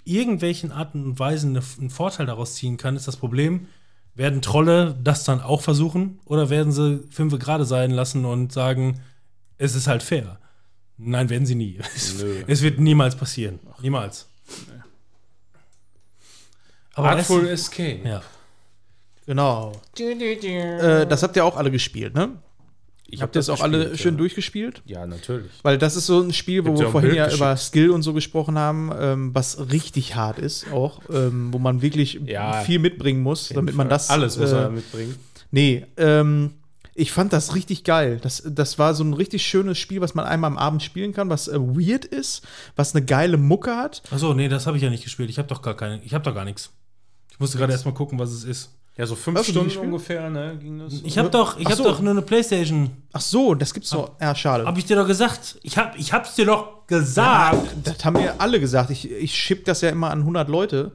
irgendwelchen Arten und Weisen eine, einen Vorteil daraus ziehen kann, ist das Problem, werden Trolle das dann auch versuchen oder werden sie fünfe gerade sein lassen und sagen, es ist halt fair? Nein, werden sie nie. (laughs) Es, Nö. es wird niemals passieren. Niemals. Aber Artful es- Escape. ja. Genau. Äh, das habt ihr auch alle gespielt, ne? Ich Habt ihr das auch alle schön ja. durchgespielt? Ja, natürlich. Weil das ist so ein Spiel, wo wir vorhin ja über Skill und so gesprochen haben, ähm, was richtig hart ist auch, ähm, wo man wirklich Ja, viel mitbringen muss, damit man das Alles muss äh, er mitbringen. Nee, ähm, ich fand das richtig geil. Das, das war so ein richtig schönes Spiel, was man einmal am Abend spielen kann, was äh, weird ist, was eine geile Mucke hat. Achso, nee, das habe ich ja nicht gespielt. Ich habe doch gar keine, ich habe doch gar nichts. Ich musste gerade erstmal gucken, was es ist. Ja, so fünf Hast Stunden ungefähr, ne? Ging das? Ich habe doch, ich habe so. doch nur eine Playstation. Ach so, das gibt's noch. Ja, schade. Habe ich dir doch gesagt. Ich hab, ich hab's dir doch gesagt. Das haben mir alle gesagt. Ich, ich schipp das ja immer an 100 Leute.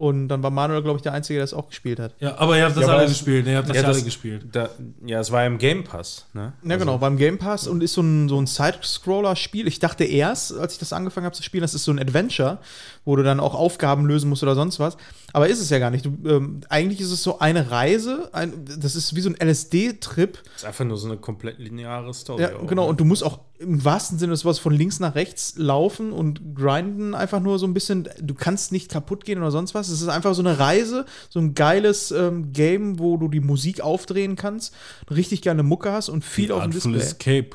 Und dann war Manuel, glaube ich, der Einzige, der es auch gespielt hat. Ja, aber ihr habt das Ja, alle gespielt. Ne? Ihr habt das Ja, alle das- gespielt. Da, ja, es war im Game Pass, ne? Ja, genau, beim Game Pass und ist so ein, so ein Side-Scroller-Spiel. Ich dachte erst, als ich das angefangen habe zu spielen, das ist so ein Adventure, wo du dann auch Aufgaben lösen musst oder sonst was. Aber ist es ja gar nicht. Du, ähm, eigentlich ist es so eine Reise, ein, das ist wie so ein LSD-Trip. ist einfach nur so eine komplett lineare Story. Ja, auch, genau. ne? Und du musst auch im wahrsten Sinne des Wortes von links nach rechts laufen und grinden einfach nur so ein bisschen. Du kannst nicht kaputt gehen oder sonst was. Es ist einfach so eine Reise, so ein geiles ähm, Game, wo du die Musik aufdrehen kannst, richtig geile Mucke hast und viel auf dem Display. Escape.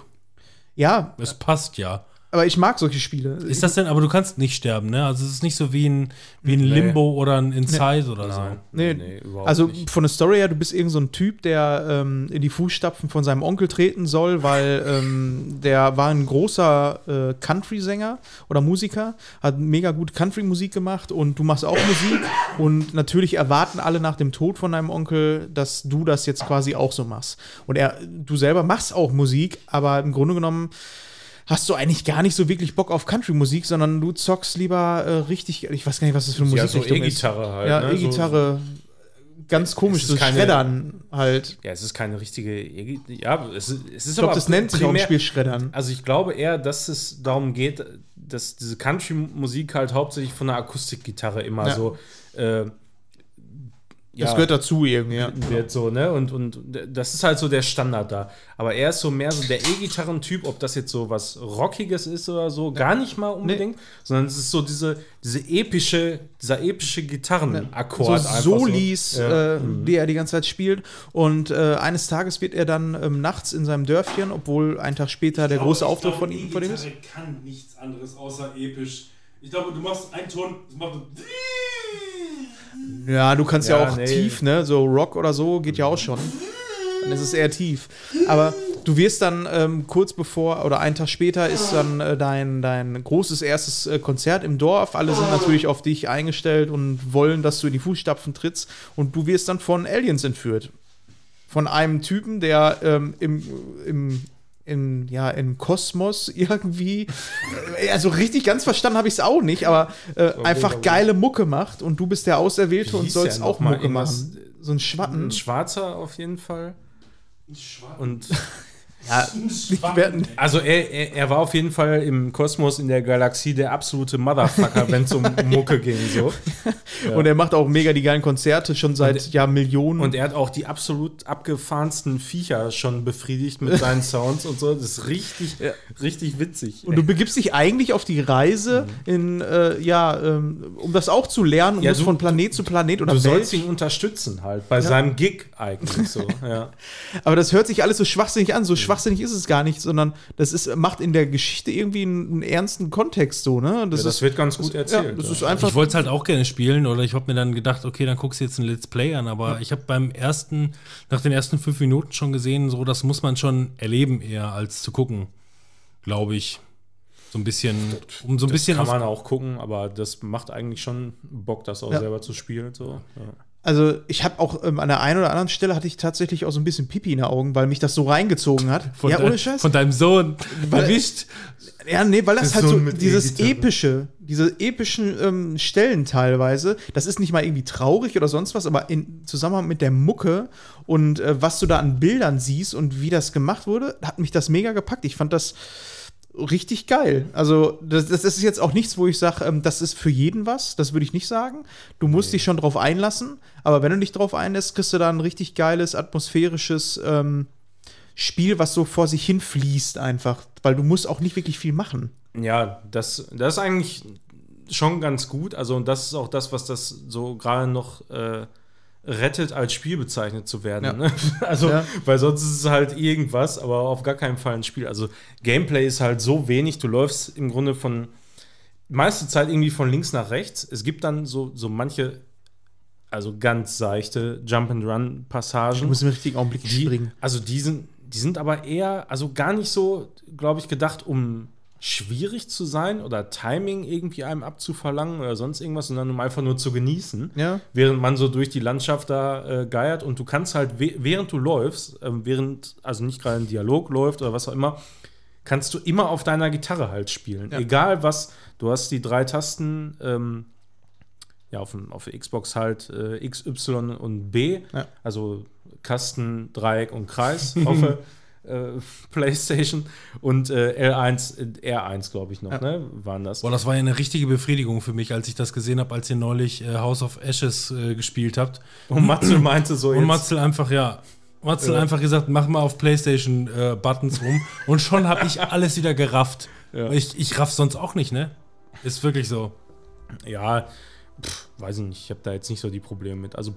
Ja, Es passt ja. Aber ich mag solche Spiele. Ist das denn, aber du kannst nicht sterben, ne? Also es ist nicht so wie ein, wie ein Nee. Limbo oder ein Inside oder so. Nein, Nee, nee, überhaupt also nicht. von der Story her, du bist irgend so ein Typ, der ähm, in die Fußstapfen von seinem Onkel treten soll, weil ähm, der war ein großer äh, Country-Sänger oder Musiker, hat mega gut Country-Musik gemacht und du machst auch Musik und natürlich erwarten alle nach dem Tod von deinem Onkel, dass du das jetzt quasi auch so machst. Und er, du selber machst auch Musik, aber im Grunde genommen hast du eigentlich gar nicht so wirklich Bock auf Country-Musik, sondern du zockst lieber äh, richtig, ich weiß gar nicht, was das für eine ja, so Musikrichtung ist. E-Gitarre halt. Ja, ne? E-Gitarre. Ganz komisch, so keine- Schreddern halt. So, ja, es ist keine richtige E Ja, es ist, es ist Ich glaube, das nennt sich auch im Spiel Schreddern. Also ich glaube eher, dass es darum geht, dass diese Country-Musik halt hauptsächlich von der Akustikgitarre immer Ja. so äh, Das ja, gehört dazu irgendwie, ja. wird so, ne? Und, und das ist halt so der Standard da. Aber er ist so mehr so der E-Gitarren-Typ, ob das jetzt so was Rockiges ist oder so, gar nicht mal unbedingt, sondern es ist so diese, diese epische, dieser epische So Gitarrenakkord. einfach Solis, Ja. äh, die er die ganze Zeit spielt. Und äh, eines Tages wird er dann ähm, nachts in seinem Dörfchen, obwohl ein Tag später der große Auftritt von ihm von ihm ist. kann nichts anderes außer episch. Ich glaube, du machst einen Ton, das macht Ja, du kannst ja, Ja, auch nee. tief, ne? So Rock oder so geht ja auch schon. Dann ist es eher tief. Aber du wirst dann ähm, kurz bevor oder einen Tag später ist dann äh, dein, dein großes erstes äh, Konzert im Dorf. Alle sind natürlich auf dich eingestellt und wollen, dass du in die Fußstapfen trittst. Und du wirst dann von Aliens entführt. Von einem Typen, der ähm, im, im in, ja, im Kosmos (laughs) irgendwie. Also richtig ganz verstanden habe ich es auch nicht, aber äh, einfach geile Mucke macht und du bist der Auserwählte und sollst auch mal? Mucke machen. So ein Schwatten. Ein Schwarzer auf jeden Fall. Und (laughs) Ja, ich werd, also er, er, er war auf jeden Fall im Kosmos in der Galaxie der absolute Motherfucker, (laughs) wenn es um Mucke ging. So. (laughs) Und er macht auch mega die geilen Konzerte schon seit ja Millionen. Und er hat auch die absolut abgefahrensten Viecher schon befriedigt mit seinen (laughs) Sounds und so. Das ist richtig, richtig witzig. Und du begibst dich eigentlich auf die Reise in, äh, ja, ähm, um das auch zu lernen, um Ja, musst du- von Planet zu Planet oder du Welt. sollst ihn unterstützen halt bei seinem Gig eigentlich so. Ja. Aber das hört sich alles so schwachsinnig an. So schwachsinnig ist es gar nicht, sondern das ist, macht in der Geschichte irgendwie einen, einen ernsten Kontext so, ne? Das, Ja, das ist, wird ganz gut ja, erzählt. das ja. ist einfach. Ich wollte es halt auch gerne spielen oder ich habe mir dann gedacht, okay, dann guckst du jetzt ein Let's Play an, aber ich habe beim ersten, nach den ersten fünf Minuten schon gesehen, so das muss man schon erleben eher als zu gucken, glaube ich. So ein bisschen, um so ein bisschen kann man auch gucken, aber das macht eigentlich schon Bock, das auch Ja. selber zu spielen. So. Also ich habe auch ähm, an der einen oder anderen Stelle hatte ich tatsächlich auch so ein bisschen Pipi in den Augen, weil mich das so reingezogen hat. Von ja, ohne Scheiß. Von deinem Sohn erwischt. Ja, nee, weil das Der halt so dieses E-Gitarre. epische, diese epischen ähm, Stellen teilweise, das ist nicht mal irgendwie traurig oder sonst was, aber in Zusammenhang mit der Mucke und äh, was du da an Bildern siehst und wie das gemacht wurde, hat mich das mega gepackt. Ich fand das richtig geil. Also, das, das ist jetzt auch nichts, wo ich sage, ähm, das ist für jeden was. Das würde ich nicht sagen. Du musst dich schon drauf einlassen, aber wenn du dich drauf einlässt, kriegst du da ein richtig geiles, atmosphärisches ähm, Spiel, was so vor sich hin fließt einfach. Weil du musst auch nicht wirklich viel machen. Ja, das, das ist eigentlich schon ganz gut. Also, und das ist auch das, was das so gerade noch äh, rettet, als Spiel bezeichnet zu werden. Ja. Ne? (laughs) Also, Ja. weil sonst ist es halt irgendwas, aber auf gar keinen Fall ein Spiel. Also, Gameplay ist halt so wenig. Du läufst im Grunde von meiste Zeit irgendwie von links nach rechts. Es gibt dann so, so manche, also ganz seichte Du Jump-and-Run-Passagen. musst im richtigen Augenblick Die, springen. also die sind, die sind aber eher, also gar nicht so, glaube ich, gedacht, um schwierig zu sein oder Timing irgendwie einem abzuverlangen oder sonst irgendwas, sondern um einfach nur zu genießen. Ja. Während man so durch die Landschaft da äh, geiert und du kannst halt, während du läufst, ähm, während, also nicht gerade ein Dialog läuft oder was auch immer, kannst du immer auf deiner Gitarre halt spielen. Ja. Egal was, du hast die drei Tasten, ähm, ja, auf, dem- auf der Xbox halt äh, X, Y und B, Ja. also Kasten, Dreieck und Kreis äh, (laughs) (laughs) PlayStation und äh, L1, äh, R1, glaube ich noch, Ja. ne, waren das. Boah, das war ja eine richtige Befriedigung für mich, als ich das gesehen habe, als ihr neulich äh, House of Ashes äh, gespielt habt. Und Matze meinte so Und Matzel einfach, ja. Matzel Ja. einfach gesagt, mach mal auf Playstation äh, Buttons rum. (laughs) Und schon habe ich alles wieder gerafft. Ja. Ich, ich raff sonst auch nicht, ne? Ist wirklich so. Ja, pff, weiß ich nicht, ich habe da jetzt nicht so die Probleme mit. Also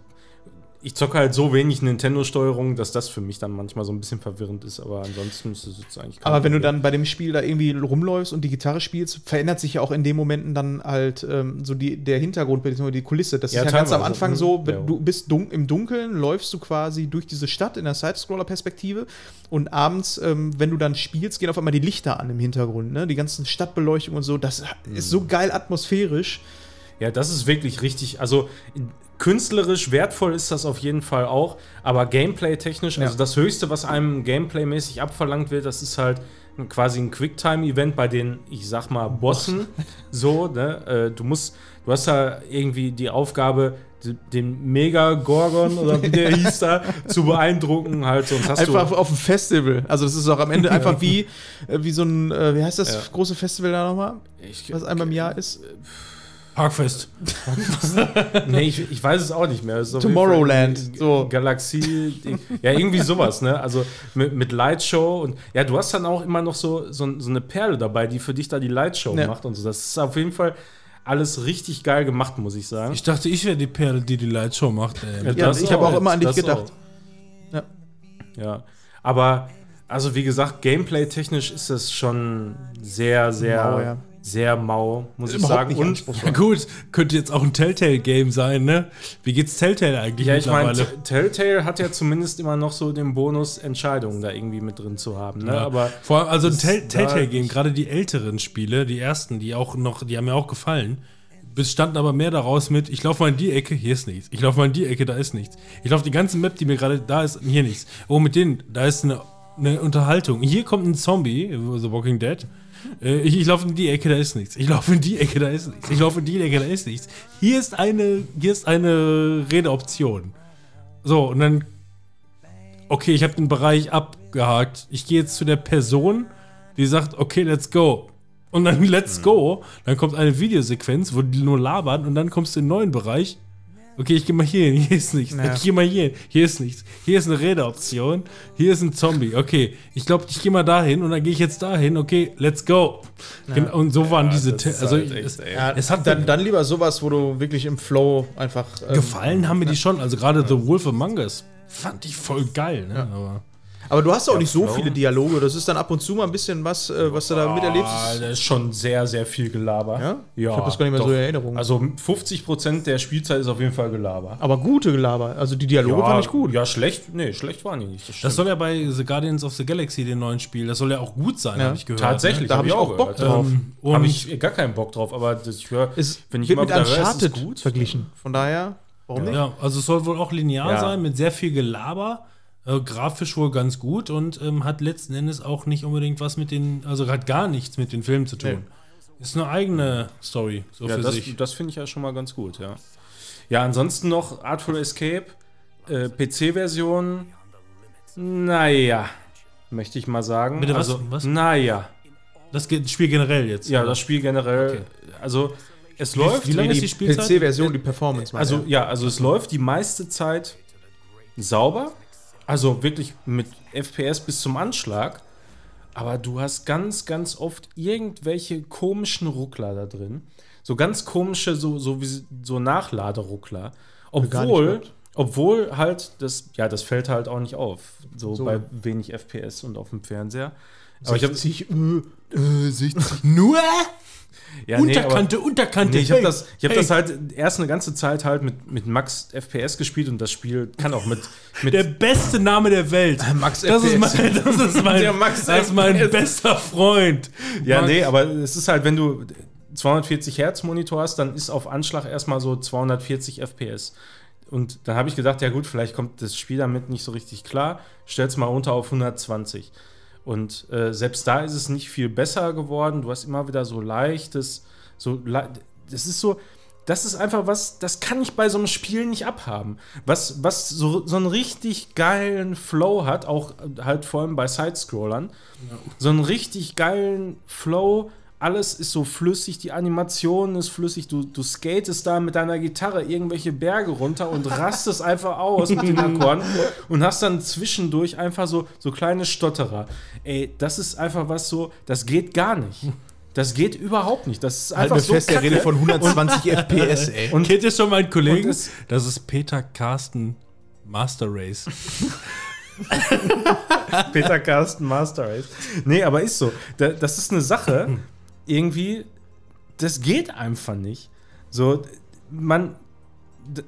ich zocke halt so wenig Nintendo-Steuerung, dass das für mich dann manchmal so ein bisschen verwirrend ist, aber ansonsten ist es jetzt eigentlich Aber wenn du dann bei dem Spiel da irgendwie rumläufst und die Gitarre spielst, verändert sich ja auch in den Momenten dann halt ähm, so die, der Hintergrund, beziehungsweise die Kulisse. Das Ja, ist ja ganz am. Anfang Mhm. so, wenn Ja. du bist dun im Dunkeln, läufst du quasi durch diese Stadt in der Side-Scroller-Perspektive und abends, ähm, wenn du dann spielst, gehen auf einmal die Lichter an im Hintergrund, ne? Die ganzen Stadtbeleuchtung und so. Das ist so geil atmosphärisch. Ja, das ist wirklich richtig. Also künstlerisch wertvoll ist das auf jeden Fall auch, aber gameplay-technisch, also Ja. das Höchste, was einem gameplay-mäßig abverlangt wird, das ist halt quasi ein Quicktime-Event bei den, ich sag mal, Bossen. so, ne? Äh, du musst, du hast da irgendwie die Aufgabe, den Mega-Gorgon oder wie der (laughs) hieß da, zu beeindrucken, halt, sonst hast Einfach du. auf dem Festival. Also das ist auch am Ende (laughs) einfach wie, äh, wie so ein, äh, wie heißt das Ja. große Festival da nochmal? Ich, Was einmal im Jahr ist? Parkfest. (laughs) nee, ich, ich weiß es auch nicht mehr. Tomorrowland, so. Galaxie, ja, irgendwie sowas, ne? Also mit, mit Lightshow und ja, du hast dann auch immer noch so, so, so eine Perle dabei, die für dich da die Lightshow Ja. macht und so. Das ist auf jeden Fall alles richtig geil gemacht, muss ich sagen. Ich dachte, ich wäre die Perle, die die Lightshow macht. Ey. Ja, ich habe auch immer an dich gedacht. auch. Ja. Ja, aber also wie gesagt, gameplay-technisch ist das schon sehr, sehr, Mau, ja. Sehr mau, muss ich sagen. nicht Und. Ja, gut, könnte jetzt auch ein Telltale-Game sein, ne? Wie geht's Telltale eigentlich Ja, ich meine, mittlerweile? Telltale hat ja zumindest immer noch so den Bonus, Entscheidungen da irgendwie mit drin zu haben. Ne? Ja. Aber Vor allem, also ein Telltale-Game, gerade die älteren Spiele, die ersten, die auch noch, die haben mir auch gefallen, bestanden aber mehr daraus mit, ich laufe mal in die Ecke, hier ist nichts. Ich laufe mal in die Ecke, da ist nichts. Ich laufe die ganze Map, die mir gerade, da ist hier nichts. Oh, mit denen, da ist eine, eine Unterhaltung. Hier kommt ein Zombie, The Walking Dead. Äh, Ich, ich laufe in die Ecke, da ist nichts. Ich laufe in die Ecke, da ist nichts. Ich laufe in die Ecke, da ist nichts. Hier ist eine, hier ist eine Redeoption. So, und dann okay, ich habe den Bereich abgehakt. Ich gehe jetzt zu der Person, die sagt, okay, let's go. Und dann (laughs) let's go. Dann kommt eine Videosequenz, wo die nur labern und dann kommst du in den neuen Bereich. Okay, ich gehe mal hier hin, hier ist nichts. Ja. Ich gehe mal hier hin, hier ist nichts. Hier ist eine Redeoption, hier ist ein Zombie. Okay, ich glaube, ich gehe mal dahin und dann gehe ich jetzt dahin. Okay, let's go. Genau, und so waren diese, also halt echt, es. Ja, es hat dann, dann lieber sowas, wo du wirklich im Flow einfach. ähm, gefallen haben mir die schon. Also gerade The Wolf Among Us fand ich voll geil. Ne? Aber Aber du hast auch nicht so Flow. viele Dialoge. Das ist dann ab und zu mal ein bisschen was, äh, was du da miterlebst. Ah, da ist schon sehr, sehr viel Gelaber. Ja? ja Ich hab das gar nicht mehr so doch. in Erinnerung. Also 50% der Spielzeit ist auf jeden Fall Gelaber. Aber gute Gelaber. Also die Dialoge fand ich gut. Ja, schlecht, nee, schlecht waren die nicht. Das, Das soll ja bei The Guardians of the Galaxy, dem neuen Spiel, das soll ja auch gut sein, Ja. habe ich gehört. Tatsächlich, Da hab ich auch Bock gehört. drauf. Ähm, Habe ich gar keinen Bock drauf, aber das, ich höre, wenn ich wird mit wieder höre, Uncharted gut. verglichen. Von daher. Warum nicht? Ja, also es soll wohl auch linear Ja. sein, mit sehr viel Gelaber. Äh, grafisch wohl ganz gut und ähm, hat letzten Endes auch nicht unbedingt was mit den, also hat gar nichts mit den Filmen zu tun. Ist eine eigene Story, so Ja, für das, sich. das finde ich ja schon mal ganz gut, ja. Ja, ansonsten noch Artful Escape, äh, PC-Version, naja, möchte ich mal sagen. Bitte was? also, Was? Naja. Das Spiel generell jetzt. Ja, oder? das Spiel generell, Okay. also es läuft. wie lange ist die- Spielzeit? PC-Version, die Performance. Also ja, also es läuft die meiste Zeit sauber, also wirklich mit FPS bis zum Anschlag. Aber du hast ganz, ganz oft irgendwelche komischen Ruckler da drin. So ganz komische, so, so, wie, so Nachladeruckler. Obwohl, obwohl halt, das, ja, das fällt halt auch nicht auf. So, So. bei wenig FPS und auf dem Fernseher. Aber ich habe 60, äh, äh, 60. Nur ja, nee, aber- Unterkante, Unterkante. Nee, ich habe hey, das, ich hab hey. das halt erst eine ganze Zeit halt mit, mit Max FPS gespielt und das Spiel kann auch mit, mit Der beste Name der Welt. (laughs) Max das ist FPS. mein, das ist mein, Der Max das ist mein bester Freund. Ja, Max- nee, aber es ist halt, wenn du 240 Hertz Monitor hast, dann ist auf Anschlag erstmal so 240 FPS. Und dann habe ich gedacht, ja gut, vielleicht kommt das Spiel damit nicht so richtig klar. Stell's mal runter auf 120. Und äh, selbst da ist es nicht viel besser geworden. Du hast immer wieder so leichtes, so le das ist so, das ist einfach was, das kann ich bei so einem Spiel nicht abhaben. Was, was so, so einen richtig geilen Flow hat, auch äh, halt vor allem bei Sidescrollern. So einen richtig geilen Flow. Alles ist so flüssig, die Animation ist flüssig. Du, du skatest da mit deiner Gitarre irgendwelche Berge runter und rastest einfach aus mit den (laughs) Akkorden und hast dann zwischendurch einfach so, so kleine Stotterer. Ey, das ist einfach was so, das geht gar nicht. Das geht überhaupt nicht. Das ist Halt einfach mir so fest, der. Rede von 120 FPS, ey. Und- Kennt ihr schon meinen Kollegen? Es- das ist Peter Carsten Master Race. (laughs) Peter Carsten Master Race. Nee, aber ist so. Da, das ist eine Sache, (laughs) irgendwie, das geht einfach nicht. So, man,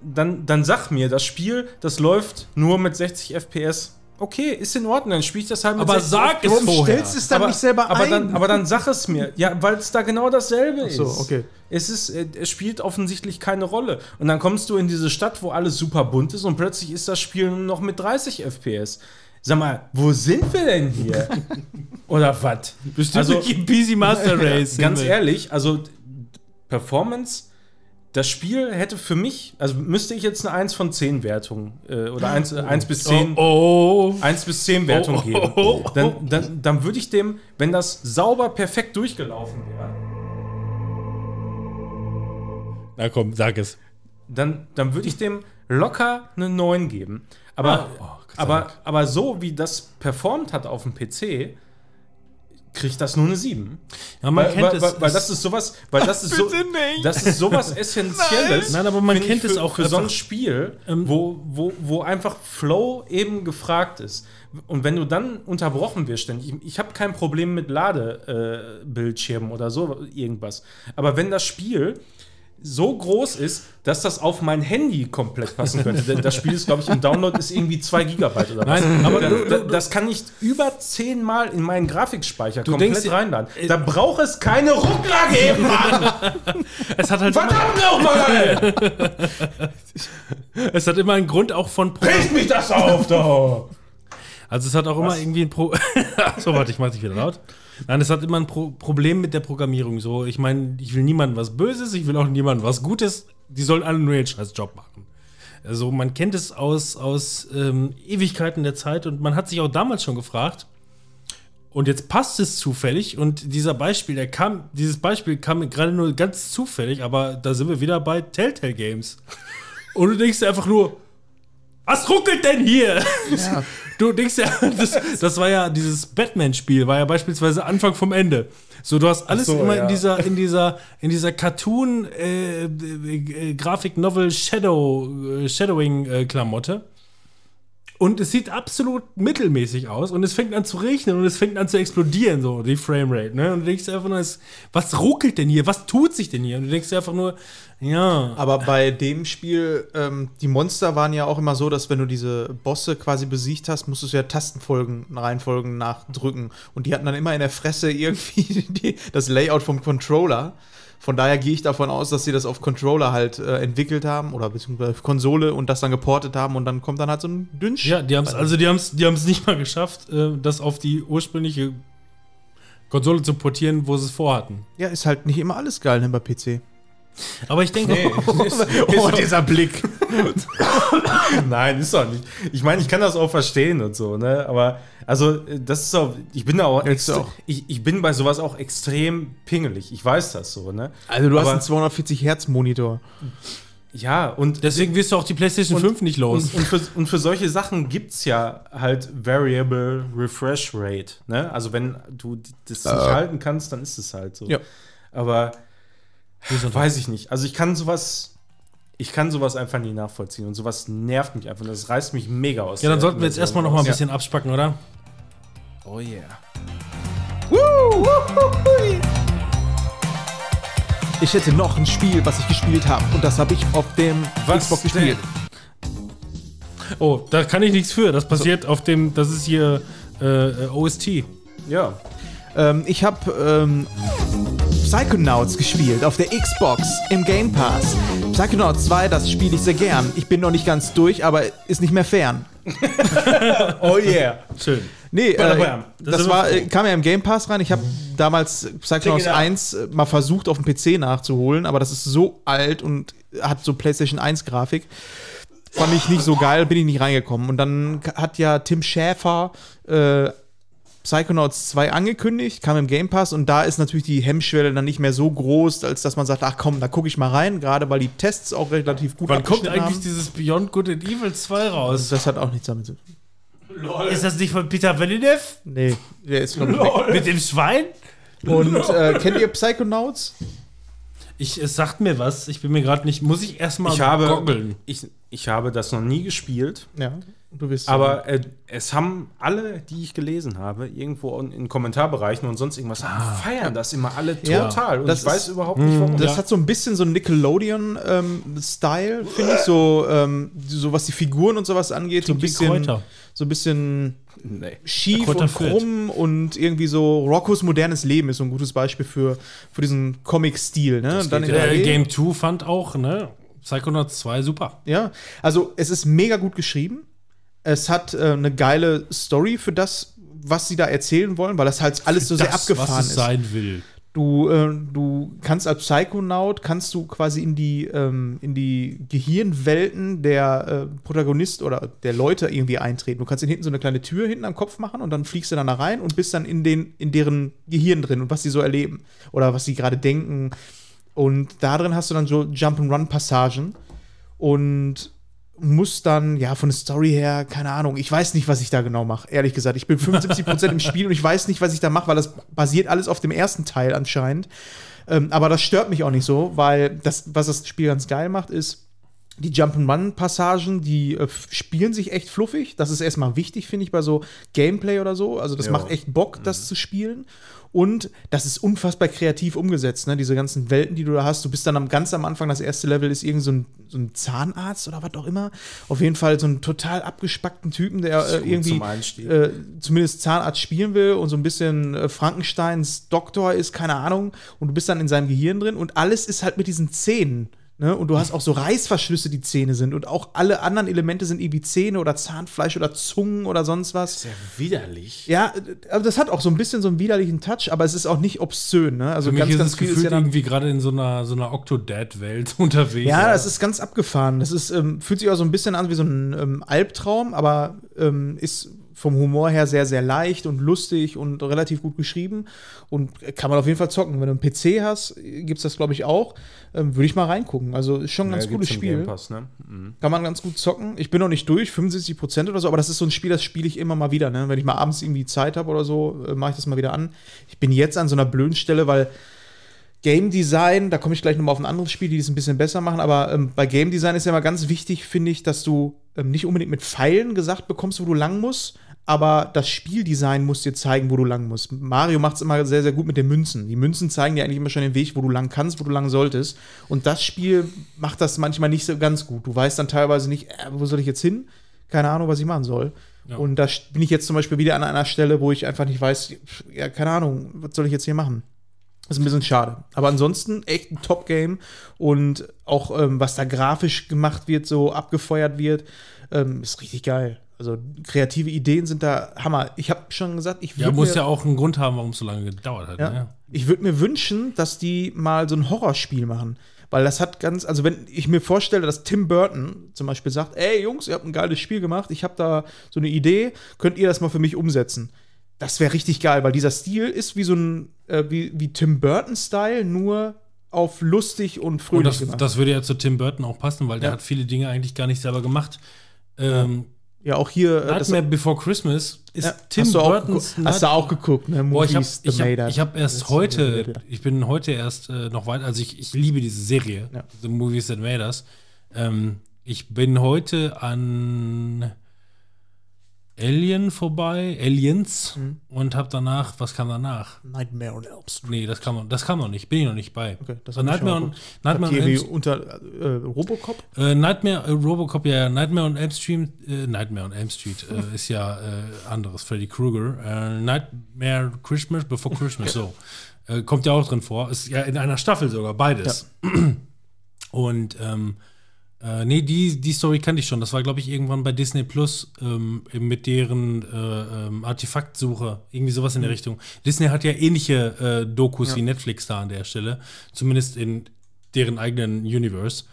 dann, dann sag mir, das Spiel, das läuft nur mit 60 FPS. Okay, ist in Ordnung, dann spiele ich das halt mit Aber 60 sag es FPS. vorher. stellst es dann nicht selber aber ein? Dann, aber dann sag es mir. Ja, weil es da genau dasselbe so, ist. okay. Es, ist, äh, es spielt offensichtlich keine Rolle. Und dann kommst du in diese Stadt, wo alles super bunt ist und plötzlich ist das Spiel nur noch mit 30 FPS. Sag mal, wo sind wir denn hier? (laughs) Oder was? Bestimmt Also- PC Master (laughs) Race. Ganz ehrlich, also Performance, das Spiel hätte für mich, also müsste ich jetzt eine 1 von 10 Wertung äh, oder 1, äh, 1 bis 10 Oh, oh. 1 bis 10 Wertung Oh, oh, geben. oh, oh. Dann, dann, dann würde ich dem, wenn das sauber perfekt durchgelaufen wäre, Na komm, sag es. dann, dann würde ich dem locker eine 9 geben. Aber, Ah, oh, aber, aber so wie das performt hat auf dem PC, kriegt das nur eine 7. Ja, man weil, kennt weil, es. weil, weil es- das ist sowas, weil das ist so, das ist sowas (laughs) Essentielles. Nein, aber man kennt es für, auch für so ein Spiel, Ähm, wo, wo, wo einfach Flow eben gefragt ist. Und wenn du dann unterbrochen wirst, ständig, ich, ich habe kein Problem mit Ladebildschirmen äh, oder so irgendwas. Aber wenn das Spiel so groß ist, dass das auf mein Handy komplett passen könnte. Denn das Spiel ist, glaube ich, im Download ist irgendwie 2 Gigabyte oder was. Nein, aber du- du- das kann ich über 10 Mal in meinen Grafikspeicher Du komplett denkst reinladen. Da braucht es keine Ruckler geben, Mann! (laughs) es hat halt immer, Verdammt nochmal! (laughs) es hat immer einen Grund auch von Pro mich das auf, da! Also es hat auch immer irgendwie ein Pro (laughs) So, warte, ich mach dich wieder laut. Nein, es hat immer ein Pro Problem mit der Programmierung. So, ich meine, ich will niemandem was Böses, ich will auch niemandem was Gutes. Die sollen alle nur ihren scheiß Job machen. Also man kennt es aus, aus ähm, Ewigkeiten der Zeit und man hat sich auch damals schon gefragt, und jetzt passt es zufällig und dieser Beispiel, der kam, dieses Beispiel kam gerade nur ganz zufällig, aber da sind wir wieder bei Telltale Games. Und du denkst einfach nur, was ruckelt denn hier? (laughs) Du denkst ja, das, das war ja dieses Batman-Spiel, war ja beispielsweise Anfang vom Ende. So, du hast alles so, immer ja. in dieser, in (laughs) dieser, in dieser Cartoon äh, äh, Grafik Novel Shadow äh, Shadowing Klamotte. Und es sieht absolut mittelmäßig aus und es fängt an zu regnen und es fängt an zu explodieren, so die Framerate, ne? Und du denkst einfach nur, was ruckelt denn hier? Was tut sich denn hier? Und du denkst einfach nur, ja. Aber bei dem Spiel, ähm, die Monster waren ja auch immer so, dass wenn du diese Bosse quasi besiegt hast, musstest du ja Tastenfolgen, Reihenfolgen nachdrücken. Und die hatten dann immer in der Fresse irgendwie (laughs) die, das Layout vom Controller. Von daher gehe ich davon aus, dass sie das auf Controller halt äh, entwickelt haben oder beziehungsweise auf Konsole und das dann geportet haben und dann kommt dann halt so ein Dünsch. Ja, die haben es also die haben es die haben's nicht mal geschafft, äh, das auf die ursprüngliche Konsole zu portieren, wo sie es vorhatten. Ja, ist halt nicht immer alles geil ne, bei PC. Aber ich denke, (laughs) oh, dieser Blick. (laughs) Nein, ist doch nicht. Ich meine, ich kann das auch verstehen und so, ne? Aber also, äh, das ist auch, ich bin da auch, extre- auch? Ich, ich bin bei sowas auch extrem pingelig. Ich weiß das so, ne? Also du hast Aber- einen 240 Hertz Monitor. Ja, und deswegen wirst du auch die PlayStation Und- 5 nicht los. Und, und, für, und für solche Sachen gibt es ja halt Variable Refresh Rate. Ne? Also wenn du das nicht halten kannst, dann ist es halt so. Ja. Aber weiß ich nicht. Also ich kann sowas, ich kann sowas einfach nie nachvollziehen. Und sowas nervt mich einfach. Das reißt mich mega aus. ja, dann sollten wir jetzt erstmal noch mal ein bisschen abspacken, oder? Oh yeah. Ich hätte noch ein Spiel, was ich gespielt habe und das habe ich auf dem Was Xbox gespielt. Oh, da kann ich nichts für. Das passiert auf dem, das ist hier äh, äh, OST. Ja. Ähm, ich habe ähm, Psychonauts gespielt auf der Xbox im Game Pass. Psychonauts 2, das spiele ich sehr gern. Ich bin noch nicht ganz durch, aber ist nicht mehr fern. (laughs) Oh yeah. Schön. Nee, äh. Das das war, äh, kam ja im Game Pass rein. Ich habe damals Psychonauts Check it out. 1 äh, mal versucht auf dem PC nachzuholen, aber das ist so alt und hat so PlayStation 1 Grafik. Fand ich nicht so geil, bin ich nicht reingekommen. Und dann hat ja Tim Schäfer äh, Psychonauts 2 angekündigt, kam im Game Pass und da ist natürlich die Hemmschwelle dann nicht mehr so groß, als dass man sagt, ach komm, da gucke ich mal rein, gerade weil die Tests auch relativ gut Wann kommt eigentlich haben. dieses Beyond Good and Evil 2 raus? Das hat auch nichts damit zu tun. Ist das nicht von Peter Villeneuve? Nee, der ist weg. Mit dem Schwein? Und äh, kennt ihr Psychonauts? Ich, es sagt mir was. Ich bin mir gerade nicht. Muss ich erstmal Ich habe, goggeln. ich, ich habe das noch nie gespielt. Ja, Aber äh, es haben alle, die ich gelesen habe, irgendwo in, in Kommentarbereichen und sonst irgendwas, feiern das immer alle Ja, total. und das ich weiß ist- überhaupt nicht, warum. Das Ja. hat so ein bisschen so einen Nickelodeon-Style, finde ich. So, ähm, so was die Figuren und sowas angeht. So ein bisschen, Kräuter. so ein bisschen nee. schief Kräuter und krumm und irgendwie so Roccos modernes Leben ist so ein gutes Beispiel für, für diesen Comic-Stil. Ne? Und dann in Äh, 3D. Game 2 fand auch, ne? Psychonauts 2 super. Ja, also es ist mega gut geschrieben. Es hat äh, eine geile Story für das, was sie da erzählen wollen, weil das halt alles so sehr Das, abgefahren was es ist. sein will. Du, äh, du kannst als Psychonaut, kannst du quasi in die, ähm, in die Gehirnwelten der äh, Protagonist oder der Leute irgendwie eintreten. Du kannst ihnen hinten so eine kleine Tür hinten am Kopf machen und dann fliegst du dann da rein und bist dann in, den, in deren Gehirn drin und was sie so erleben oder was sie gerade denken. Und da drin hast du dann so Jump-and-Run-Passagen und musst dann, ja, von der Story her, keine Ahnung, ich weiß nicht, was ich da genau mache, ehrlich gesagt. Ich bin 75% im Spiel und ich weiß nicht, was ich da mache, weil das basiert alles auf dem ersten Teil anscheinend. Ähm, aber das stört mich auch nicht so, weil das, was das Spiel ganz geil macht, ist, die Jump'n'Run-Passagen, die äh, spielen sich echt fluffig. Das ist erstmal wichtig, finde ich, bei so Gameplay oder so. Also, das Ja. macht echt Bock, das zu spielen. Und das ist unfassbar kreativ umgesetzt, ne? Diese ganzen Welten, die du da hast. Du bist dann am, ganz am Anfang, das erste Level ist irgend so ein, so ein Zahnarzt oder was auch immer. Auf jeden Fall so einen total abgespackten Typen, der äh, irgendwie zum äh, zumindest Zahnarzt spielen will und so ein bisschen äh, Frankensteins Doktor ist, keine Ahnung. Und du bist dann in seinem Gehirn drin und alles ist halt mit diesen Zähnen. Ne? Und du hast auch so Reißverschlüsse, die Zähne sind. Und auch alle anderen Elemente sind irgendwie Zähne oder Zahnfleisch oder Zungen oder sonst was. Sehr widerlich. Ja, äh, aber das hat auch so ein bisschen so einen widerlichen Touch, aber es ist auch nicht obszön. Ne? Also Für mich ganz, ist ganz viel ist ja dann. irgendwie gerade in so einer, so einer Octodad-Welt (laughs) unterwegs. Ja, das ist ganz abgefahren. Das ist, ähm, fühlt sich auch so ein bisschen an wie so ein ähm, Albtraum, aber ähm, ist vom Humor her sehr, sehr leicht und lustig und relativ gut geschrieben. Und kann man auf jeden Fall zocken. Wenn du einen PC hast, gibt es das, glaube ich, auch. Ähm, Würde ich mal reingucken. Also ist schon ein ganz Ja, cooles Spiel. Game Pass, ne? Mhm. Kann man ganz gut zocken. Ich bin noch nicht durch, 75 Prozent oder so, aber das ist so ein Spiel, das spiele ich immer mal wieder. Ne? Wenn ich mal abends irgendwie Zeit habe oder so, äh, mache ich das mal wieder an. Ich bin jetzt an so einer blöden Stelle, weil Game Design, da komme ich gleich nochmal auf ein anderes Spiel, die das ein bisschen besser machen, aber ähm, bei Game Design ist ja immer ganz wichtig, finde ich, dass du ähm, nicht unbedingt mit Pfeilen gesagt bekommst, wo du lang musst, aber das Spieldesign muss dir zeigen, wo du lang musst. Mario macht es immer sehr, sehr gut mit den Münzen. Die Münzen zeigen dir eigentlich immer schon den Weg, wo du lang kannst, wo du lang solltest. Und das Spiel macht das manchmal nicht so ganz gut. Du weißt dann teilweise nicht, äh, wo soll ich jetzt hin? Keine Ahnung, was ich machen soll. Ja. Und da bin ich jetzt zum Beispiel wieder an einer Stelle, wo ich einfach nicht weiß, ja, keine Ahnung, was soll ich jetzt hier machen? Das ist ein bisschen schade. Aber ansonsten echt ein Top-Game. Und auch ähm, was da grafisch gemacht wird, so abgefeuert wird, ähm, ist richtig geil. Also kreative Ideen sind da Hammer. Ich habe schon gesagt, ich Ja, würd muss mir, ja auch einen Grund haben, warum es so lange gedauert hat. ja, Ne? ich würde mir wünschen, dass die mal so ein Horrorspiel machen. Weil das hat ganz, also wenn ich mir vorstelle, dass Tim Burton zum Beispiel sagt, ey Jungs, ihr habt ein geiles Spiel gemacht, ich habe da so eine Idee, könnt ihr das mal für mich umsetzen? Das wäre richtig geil, weil dieser Stil ist wie so ein, äh, wie, wie Tim Burton-Style, nur auf lustig und fröhlich Und das, gemacht. das würde ja zu Tim Burton auch passen, weil der Ja. hat viele Dinge eigentlich gar nicht selber gemacht. Ähm, ja, auch hier. äh, das- Nightmare Before Christmas ist ja, Tim hast auch Burtons geguckt- Hast du auch geguckt, ne? Boah, ich habe ich hab, ich hab erst Das- heute, ich bin heute erst äh, noch weiter, also ich, ich liebe diese Serie, Ja. The Movies That Made Us. Ähm, ich bin heute an Alien vorbei, Aliens, Mhm. und habe danach, was kam danach? Nightmare on Elm Street. Nee, das kam, das kam noch nicht, bin ich noch nicht bei. Okay, das So hab ich Nightmare on. Nightmare on Elm unter äh, Robocop? äh, Nightmare, äh, Robocop, ja, ja, Nightmare on Elm Street, äh, Nightmare on Elm Street äh, (laughs) ist ja anderes, Freddy Krueger. Nightmare Christmas, Before Christmas, so. Kommt ja auch drin vor. Ist ja in einer Staffel sogar, beides. Und, ähm, äh, nee, die, die Story kannte ich schon. Das war, glaube ich, irgendwann bei Disney Plus ähm, mit deren äh, ähm, Artefaktsuche. Irgendwie sowas in der Richtung. Disney hat ja ähnliche äh, Dokus wie Netflix da an der Stelle. Zumindest in deren eigenen Universe.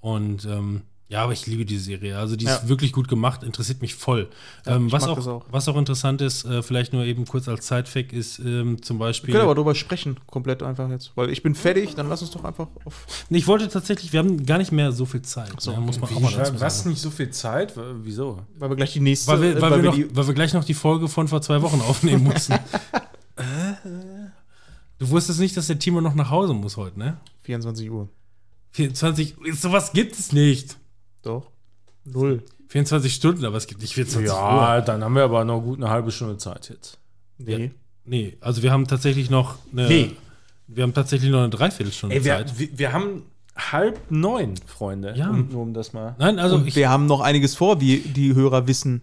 Und ähm, ja, aber ich liebe die Serie. Also die ist Ja. wirklich gut gemacht, interessiert mich voll. ähm, ich was, auch, auch. was auch interessant ist, äh, vielleicht nur eben kurz als Sidefact, ist ähm, zum Wir Beispiel. können aber drüber sprechen, komplett einfach jetzt. Weil ich bin fertig, dann lass uns doch einfach auf. Nee, ich wollte tatsächlich, wir haben gar nicht mehr so viel Zeit. so, ne, muss man Wie, auch mal dazu was sagen. nicht so viel Zeit? Wieso? Weil wir gleich die nächste. Weil wir, äh, weil, wir noch, die, weil wir gleich noch die Folge von vor zwei Wochen aufnehmen (laughs) mussten. du wusstest nicht, dass der Timo noch nach Hause muss heute, ne? 24 Uhr. 24, sowas gibt es nicht. Doch. Null. 24 Stunden, aber es gibt nicht 24 Uhr. Ja, dann haben wir aber noch gut eine halbe Stunde Zeit jetzt. Nee. Nee, also wir haben tatsächlich noch eine. Nee. Wir haben tatsächlich noch eine Dreiviertelstunde Ey, wir, Zeit. wir, wir haben halb neun, Freunde. Ja. Um, nur um das mal. Nein, also, Und ich, wir haben noch einiges vor, wie die Hörer wissen.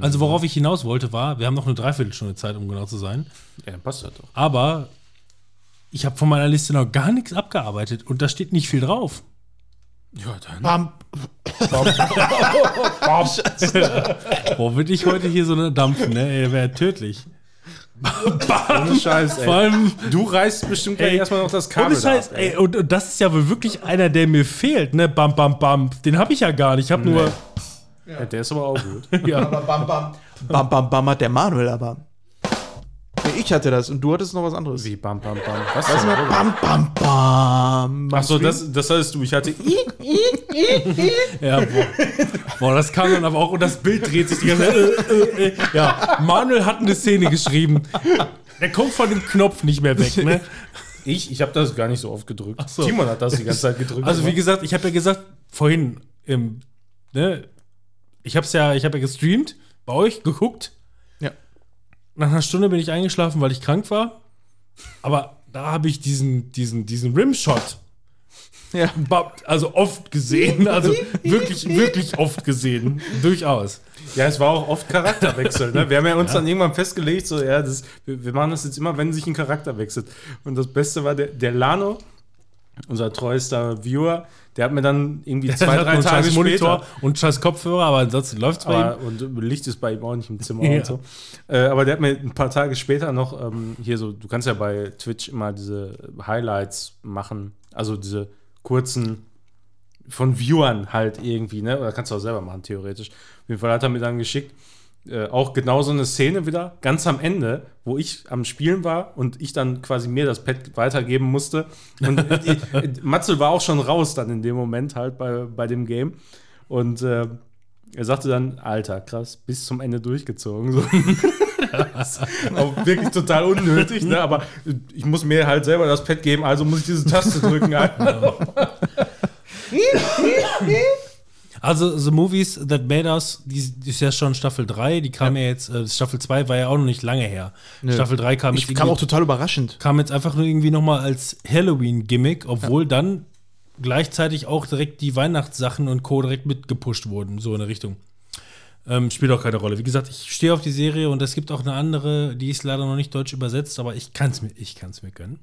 also worauf ich hinaus wollte, war, wir haben noch eine Dreiviertelstunde Zeit, um genau zu sein. Ja, dann passt das doch. Aber ich habe von meiner Liste noch gar nichts abgearbeitet und da steht nicht viel drauf. Ja, dann. Bam. (laughs) Boah, würde ich heute hier so eine dampfen, ne? Ey, wäre tödlich. Ohne Scheiß, Vor allem, Du reißt bestimmt gleich Ey, erstmal noch das Kabel ohne Scheiß, da ab, ey, und, und das ist ja wohl wirklich einer, der mir fehlt, ne? Bam, bam, bam. Den habe ich ja gar nicht. Ich habe nur. Ja, der ist aber auch gut. Ja. Aber bam, bam. Bam, bam, bam hat der Manuel aber. Nee, ich hatte das und du hattest noch was anderes. Wie bam, bam, bam. Was Was denn? mal bam, bam, bam. Achso, das, das hattest du. Ich hatte. (laughs) Ja, boah. boah, das kam dann aber auch und das Bild dreht sich die ganze Zeit. Äh, äh, äh. Ja, Manuel hat eine Szene geschrieben. Der kommt von dem Knopf nicht mehr weg, ne? Ich, ich habe das gar nicht so oft gedrückt. so. Timon hat das die ganze Zeit gedrückt. Also wie gesagt, ich habe ja gesagt, vorhin, im, ne, ich habe ja, ich habe ja gestreamt, bei euch geguckt. Ja. Nach einer Stunde bin ich eingeschlafen, weil ich krank war. Aber da habe ich diesen, diesen, diesen Rimshot Ja. also oft gesehen, also wirklich, wirklich oft gesehen, durchaus. Ja, es war auch oft Charakterwechsel. Ne? Wir haben ja uns dann irgendwann festgelegt, so, ja, das, wir, wir machen das jetzt immer, wenn sich ein Charakter wechselt. Und das Beste war der, der Lano, unser treuester Viewer, der hat mir dann irgendwie zwei, (laughs) drei Tage Monitor später. und scheiß Kopfhörer, aber ansonsten läuft es bei ihm. Und Licht ist bei ihm auch nicht im Zimmer Ja. und so. Äh, aber der hat mir ein paar Tage später noch ähm, hier so, du kannst ja bei Twitch immer diese Highlights machen, also diese kurzen von Viewern halt irgendwie, ne? Oder kannst du auch selber machen, theoretisch. Auf jeden Fall hat er mir dann geschickt, äh, auch genau so eine Szene wieder, ganz am Ende, wo ich am Spielen war und ich dann quasi mir das Pad weitergeben musste. Und (laughs) Matzel war auch schon raus dann in dem Moment halt bei, bei dem Game. Und äh, er sagte dann, Alter, krass, bis zum Ende durchgezogen. So. Auch wirklich total unnötig, ne? aber ich muss mir halt selber das Pad geben, also muss ich diese Taste drücken. (laughs) (laughs) Also The Movies That Made Us, die, die ist ja schon Staffel 3, die kam ja, jetzt, äh, Staffel 2 war ja auch noch nicht lange her. Staffel 3 kam Ich jetzt, kam auch total überraschend. kam jetzt einfach nur irgendwie nochmal als Halloween-Gimmick, obwohl dann gleichzeitig auch direkt die Weihnachtssachen und Co. direkt mitgepusht wurden, so in der Richtung. Ähm, spielt auch keine Rolle. Wie gesagt, ich stehe auf die Serie und es gibt auch eine andere, die ist leider noch nicht deutsch übersetzt, aber ich kann es mir, ich kann's mir gönnen.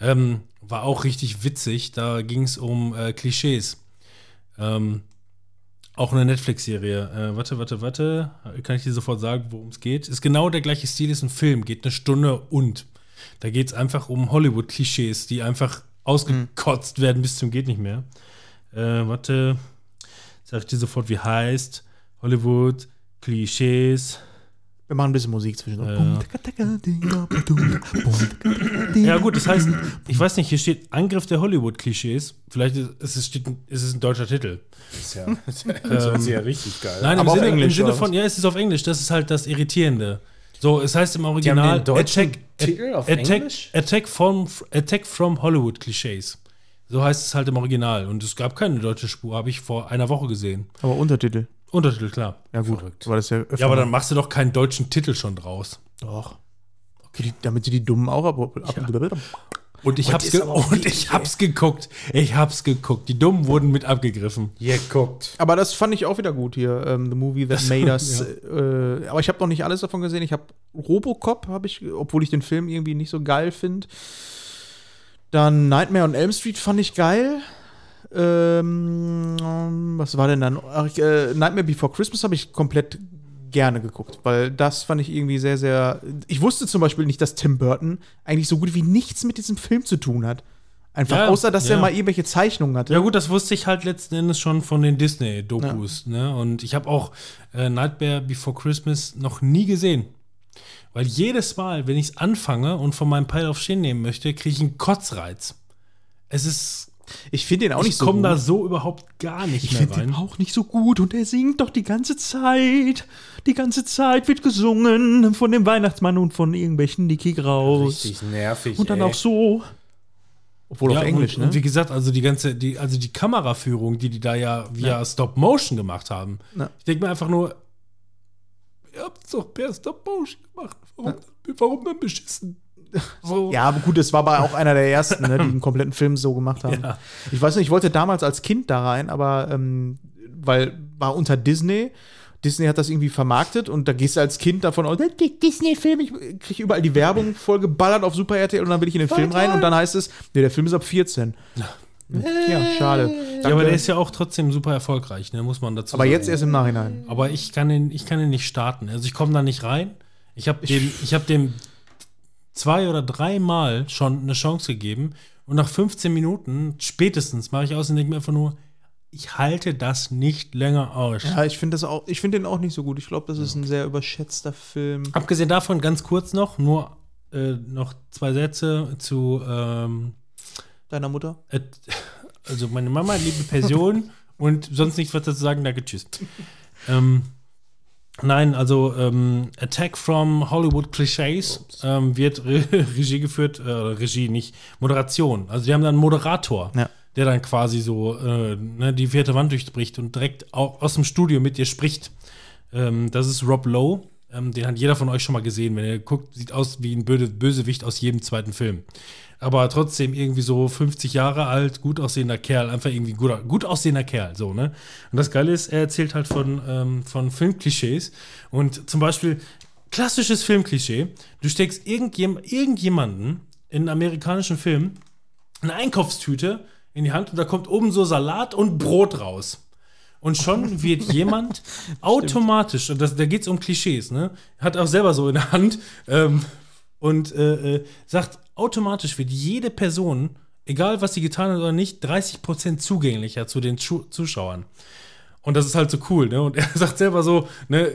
Ähm, war auch richtig witzig. Da ging es um äh, Klischees. Ähm, auch eine Netflix-Serie. Äh, warte, warte, warte. Kann ich dir sofort sagen, worum es geht? Ist genau der gleiche Stil, ist ein Film, geht eine Stunde und. Da geht es einfach um Hollywood-Klischees, die einfach ausgekotzt werden bis zum geht nicht mehr. Äh, warte, sag ich dir sofort, wie heißt. Hollywood, Klischees. Wir machen ein bisschen Musik zwischendurch. Ja, gut, das heißt, ich weiß nicht, hier steht Angriff der Hollywood-Klischees. Vielleicht ist es, steht, ein- ist es ein deutscher Titel. Ist ja, (laughs) das ist ja richtig geil. Nein, im Sinne, im Englisch, Sinne oder von, ja, es ist auf Englisch, das ist halt das Irritierende. So, es heißt im haben Original den deutschen Attack, Titel auf Attack, Englisch? Attack, from, Attack from Hollywood Klischees. So heißt es halt im Original. Und es gab keine deutsche Spur, habe ich vor einer Woche gesehen. Aber Untertitel. Untertitel, klar. Ja, gut. Verrückt. Aber das ist ja, öfter Ja, aber dann machst du doch keinen deutschen Titel schon draus. Doch. Okay, die, damit sie die Dummen auch ab. ab Und ich, Und hab's, ge und ich hab's geguckt. Ich hab's geguckt. Die Dummen wurden mit abgegriffen. Ihr guckt. Aber das fand ich auch wieder gut hier. ähm, The Movie That Made Us. (laughs) Äh, aber ich habe noch nicht alles davon gesehen. Ich habe Robocop, habe ich, obwohl ich den Film irgendwie nicht so geil finde. Dann Nightmare on Elm Street fand ich geil. Ähm, was war denn dann? Ach, äh, Nightmare Before Christmas habe ich komplett gerne geguckt, weil das fand ich irgendwie sehr, sehr. Ich wusste zum Beispiel nicht, dass Tim Burton eigentlich so gut wie nichts mit diesem Film zu tun hat. Einfach Ja, außer, dass er ja. mal irgendwelche Zeichnungen hatte. Ja gut, das wusste ich halt letzten Endes schon von den Disney-Dokus. Ne? Und ich habe auch äh, Nightmare Before Christmas noch nie gesehen. Weil jedes Mal, wenn ich es anfange und von meinem Pile of Shame nehmen möchte, kriege ich einen Kotzreiz. Es ist, Ich finde den auch ich nicht so komme gut. da so überhaupt gar nicht Ich mehr finde rein. den auch nicht so gut und er singt doch die ganze Zeit. Die ganze Zeit wird gesungen von dem Weihnachtsmann und von irgendwelchen Nicky Graus. Richtig nervig. Und dann ey. auch so. Obwohl Ja, auf Englisch, und, ne? und wie gesagt, also die ganze, die, also die Kameraführung, die die da ja via Stop Motion gemacht haben. Ja. Ich denke mir einfach nur, ihr habt es doch per Stop Motion gemacht. Warum, warum denn beschissen? So. (laughs) ja, aber gut, es war aber auch einer der ersten, ne, die einen kompletten Film so gemacht haben. Ja. Ich weiß nicht, ich wollte damals als Kind da rein, aber ähm, weil war unter Disney. Disney hat das irgendwie vermarktet und da gehst du als Kind davon aus, "Die Disney-Film, ich kriege überall die Werbung voll geballert auf Super RTL und dann will ich in den Film rein und dann heißt es, nee, der Film ist ab 14. Ja, schade. Ja, aber der ist ja auch trotzdem super erfolgreich, ne, muss man dazu aber sagen. jetzt erst im Nachhinein. Aber ich kann ihn, ich kann ihn nicht starten. Also ich komme da nicht rein. Ich habe dem, ich habe dem zwei oder dreimal schon eine Chance gegeben und nach 15 Minuten spätestens mache ich aus und denke mir einfach nur, ich halte das nicht länger aus. Ja, ich finde das auch, ich finde den auch nicht so gut. Ich glaube, das ist ein sehr überschätzter Film. Abgesehen davon, ganz kurz noch, nur äh, noch zwei Sätze zu, ähm, Deiner Mutter? äh, also meine Mama, liebe Person (laughs) und sonst nichts was dazu sagen, danke, tschüss. ähm, (laughs) nein, also ähm, Attack from Hollywood Clichés ähm, wird Re (laughs) Regie geführt, äh, Regie nicht, Moderation. Also die haben dann einen Moderator, Ja. der dann quasi so äh, ne, die vierte Wand durchbricht und direkt au aus dem Studio mit dir spricht. Ähm, das ist Rob Lowe. Ähm, den hat jeder von euch schon mal gesehen. Wenn ihr guckt, sieht aus wie ein Böse Bösewicht aus jedem zweiten Film. Aber trotzdem irgendwie so 50 Jahre alt, gut aussehender Kerl, einfach irgendwie guter, gut aussehender Kerl, so, ne? Und das Geile ist, er erzählt halt von, ähm, von Filmklischees. Und zum Beispiel, klassisches Filmklischee, du steckst irgendjem, irgendjemanden in einen amerikanischen Film eine Einkaufstüte in die Hand und da kommt oben so Salat und Brot raus. Und schon wird (laughs) jemand automatisch, und das, da geht es um Klischees, ne? Hat auch selber so in der Hand ähm, und äh, äh, sagt, automatisch wird jede Person, egal was sie getan hat oder nicht, 30% zugänglicher zu den Schu Zuschauern. Und das ist halt so cool, ne? Und er (laughs) sagt selber so, ne,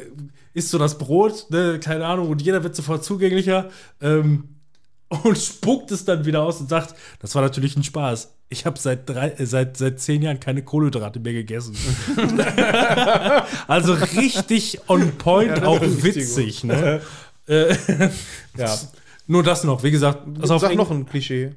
isst so das Brot, ne, keine Ahnung, und jeder wird sofort zugänglicher. Ähm, (laughs) und spuckt es dann wieder aus und sagt, das war natürlich ein Spaß. Ich habe seit, drei, äh, seit, seit zehn Jahren keine Kohlenhydrate mehr gegessen. (laughs) also richtig on point, auch witzig. Ne? Äh, ja, nur das noch. Wie gesagt, also Sag noch ein Klischee.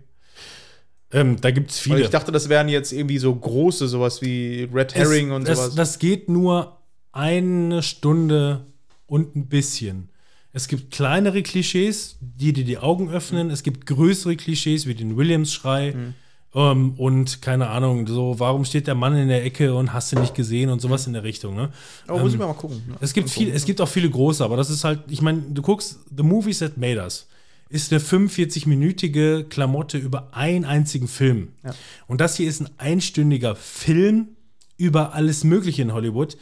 ähm, da gibt es Weil viele. ich dachte, das wären jetzt irgendwie so große, sowas wie Red Herring es, und sowas. Das geht nur eine Stunde und ein bisschen. Es gibt kleinere Klischees, die dir die Augen öffnen. Es gibt größere Klischees wie den Williams-Schrei. Mhm. Ähm, und keine Ahnung, so, warum steht der Mann in der Ecke und hast du nicht gesehen und sowas in der Richtung, ne? Aber muss ich mal, mal gucken. ne? Es gibt, viel, es gibt auch viele große, aber das ist halt, ich meine, du guckst, The Movies That Made Us ist eine 45-minütige Klamotte über einen einzigen Film. Ja. Und das hier ist ein einstündiger Film über alles Mögliche in Hollywood.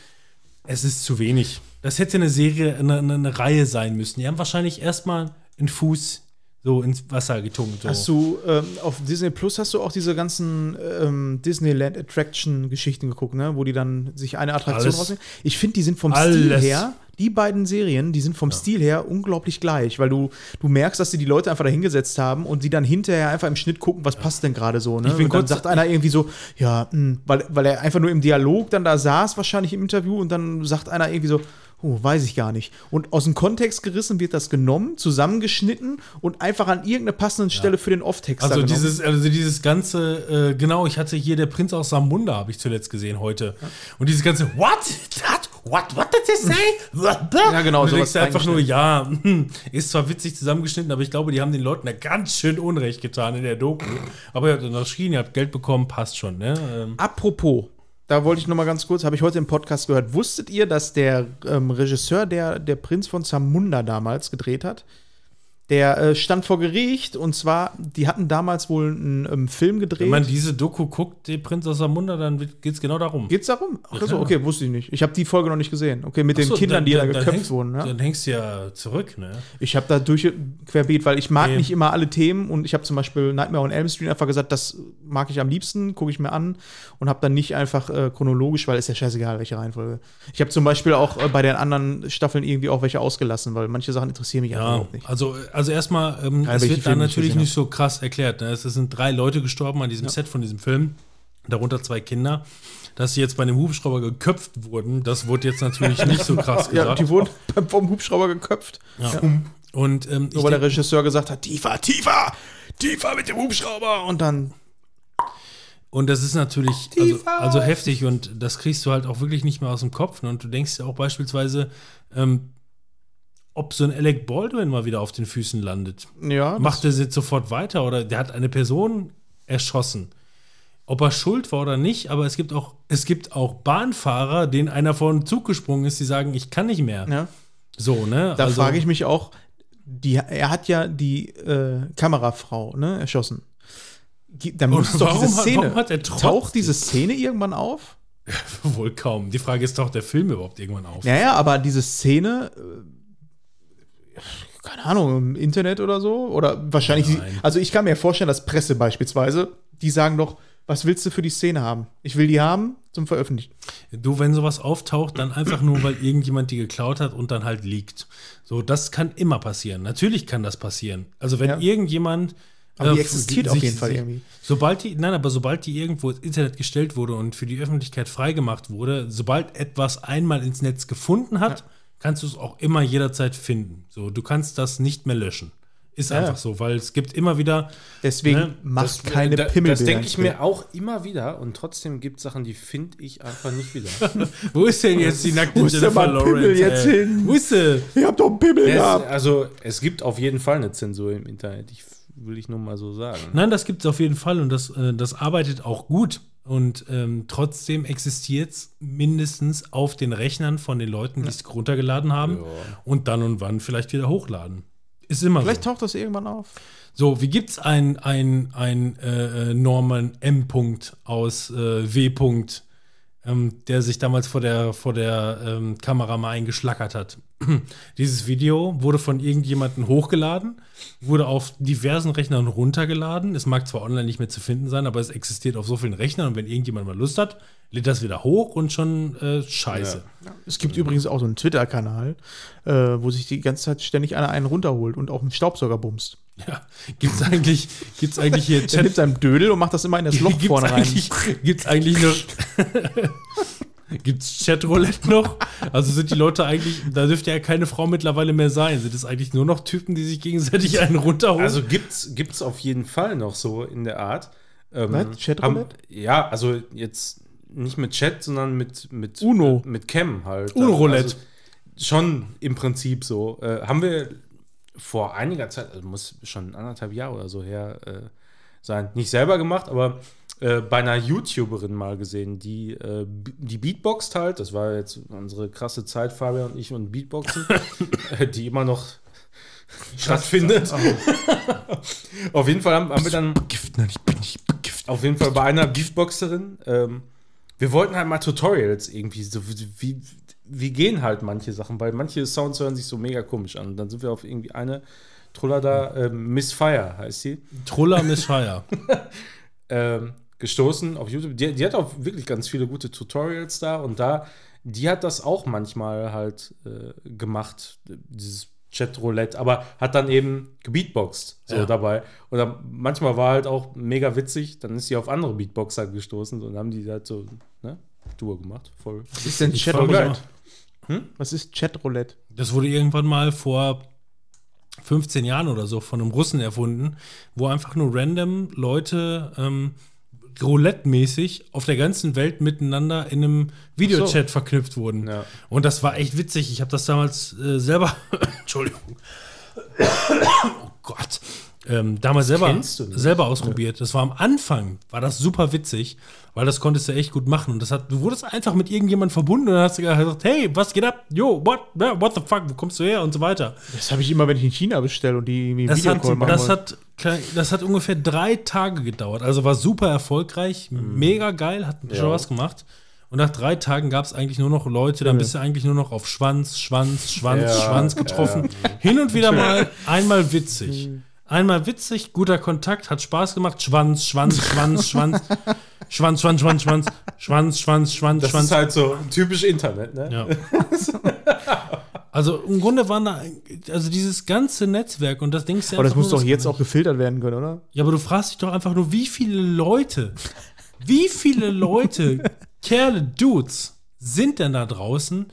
Es ist zu wenig. Das hätte eine Serie, eine, eine, Reihe sein müssen. Die haben wahrscheinlich erstmal einen Fuß so ins Wasser getunkt. So. Hast du ähm, auf Disney Plus hast du auch diese ganzen ähm, Disneyland Attraction Geschichten geguckt, ne? Wo die dann sich eine Attraktion Alles. rausnehmen. Ich finde, die sind vom Alles. Stil her, die beiden Serien, die sind vom Stil her unglaublich gleich, weil du, du merkst, dass sie die Leute einfach da hingesetzt haben und die dann hinterher einfach im Schnitt gucken, was passt denn gerade so. Ne? Ich bin und dann sagt einer irgendwie so, ja, mh, weil, weil er einfach nur im Dialog dann da saß, wahrscheinlich im Interview, und dann sagt einer irgendwie so, Oh, weiß ich gar nicht. Und aus dem Kontext gerissen wird das genommen, zusammengeschnitten und einfach an irgendeiner passenden Stelle für den Off-Text Also dieses, also dieses ganze, äh, genau, ich hatte hier der Prinz aus Samunda, habe ich zuletzt gesehen heute. Und dieses ganze, what? That? What? What did they say? Ja, genau, Und du denkst einfach nur, ja, (laughs) ist zwar witzig zusammengeschnitten, aber ich glaube, die haben den Leuten da ganz schön Unrecht getan in der Doku. Aber ihr habt unterschrieben, ihr habt Geld bekommen, passt schon, ne? Ähm, Apropos, da wollte ich noch mal ganz kurz, habe ich heute im Podcast gehört. Wusstet ihr, dass der ähm, Regisseur, der der Prinz von Zamunda damals gedreht hat, der äh, stand vor Gericht und zwar, die hatten damals wohl einen ähm, Film gedreht. Wenn man diese Doku guckt, die Prinz aus Samunda, dann geht es genau darum. Geht's darum? Ach so, okay, wusste ich nicht. Ich habe die Folge noch nicht gesehen. Okay, mit Ach den so, Kindern, dann- die da dann- dann geköpft hängst- wurden. Ja? Dann hängst du ja zurück, ne? Ich habe da durch querbeet, weil ich mag Nee. nicht immer alle Themen und ich habe zum Beispiel Nightmare on Elm Street einfach gesagt, das mag ich am liebsten, gucke ich mir an und habe dann nicht einfach äh, chronologisch, weil ist ja scheißegal, welche Reihenfolge. Ich habe zum Beispiel auch äh, bei den anderen Staffeln irgendwie auch welche ausgelassen, weil manche Sachen interessieren mich einfach Ja, überhaupt nicht. also, also erstmal, ähm, Ja, es wird dann ich natürlich nicht so krass erklärt. Ne? Es sind drei Leute gestorben an diesem Set von diesem Film, darunter zwei Kinder. Dass sie jetzt bei einem Hubschrauber geköpft wurden, das wurde jetzt natürlich (laughs) nicht so krass Ja, gesagt. die wurden (laughs) vom Hubschrauber geköpft. Ja. Und ähm, Nur weil der Regisseur gesagt hat, tiefer, tiefer, tiefer mit dem Hubschrauber und dann Und das ist natürlich also, also heftig und das kriegst du halt auch wirklich nicht mehr aus dem Kopf. Ne? Und du denkst ja auch beispielsweise, ähm, ob so ein Alec Baldwin mal wieder auf den Füßen landet. ja, Macht er jetzt sofort weiter oder der hat eine Person erschossen? Ob er schuld war oder nicht, aber es gibt auch, es gibt auch Bahnfahrer, denen einer vor den Zug gesprungen ist, die sagen, ich kann nicht mehr. ja. So, ne? Da frage ich mich auch, die, er hat ja die äh, Kamerafrau ne, erschossen. Dann muss doch warum diese hat- Szene. warum hat er trotzdem- taucht diese Szene irgendwann auf? (laughs) wohl kaum. Die Frage ist, taucht der Film überhaupt irgendwann auf? Naja, aber diese Szene, äh, keine Ahnung, im Internet oder so? Oder wahrscheinlich, Nein. also ich kann mir vorstellen, dass Presse beispielsweise, die sagen doch, was willst du für die Szene haben? Ich will die haben zum Veröffentlichen. Du, wenn sowas auftaucht, dann einfach nur, weil irgendjemand die geklaut hat und dann halt liegt. So, das kann immer passieren. Natürlich kann das passieren. Also wenn Ja. irgendjemand Aber die äh, existiert sich- auf jeden Fall irgendwie. Sobald die, nein, aber sobald die irgendwo ins Internet gestellt wurde und für die Öffentlichkeit freigemacht wurde, sobald etwas einmal ins Netz gefunden hat, kannst du es auch immer jederzeit finden. So, du kannst das nicht mehr löschen. Ist Ja. einfach so, weil es gibt immer wieder. Deswegen Ne, macht keine da, Pimmelbilder. Das denke ich mir auch immer wieder und trotzdem gibt es Sachen, die finde ich einfach nicht wieder. (laughs) Wo ist denn jetzt die nackte Wo ist denn mein Pimmel jetzt ey? hin? Wo ist sie? Ihr habt doch einen Pimmel es, gehabt. also es gibt auf jeden Fall eine Zensur im Internet. Ich will ich nur mal so sagen. Nein, das gibt es auf jeden Fall und das, äh, das arbeitet auch gut. Und ähm, trotzdem existiert es mindestens auf den Rechnern von den Leuten, die es runtergeladen haben und dann und wann vielleicht wieder hochladen. Ist immer Vielleicht so. taucht das irgendwann auf. So, wie gibt's ein, ein, ein äh, äh, Norman M. -Punkt aus äh, W. -Punkt, ähm, der sich damals vor der, vor der ähm, Kamera mal eingeschlackert hat? (clears throat) Dieses Video wurde von irgendjemandem hochgeladen, wurde auf diversen Rechnern runtergeladen. Es mag zwar online nicht mehr zu finden sein, aber es existiert auf so vielen Rechnern und wenn irgendjemand mal Lust hat, lädt das wieder hoch und schon äh, scheiße. Es gibt übrigens auch so einen Twitter-Kanal, äh, wo sich die ganze Zeit ständig einer einen runterholt und auch mit Staubsauger bumst. Ja. Gibt's eigentlich, gibt's eigentlich hier (laughs) Der nimmt seinen Dödel und macht das immer in das (laughs) Loch Gibt's vorne rein. eigentlich, gibt's eigentlich noch. (laughs) gibt's Chatroulette noch? Also sind die Leute eigentlich, da dürfte ja keine Frau mittlerweile mehr sein. Sind es eigentlich nur noch Typen, die sich gegenseitig einen runterholen? Also gibt's gibt's auf jeden Fall noch so in der Art. Ähm, Was? Chatroulette? haben- Ja, also jetzt nicht mit Chat, sondern mit mit Uno. mit Cam halt. Uno-Roulette. Also schon im Prinzip so. Äh, haben wir vor einiger Zeit, also muss schon anderthalb Jahre oder so her, äh, sein. Nicht selber gemacht, aber äh, bei einer YouTuberin mal gesehen, die, äh, die Beatboxt halt. Das war jetzt unsere krasse Zeit, Fabian und ich und Beatboxen, (laughs) äh, die immer noch stattfindet. (laughs) Auf jeden Fall haben, haben wir dann Gift, nein, ich bin nicht begiftet. auf jeden Fall bei einer Beatboxerin. Ähm, wir wollten halt mal Tutorials irgendwie, so wie, wie, gehen halt manche Sachen, weil manche Sounds hören sich so mega komisch an. Und dann sind wir auf irgendwie eine Truller da, ähm, Miss Fire heißt sie, Troller Miss Fire. (laughs) ähm, gestoßen auf YouTube. Die, die hat auch wirklich ganz viele gute Tutorials da und da, die hat das auch manchmal halt äh, gemacht, dieses Chat-Roulette, aber hat dann eben gebeatboxt so Ja. dabei. Und dann, manchmal war halt auch mega witzig, dann ist sie auf andere Beatboxer gestoßen und haben die halt so, ne, Duo gemacht. Voll. Was ist denn Chatroulette? mal, Was ist Chatroulette? Das wurde irgendwann mal vor 15 Jahren oder so von einem Russen erfunden, wo einfach nur random Leute ähm, Roulette-mäßig auf der ganzen Welt miteinander in einem Videochat verknüpft wurden. Ja. Und das war echt witzig. Ich habe das damals äh, selber, (coughs) Entschuldigung, (coughs) oh Gott, ähm, damals selber, selber ausprobiert. Das war am Anfang, war das super witzig, weil das konntest du echt gut machen. Und das hat, du wurdest einfach mit irgendjemandem verbunden und dann hast du gesagt, hey, was geht ab? Yo, what, Ja, what the fuck, wo kommst du her? Und so weiter. Das habe ich immer, wenn ich in China bestelle und die irgendwie Das hat, machen das, hat, das hat ungefähr drei Tage gedauert. Also war super erfolgreich, mega geil, hat schon was gemacht. Und nach drei Tagen gab es eigentlich nur noch Leute, dann bist du eigentlich nur noch auf Schwanz, Schwanz, Schwanz, Ja, Schwanz getroffen. Hin und wieder mal einmal witzig. Einmal witzig, guter Kontakt, hat Spaß gemacht. Schwanz, Schwanz, Schwanz, Schwanz. Schwanz, Schwanz, Schwanz, Schwanz, Schwanz, Schwanz, Schwanz, das Schwanz. Das ist halt so typisch Internet, ne? Ja. also im Grunde waren da, also dieses ganze Netzwerk und das Ding ist ja. Aber das muss doch jetzt auch gefiltert werden können, oder? Ja, aber du fragst dich doch einfach nur, wie viele Leute, wie viele Leute, Kerle, Dudes, sind denn da draußen,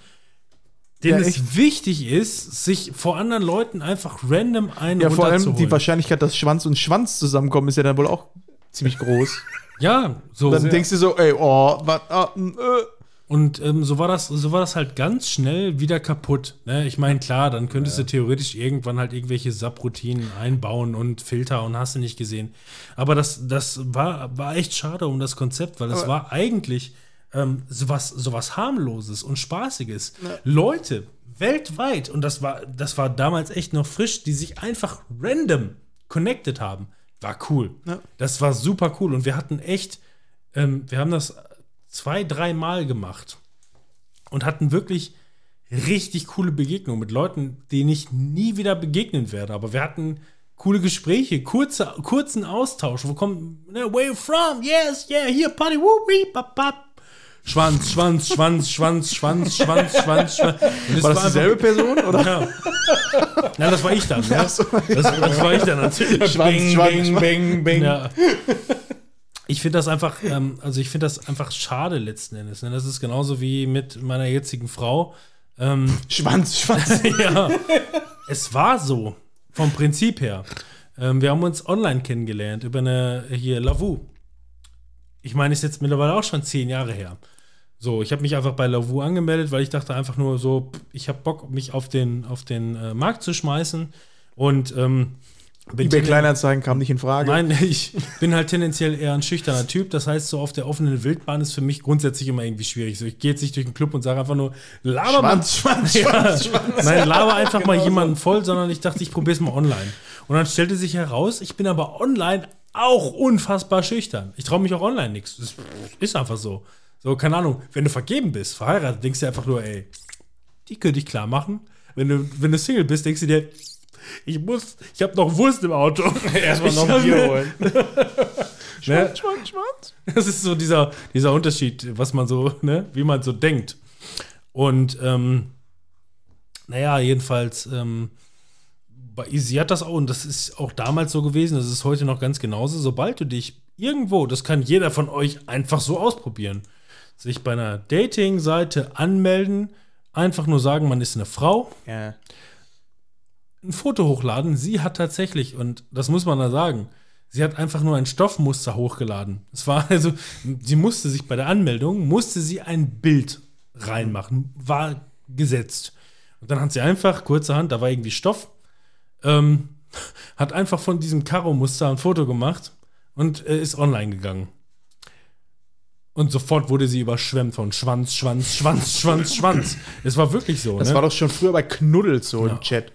denen Ja, es wichtig ist, sich vor anderen Leuten einfach random einen Ja, vor allem die Wahrscheinlichkeit, dass Schwanz und Schwanz zusammenkommen, ist ja dann wohl auch ziemlich groß. (laughs) Ja, so. Dann denkst du so, ey, oh, was, ah, mm, äh. Und ähm, so, war das, so war das halt ganz schnell wieder kaputt. Ne? Ich meine, klar, dann könntest du theoretisch irgendwann halt irgendwelche Subroutinen einbauen und Filter und hast du nicht gesehen. Aber das, das war, war echt schade um das Konzept, weil es war eigentlich ähm, sowas, sowas harmloses und spaßiges. Leute weltweit, und das war, das war damals echt noch frisch, die sich einfach random connected haben. War cool. Ja. Das war super cool. Und wir hatten echt, ähm, wir haben das zwei, dreimal gemacht und hatten wirklich richtig coole Begegnungen mit Leuten, denen ich nie wieder begegnen werde. Aber wir hatten coole Gespräche, kurze, kurzen Austausch. Wo kommt, ne, where you from? Yes, yeah, here, party, woo, wee, bap, bap. Schwanz, Schwanz, Schwanz, Schwanz, Schwanz, Schwanz, Schwanz, Schwanz. War das dieselbe Person? Oder? Ja. ja, das war ich dann. Ne? Das, das war ich dann natürlich. Schwanz, Schwanz, Schwanz. bing, bing. Ja. Ich finde das einfach, ähm, also ich finde das einfach schade letzten Endes. Ne? Das ist genauso wie mit meiner jetzigen Frau. Ähm, (laughs) Schwanz, Schwanz. (laughs) ja, es war so, vom Prinzip her. Ähm, wir haben uns online kennengelernt über eine hier Lavu. Ich meine, ist jetzt mittlerweile auch schon zehn Jahre her. So, ich habe mich einfach bei Lavu angemeldet, weil ich dachte einfach nur so, ich habe Bock, mich auf den, auf den äh, Markt zu schmeißen. Und ähm, eBay Kleinanzeigen kam nicht in Frage. Nein, (laughs) ich bin halt tendenziell eher ein schüchterner Typ. Das heißt, so auf der offenen Wildbahn ist für mich grundsätzlich immer irgendwie schwierig. So, ich gehe jetzt nicht durch den Club und sage einfach nur, laber mal. Schwanz, Schwanz, (laughs) Ja. Schwanz, Schwanz. Nein, laber einfach (laughs) mal jemanden voll, sondern ich dachte, ich probiere es mal online. Und dann stellte sich heraus, ich bin aber online auch unfassbar schüchtern. Ich traue mich auch online nichts. Das ist einfach so. So, keine Ahnung, wenn du vergeben bist, verheiratet, denkst du dir einfach nur, ey, die könnte ich klar machen. Wenn du, wenn du Single bist, denkst du dir, ich muss, ich habe noch Wurst im Auto. (laughs) Erstmal noch ein Bier holen. (laughs) Ne? Schwanz, Schwanz. Das ist so dieser, dieser Unterschied, was man so, ne, wie man so denkt. Und ähm, naja, jedenfalls, ähm, sie hat das auch, und das ist auch damals so gewesen, das ist heute noch ganz genauso, sobald du dich irgendwo, das kann jeder von euch einfach so ausprobieren, sich bei einer Dating-Seite anmelden, einfach nur sagen, man ist eine Frau, Ja. ein Foto hochladen. Sie hat tatsächlich, und das muss man da sagen, sie hat einfach nur ein Stoffmuster hochgeladen. Es war also, sie musste sich bei der Anmeldung, musste sie ein Bild reinmachen, war gesetzt. Und dann hat sie einfach, kurzerhand, da war irgendwie Stoff, ähm, (laughs) hat einfach von diesem Karo-Muster ein Foto gemacht und äh, ist online gegangen. Und sofort wurde sie überschwemmt von Schwanz, Schwanz, Schwanz, Schwanz, Schwanz. (clears throat) Es war wirklich so. Das ne? war doch schon früher bei Knuddels so Ja. im Chat.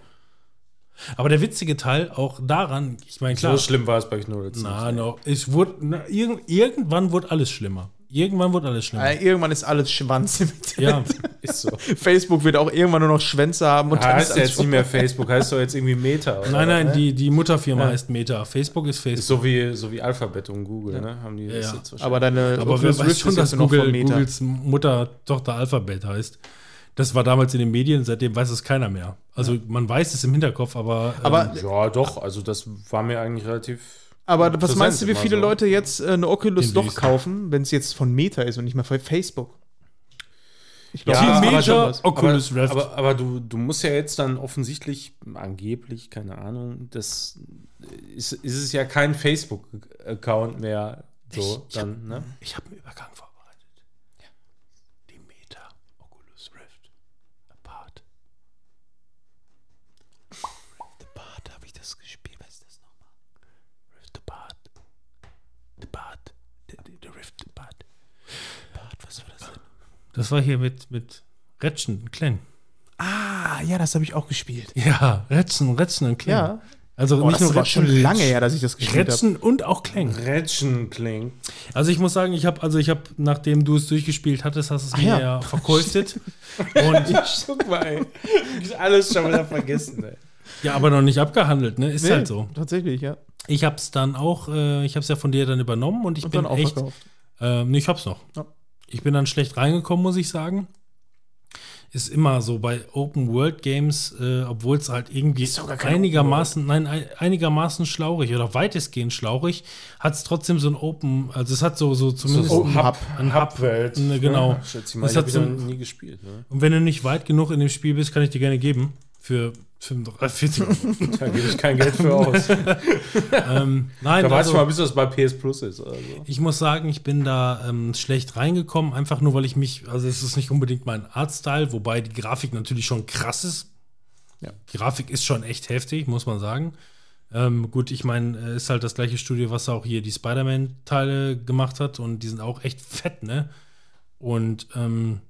Aber der witzige Teil auch daran, ich meine, klar, So schlimm war es bei Knuddels. na, no, es wurde, na, irgend, irgendwann wurde alles schlimmer. Irgendwann wurde alles schlimmer. Äh, irgendwann ist alles Schwanz im Ja, Internet. (laughs) Ist so. Facebook wird auch irgendwann nur noch Schwänze haben und dann ist heißt ja jetzt nicht mehr Facebook, heißt doch jetzt irgendwie Meta. Oder? nein, nein, die, die Mutterfirma Ja. heißt Meta. Facebook ist Ist Facebook. so wie, so wie Alphabet und Google, ne? Haben die das Ja. jetzt Aber deine Aber wer weiß schon, ist dass Google, von Meta. Googles Mutter Tochter Alphabet heißt. Das war damals in den Medien, seitdem weiß es keiner mehr. Also man weiß es im Hinterkopf, aber, ähm, Aber, Ja, doch, also das war mir eigentlich relativ. Aber was Präsent meinst du, wie viele so. Leute jetzt äh, eine Oculus doch kaufen, wenn es jetzt von Meta ist und nicht mehr von Facebook? Ich Ja, aber macht schon Meta. Oculus aber, Rift. aber, aber du, du musst ja jetzt dann offensichtlich, angeblich, keine Ahnung, das ist, ist es ja kein Facebook-Account mehr. So, Ich- ich hab- dann, ne? ich habe einen Übergang vorbereitet. Die Meta Oculus Rift Apart. Rift Apart habe ich das gespielt. Was ist das nochmal? Rift Apart. Apart. Der, der, der Rift Apart. Apart. Was war das denn? Das war hier mit, mit Retschen und Klang. Ah, ja, das habe ich auch gespielt. Ja, Retzen, Retzen und Klang. Ja. Also Oh, nicht das nur war schon lange her, dass ich das gespielt habe. Retzen und auch Klang. Rätschen klingt. Also ich muss sagen, ich habe, also ich habe, nachdem du es durchgespielt hattest, hast du es Ach mir ja, ja. verkostet. und (laughs) Guck mal, ey. Alles schon wieder vergessen, ey. ja, aber noch nicht abgehandelt, ne? Ist Nee, halt so. Tatsächlich, ja. Ich habe es dann auch, äh, ich habe es ja von dir dann übernommen und ich Und bin dann auch echt, verkauft. ähm, nee, ich hab's noch. Ja. Ich bin dann schlecht reingekommen, muss ich sagen. Ist immer so bei Open World Games, äh, obwohl es halt irgendwie einigermaßen, nein, ein, einigermaßen schlaurig oder weitestgehend schlaurig, hat es trotzdem so ein Open, also es hat so, so zumindest so ein- Hub, ein Hub-Welt. Ne, genau. Ja, schätze ich mal. Das Ich hat so nie gespielt. Ne? Und wenn du nicht weit genug in dem Spiel bist, kann ich dir gerne geben. Für 35, 40 Euro. Da gebe ich kein Geld für (laughs) aus. (laughs) ähm, nein, Da weiß ich mal, also, bis das bei PS Plus ist. Also. ich muss sagen, ich bin da ähm, schlecht reingekommen, einfach nur, weil ich mich, also es ist nicht unbedingt mein Artstyle, wobei die Grafik natürlich schon krass ist. Ja. Die Grafik ist schon echt heftig, muss man sagen. Ähm, gut, ich meine, äh, ist halt das gleiche Studio, was auch hier die Spider-Man-Teile gemacht hat und die sind auch echt fett, ne? Und ähm,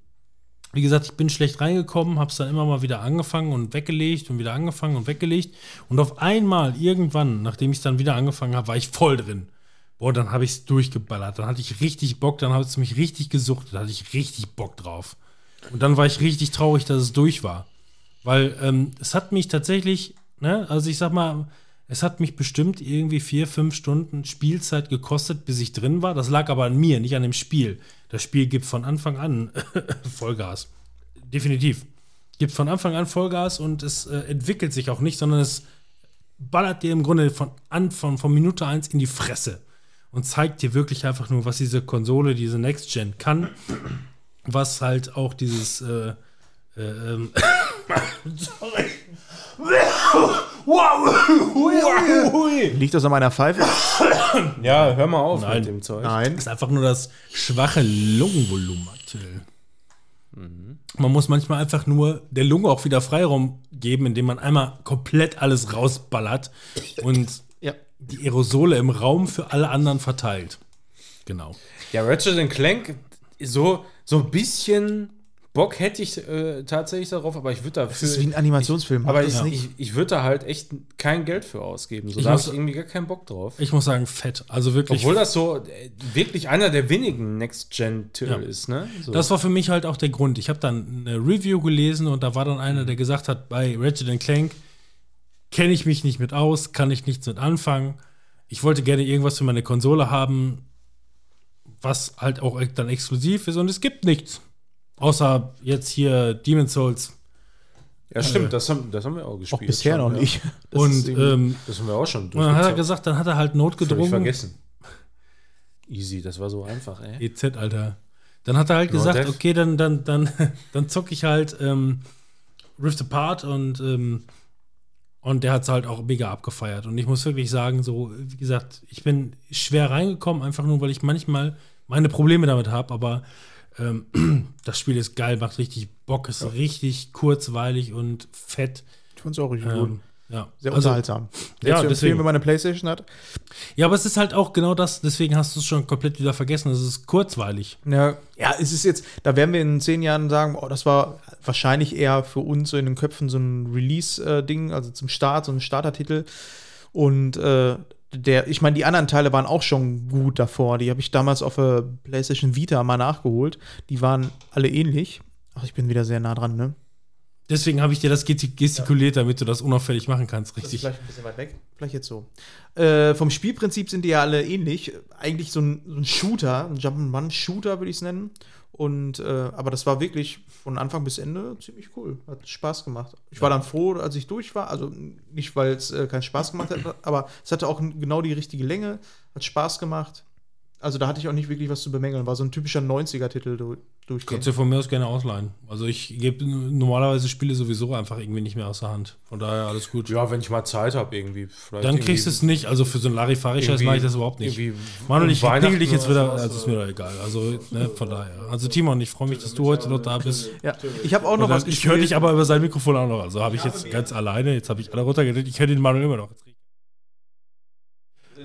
wie gesagt, ich bin schlecht reingekommen, habe es dann immer mal wieder angefangen und weggelegt und wieder angefangen und weggelegt. Und auf einmal, irgendwann, nachdem ich es dann wieder angefangen habe, war ich voll drin. Boah, dann habe ich es durchgeballert. Dann hatte ich richtig Bock, dann hat es mich richtig gesucht, da hatte ich richtig Bock drauf. Und dann war ich richtig traurig, dass es durch war. Weil ähm, es hat mich tatsächlich, ne, also ich sag mal, es hat mich bestimmt irgendwie vier, fünf Stunden Spielzeit gekostet, bis ich drin war. Das lag aber an mir, nicht an dem Spiel. Das Spiel gibt von Anfang an (laughs) Vollgas. Definitiv. Gibt von Anfang an Vollgas und es äh, entwickelt sich auch nicht, sondern es ballert dir im Grunde von, an, von, von Minute 1 in die Fresse und zeigt dir wirklich einfach nur, was diese Konsole, diese Next Gen kann. Was halt auch dieses äh, äh, ähm, (laughs) Liegt das an meiner Pfeife? Ja, hör mal auf Nein. mit dem Zeug. Nein. ist einfach nur das schwache Lungenvolumen aktuell. Man muss manchmal einfach nur der Lunge auch wieder Freiraum geben, indem man einmal komplett alles rausballert und Ja. die Aerosole im Raum für alle anderen verteilt. Genau. Ja, Ratchet Clank, so, so ein bisschen Bock hätte ich äh, tatsächlich darauf, aber ich würde Das ist wie dafür. ein Animationsfilm. Aber Macht ich, ich, ich würde da halt echt kein Geld für ausgeben. So, Ich da habe ich irgendwie gar keinen Bock drauf. Ich muss sagen, fett. Also wirklich. Obwohl das so äh, wirklich einer der wenigen Next-Gen-Titel Ja. ist, ne? So. Das war für mich halt auch der Grund. Ich habe dann eine Review gelesen und da war dann einer, der gesagt hat, bei Ratchet Clank kenne ich mich nicht mit aus, kann ich nichts mit anfangen. Ich wollte gerne irgendwas für meine Konsole haben, was halt auch dann exklusiv ist und es gibt nichts. Außer jetzt hier Demon's Souls. ja, stimmt, das haben, das haben wir auch auch gespielt. bisher schon, noch ja. nicht. (laughs) Das und ähm, Das haben wir auch schon und dann hat er durchgezockt. gesagt, dann hat er halt Völlig notgedrungen. vergessen. Easy, das war so einfach, ey. EZ, Alter. Dann hat er halt No gesagt, death. okay, dann, dann, dann, (laughs) dann zocke ich halt ähm, Rift Apart und, ähm, und der hat es halt auch mega abgefeiert. Und ich muss wirklich sagen, so, wie gesagt, ich bin schwer reingekommen, einfach nur, weil ich manchmal meine Probleme damit habe, aber ähm, (clears throat) das Spiel ist geil, macht richtig Bock, ist richtig kurzweilig und fett. ich fand's auch richtig gut. Ähm, Ja, Sehr also, unterhaltsam. ja, Sehr zu empfehlen, deswegen. wenn man eine Playstation hat. ja, aber es ist halt auch genau das, deswegen hast du es schon komplett wieder vergessen. Es ist kurzweilig. Ja, ja, es ist jetzt, da werden wir in zehn Jahren sagen, oh, das war wahrscheinlich eher für uns so in den Köpfen so ein Release-Ding, also zum Start, so ein Startertitel. Und äh, der, ich meine, die anderen Teile waren auch schon gut davor. Die habe ich damals auf der PlayStation Vita mal nachgeholt. Die waren alle ähnlich. Ach, ich bin wieder sehr nah dran, ne? Deswegen habe ich dir das gesti- gestikuliert, damit du das unauffällig machen kannst, richtig. Vielleicht ein bisschen weit weg. Vielleicht jetzt so. Äh, vom Spielprinzip sind die ja alle ähnlich. Eigentlich so ein, so ein Shooter, ein Jump'n'Run-Shooter würde ich es nennen. Und, äh, aber das war wirklich von Anfang bis Ende ziemlich cool. Hat Spaß gemacht. Ich war dann froh, als ich durch war. Also nicht, weil es äh, keinen Spaß gemacht hat, aber es hatte auch genau die richtige Länge. Hat Spaß gemacht. Also da hatte ich auch nicht wirklich was zu bemängeln. War so ein typischer 90er-Titel du, durchgehend. Kannst du von mir aus gerne ausleihen. Also ich gebe normalerweise Spiele sowieso einfach irgendwie nicht mehr aus der Hand. Von daher alles gut. Ja, wenn ich mal Zeit habe, irgendwie. Vielleicht Dann irgendwie- kriegst du es nicht. Also für so einen Larifari-Scheiß mache ich das überhaupt nicht. irgendwie Manuel, ich klingel dich jetzt wieder. Also ist mir doch egal. Also ne, von daher. Also Timon, ich freue mich, dass du heute noch da bist. Ja. Ich habe auch noch was ich höre dich aber über sein Mikrofon auch noch. Also habe ich jetzt ganz alleine. Jetzt habe ich alle runtergedreht. Ich höre den Manuel immer noch.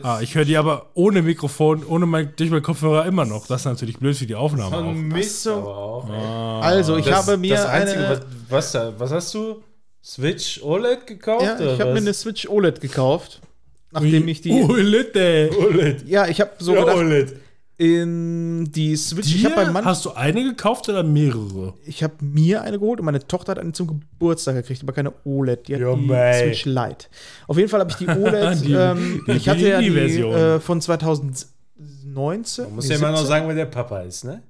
Ah, ich höre die aber ohne Mikrofon, ohne mein, durch meinen Kopfhörer immer noch. Das ist natürlich blöd für die Aufnahme auch. Mist, so. aber auch. ey. Also, ich Das- habe mir das Einzige, eine, was, was, was hast du? Switch OLED gekauft? ja, ich habe mir eine Switch OLED gekauft, nachdem ich die Oh, Litte. OLED. Ja, ich habe so Ja, gedacht, OLED. In die Switch. ich habe Dir, beim Mann, hast du eine gekauft oder mehrere? ich habe mir eine geholt und meine Tochter hat eine zum Geburtstag gekriegt, aber keine OLED. Die hat Ja, die mei. Switch Lite. Auf jeden Fall habe ich die OLED. (laughs) Die- ähm, die ich hatte ja die äh, von 2019. Man muss ja immer noch 17. sagen, wer der Papa ist, ne?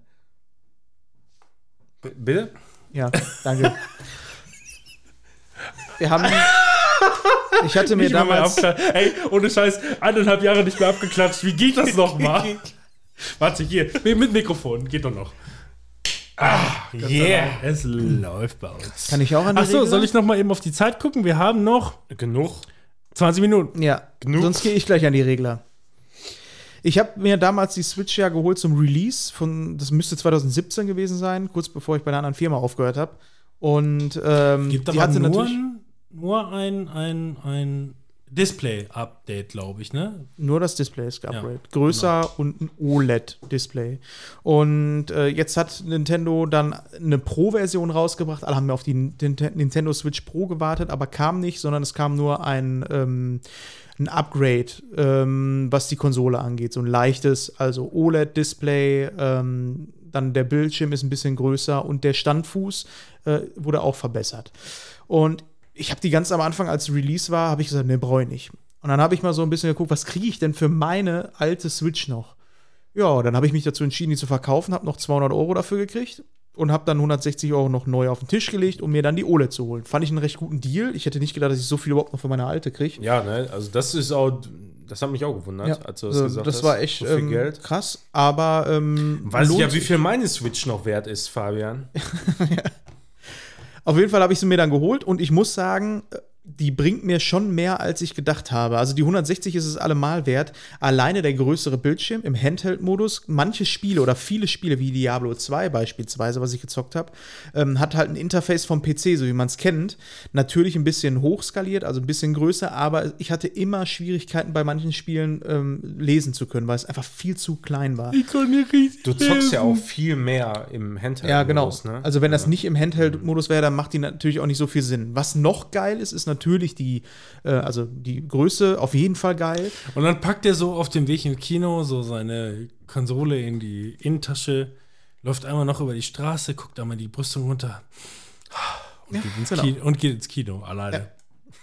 B bitte? Ja, danke. Wir haben. Ich hatte mir Nicht damals. Ey, ohne Scheiß, eineinhalb Jahre nicht mehr abgeklatscht. Wie geht das nochmal? (laughs) Warte, hier, mit Mikrofon, geht doch noch. Ah, yeah. Es läuft bei uns. Kann ich auch an die Achso, soll ich noch mal eben auf die Zeit gucken? Wir haben noch Genug. 20 Minuten. Ja, Genug. sonst gehe ich gleich an die Regler. Ich habe mir damals die Switch ja geholt zum Release von, das müsste 2017 gewesen sein, kurz bevor ich bei einer anderen Firma aufgehört habe. Und ähm, Gibt die aber hatte nur, natürlich ein, nur ein, ein, ein Display-Update, glaube ich, ne? nur das Display ist geupgradet. Ja, genau. Größer und ein OLED-Display. Und äh, jetzt hat Nintendo dann eine Pro-Version rausgebracht. Alle haben ja auf die Ninte- Nintendo Switch Pro gewartet, aber kam nicht, sondern es kam nur ein, ähm, ein Upgrade, ähm, was die Konsole angeht. So ein leichtes, also OLED-Display. Ähm, dann der Bildschirm ist ein bisschen größer und der Standfuß äh, wurde auch verbessert. Und ich habe die ganz am Anfang, als Release war, habe ich gesagt, ne, brauche ich nicht. Und dann habe ich mal so ein bisschen geguckt, was kriege ich denn für meine alte Switch noch? Ja, dann habe ich mich dazu entschieden, die zu verkaufen, habe noch 200 Euro dafür gekriegt und habe dann 160 Euro noch neu auf den Tisch gelegt, um mir dann die OLED zu holen. Fand ich einen recht guten Deal. Ich hätte nicht gedacht, dass ich so viel überhaupt noch für meine alte kriege. Ja, ne? Also das ist auch, das hat mich auch gewundert, als du das also, gesagt das hast. war echt so viel ähm, Geld. krass, aber ähm, Weiß ich ja, wie viel meine Switch noch wert ist, Fabian. (laughs) (laughs) Auf jeden Fall habe ich sie mir dann geholt und ich muss sagen, äh, die bringt mir schon mehr, als ich gedacht habe. Also die 160 ist es allemal wert. Alleine der größere Bildschirm im Handheld-Modus. Manche Spiele oder viele Spiele wie Diablo 2 beispielsweise, was ich gezockt habe, ähm, hat halt ein Interface vom PC, so wie man es kennt. Natürlich ein bisschen hochskaliert, also ein bisschen größer, aber ich hatte immer Schwierigkeiten bei manchen Spielen ähm, lesen zu können, weil es einfach viel zu klein war. Ich kann nicht richtig Du zockst ja lesen. auch viel mehr im Handheld. Ja, genau. Ne? Also wenn das nicht im Handheld-Modus wäre, dann macht die natürlich auch nicht so viel Sinn. Was noch geil ist, ist natürlich die, äh, also die Größe auf jeden Fall geil. Und dann packt er so auf dem Weg im Kino so seine Konsole in die Innentasche, läuft einmal noch über die Straße, guckt einmal die Brüstung runter und, geht, ins genau. Kino, und geht ins Kino alleine.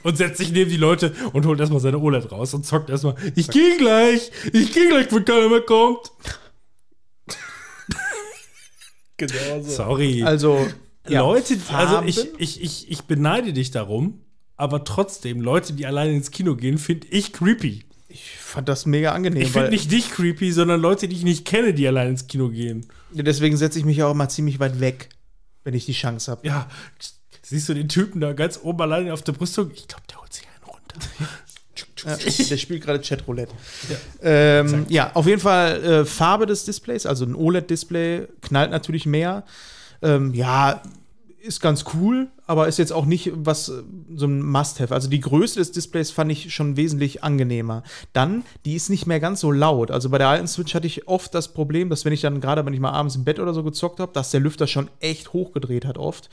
Und setzt sich neben die Leute und holt erstmal seine OLED raus und zockt erstmal. Ich gehe gleich, ich gehe gleich, wenn keiner mehr kommt. Genau so. Sorry. Also ja, Leute, also ich, ich, ich, ich beneide dich darum, aber trotzdem, Leute, die alleine ins Kino gehen, finde ich creepy. Ich fand das mega angenehm. Ich finde nicht dich creepy, sondern Leute, die ich nicht kenne, die alleine ins Kino gehen. Deswegen setze ich mich auch immer ziemlich weit weg, wenn ich die Chance habe. Ja, siehst du den Typen da ganz oben alleine auf der Brüstung? Ich glaube, der holt sich einen runter. (laughs) Ja, der spielt gerade Chatroulette. Ja. Ähm, ja, auf jeden Fall äh, Farbe des Displays, also ein OLED-Display, knallt natürlich mehr. Ähm, ja, ist ganz cool, aber ist jetzt auch nicht was äh, so ein Must-Have. Also die Größe des Displays fand ich schon wesentlich angenehmer. Dann, die ist nicht mehr ganz so laut. Also bei der alten Switch hatte ich oft das Problem, dass wenn ich dann gerade, wenn ich mal abends im Bett oder so gezockt habe, dass der Lüfter schon echt hochgedreht hat oft.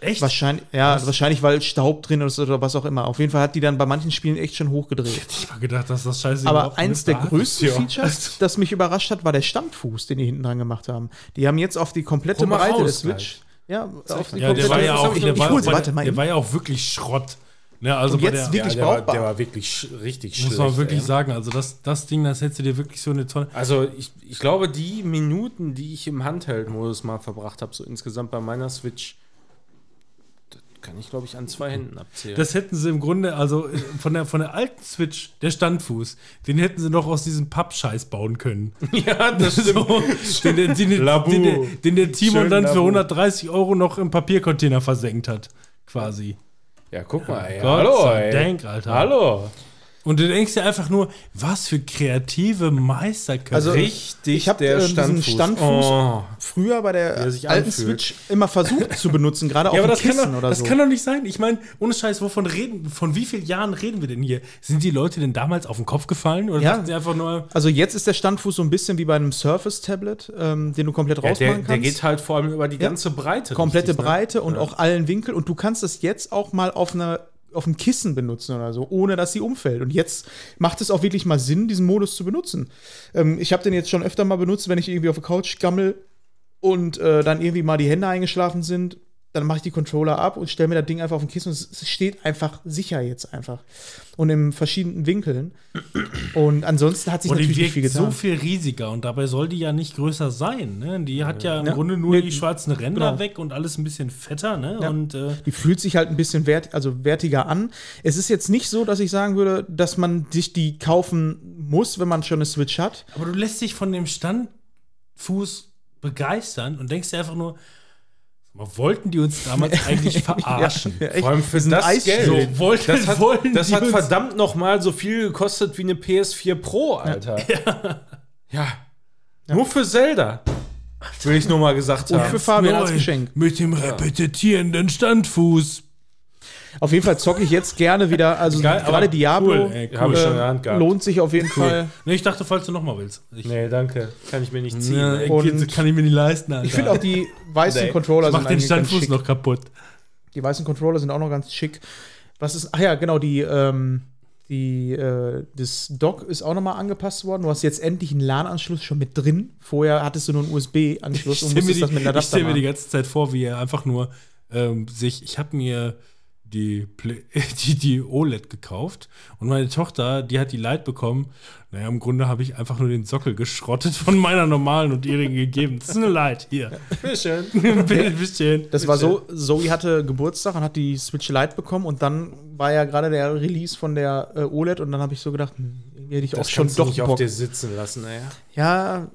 Echt? Wahrscheinlich, ja, wahrscheinlich, weil Staub drin ist oder was auch immer. Auf jeden Fall hat die dann bei manchen Spielen echt schon hochgedreht. Ich hab gedacht, dass das scheiße Aber eins nicht der ist. größten. Features, das mich überrascht hat, war der Standfuß, den die hinten dran gemacht haben. Die haben jetzt auf die komplette mal Breite der Switch. Ja, auf Ja, der war ja auch, der war, bei Warte der, war ja auch wirklich Schrott. Ne, also Und jetzt der, wirklich ja, der, war, brauchbar. der war wirklich sch richtig schlecht. muss man wirklich ey. sagen, also das, das Ding, das hättest du dir wirklich so eine tolle. Also ich, ich glaube, die Minuten, die ich im Handheld-Modus mal verbracht habe, so insgesamt bei meiner Switch, kann ich, glaube ich, an zwei Händen abzählen. Das hätten sie im Grunde, also äh, von der, von der alten Switch, der Standfuß, den hätten sie noch aus diesem Pappscheiß bauen können. (laughs) ja, das So, den, den, den, Labu. den, den, der Timon Schön dann für Labu. 130 Euro noch im Papiercontainer versenkt hat. Quasi. Ja, guck mal, ey. Gott Hallo, sei ey. Dank, Alter. Hallo. Und du denkst dir einfach nur, was für kreative Meisterköpfe. Also, Richtig, ich hab, der äh, diesen Standfuß. Standfuß Oh. früher bei der er sich alten anfühlt. Switch immer versucht zu benutzen, gerade (laughs) ja, auf aber dem das, kann Kissen doch, oder das so. kann doch nicht sein. Ich meine, ohne Scheiß, wovon reden, von wie vielen Jahren reden wir denn hier? Sind die Leute denn damals auf den Kopf gefallen? Oder Ja. sie einfach nur, also jetzt ist der Standfuß so ein bisschen wie bei einem Surface-Tablet, ähm, den du komplett Ja, rausmachen der, kannst. der geht halt vor allem über die ganze Breite. komplette richtig, ne? Breite und auch allen Winkel und du kannst das jetzt auch mal auf einer auf einem Kissen benutzen oder so, ohne dass sie umfällt. Und jetzt macht es auch wirklich mal Sinn, diesen Modus zu benutzen. Ähm, ich habe den jetzt schon öfter mal benutzt, wenn ich irgendwie auf der Couch gammel und äh, dann irgendwie mal die Hände eingeschlafen sind. Dann mache ich die Controller ab und stelle mir das Ding einfach auf den Kissen und es steht einfach sicher jetzt einfach. Und in verschiedenen Winkeln. Und ansonsten hat sich und die natürlich nicht viel wirkt getan. so viel riesiger und dabei soll die ja nicht größer sein. Ne? Die hat ja im Ja. Grunde nur Nee, die schwarzen Ränder genau. weg und alles ein bisschen fetter. Ne? Ja. Und äh, Die fühlt sich halt ein bisschen wert, also wertiger an. Es ist jetzt nicht so, dass ich sagen würde, dass man sich die kaufen muss, wenn man schon eine Switch hat. Aber du lässt dich von dem Standfuß begeistern und denkst dir einfach nur, wollten die uns damals (laughs) eigentlich verarschen? Ja. Vor allem für Das ist ein das Eisschild. Geld. So, wollten- das hat, wollen das hat verdammt noch mal so viel gekostet wie eine PS4 Pro, Alter. (laughs) Ja. Nur für Zelda. Will ich nur mal gesagt Und haben. für Fabian als Geschenk. Mit dem repetitierenden Standfuß. Auf jeden Fall zocke ich jetzt gerne wieder. Also Geil, gerade Diablo cool, ey, cool. Äh, der Hand gehabt. lohnt sich auf jeden Fall. Ne, ich dachte, falls du noch mal willst. Ich, Nee, danke. Kann ich mir nicht ziehen. ja, ey. Kann ich mir nicht leisten, Alter. Ich finde auch die weißen Nee. Controller ich mach sind den Standfuß schick. noch kaputt. Die weißen Controller sind auch noch ganz schick. Was ist, ach ja, genau, die, ähm, die, äh, das Dock ist auch nochmal angepasst worden. Du hast jetzt endlich einen LAN-Anschluss schon mit drin. Vorher hattest du nur einen USB-Anschluss Ich und stelle mir, musstest das mit die- einer ich stell mir die ganze Zeit vor, wie er einfach nur ähm, sich. Ich habe mir die, Play- (laughs) die, die OLED gekauft und meine Tochter, die hat die Lite bekommen. Naja, im Grunde habe ich einfach nur den Sockel geschrottet (laughs) von meiner normalen und ihrigen gegeben. Das ist eine Lite. Hier. Bitteschön. (laughs) Bitte, bisschen. Das war so, Zoe hatte Geburtstag und hat die Switch Lite bekommen und dann war ja gerade der Release von der äh, OLED und dann habe ich so gedacht, hm, hätte ich auch Das schon kannst du doch nicht auf Bock. dir sitzen lassen, ey. Ja,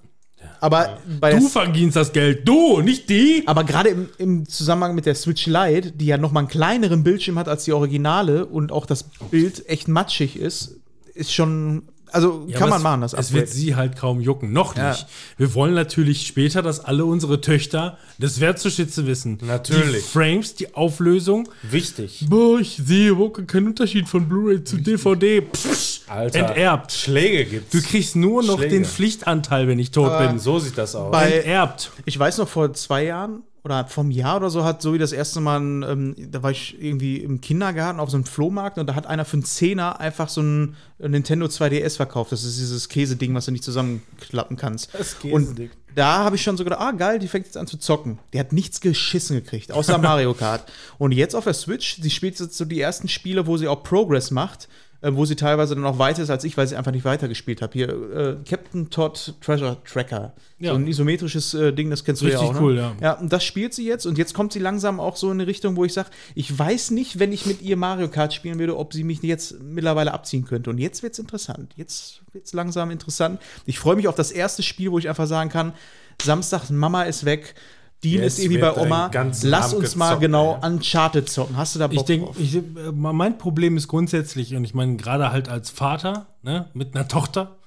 aber bei Du verdienst das Geld. Du, nicht die. aber gerade im, im Zusammenhang mit der Switch Lite, die ja noch mal einen kleineren Bildschirm hat als die Originale und auch das Bild echt matschig ist, ist schon, also Ja, kann aber man es, machen, das Es wird sie halt kaum jucken. Noch Ja. nicht. Wir wollen natürlich später, dass alle unsere Töchter das wertzuschätzen wissen. Natürlich. Die Frames, die Auflösung. Wichtig. Boah, ich sehe überhaupt keinen Unterschied von Blu-ray zu DVD. Pff, Alter. Enterbt. Schläge gibt's. Du kriegst nur noch Schläge. den Pflichtanteil, wenn ich tot bin. so sieht das aus. Bei- Enterbt. Ich weiß noch, vor zwei Jahren oder vom Jahr oder so hat Zoe das erste Mal, ähm, da war ich irgendwie im Kindergarten auf so einem Flohmarkt und da hat einer für einen Zehner einfach so ein Nintendo 2DS verkauft. Das ist dieses Käseding, was du nicht zusammenklappen kannst. Das und Käseding. da habe ich schon so gedacht, ah geil, die fängt jetzt an zu zocken. Die hat nichts geschissen gekriegt, außer (laughs) Mario Kart. Und jetzt auf der Switch, sie spielt jetzt so die ersten Spiele, wo sie auch Progress macht. Äh, Wo sie teilweise dann noch weiter ist als ich, weil sie einfach nicht weitergespielt habe. Hier, äh, Captain Todd Treasure Tracker. Ja. So ein isometrisches äh, Ding, das kennst du Richtig ja auch. cool, ne? ja. Ja, und das spielt sie jetzt und jetzt kommt sie langsam auch so in eine Richtung, wo ich sage, ich weiß nicht, wenn ich mit ihr Mario Kart spielen würde, ob sie mich jetzt mittlerweile abziehen könnte. Und jetzt wird's interessant. Jetzt wird's langsam interessant. Ich freue mich auf das erste Spiel, wo ich einfach sagen kann, Samstag, Mama ist weg. Jetzt ist irgendwie bei wird dein Oma. Lass Abend uns mal gezockt, genau ey. Uncharted zocken. Hast du da Bock Ich denke, drauf? ich, äh, mein Problem ist grundsätzlich, und ich meine, gerade halt als Vater, ne, mit einer Tochter,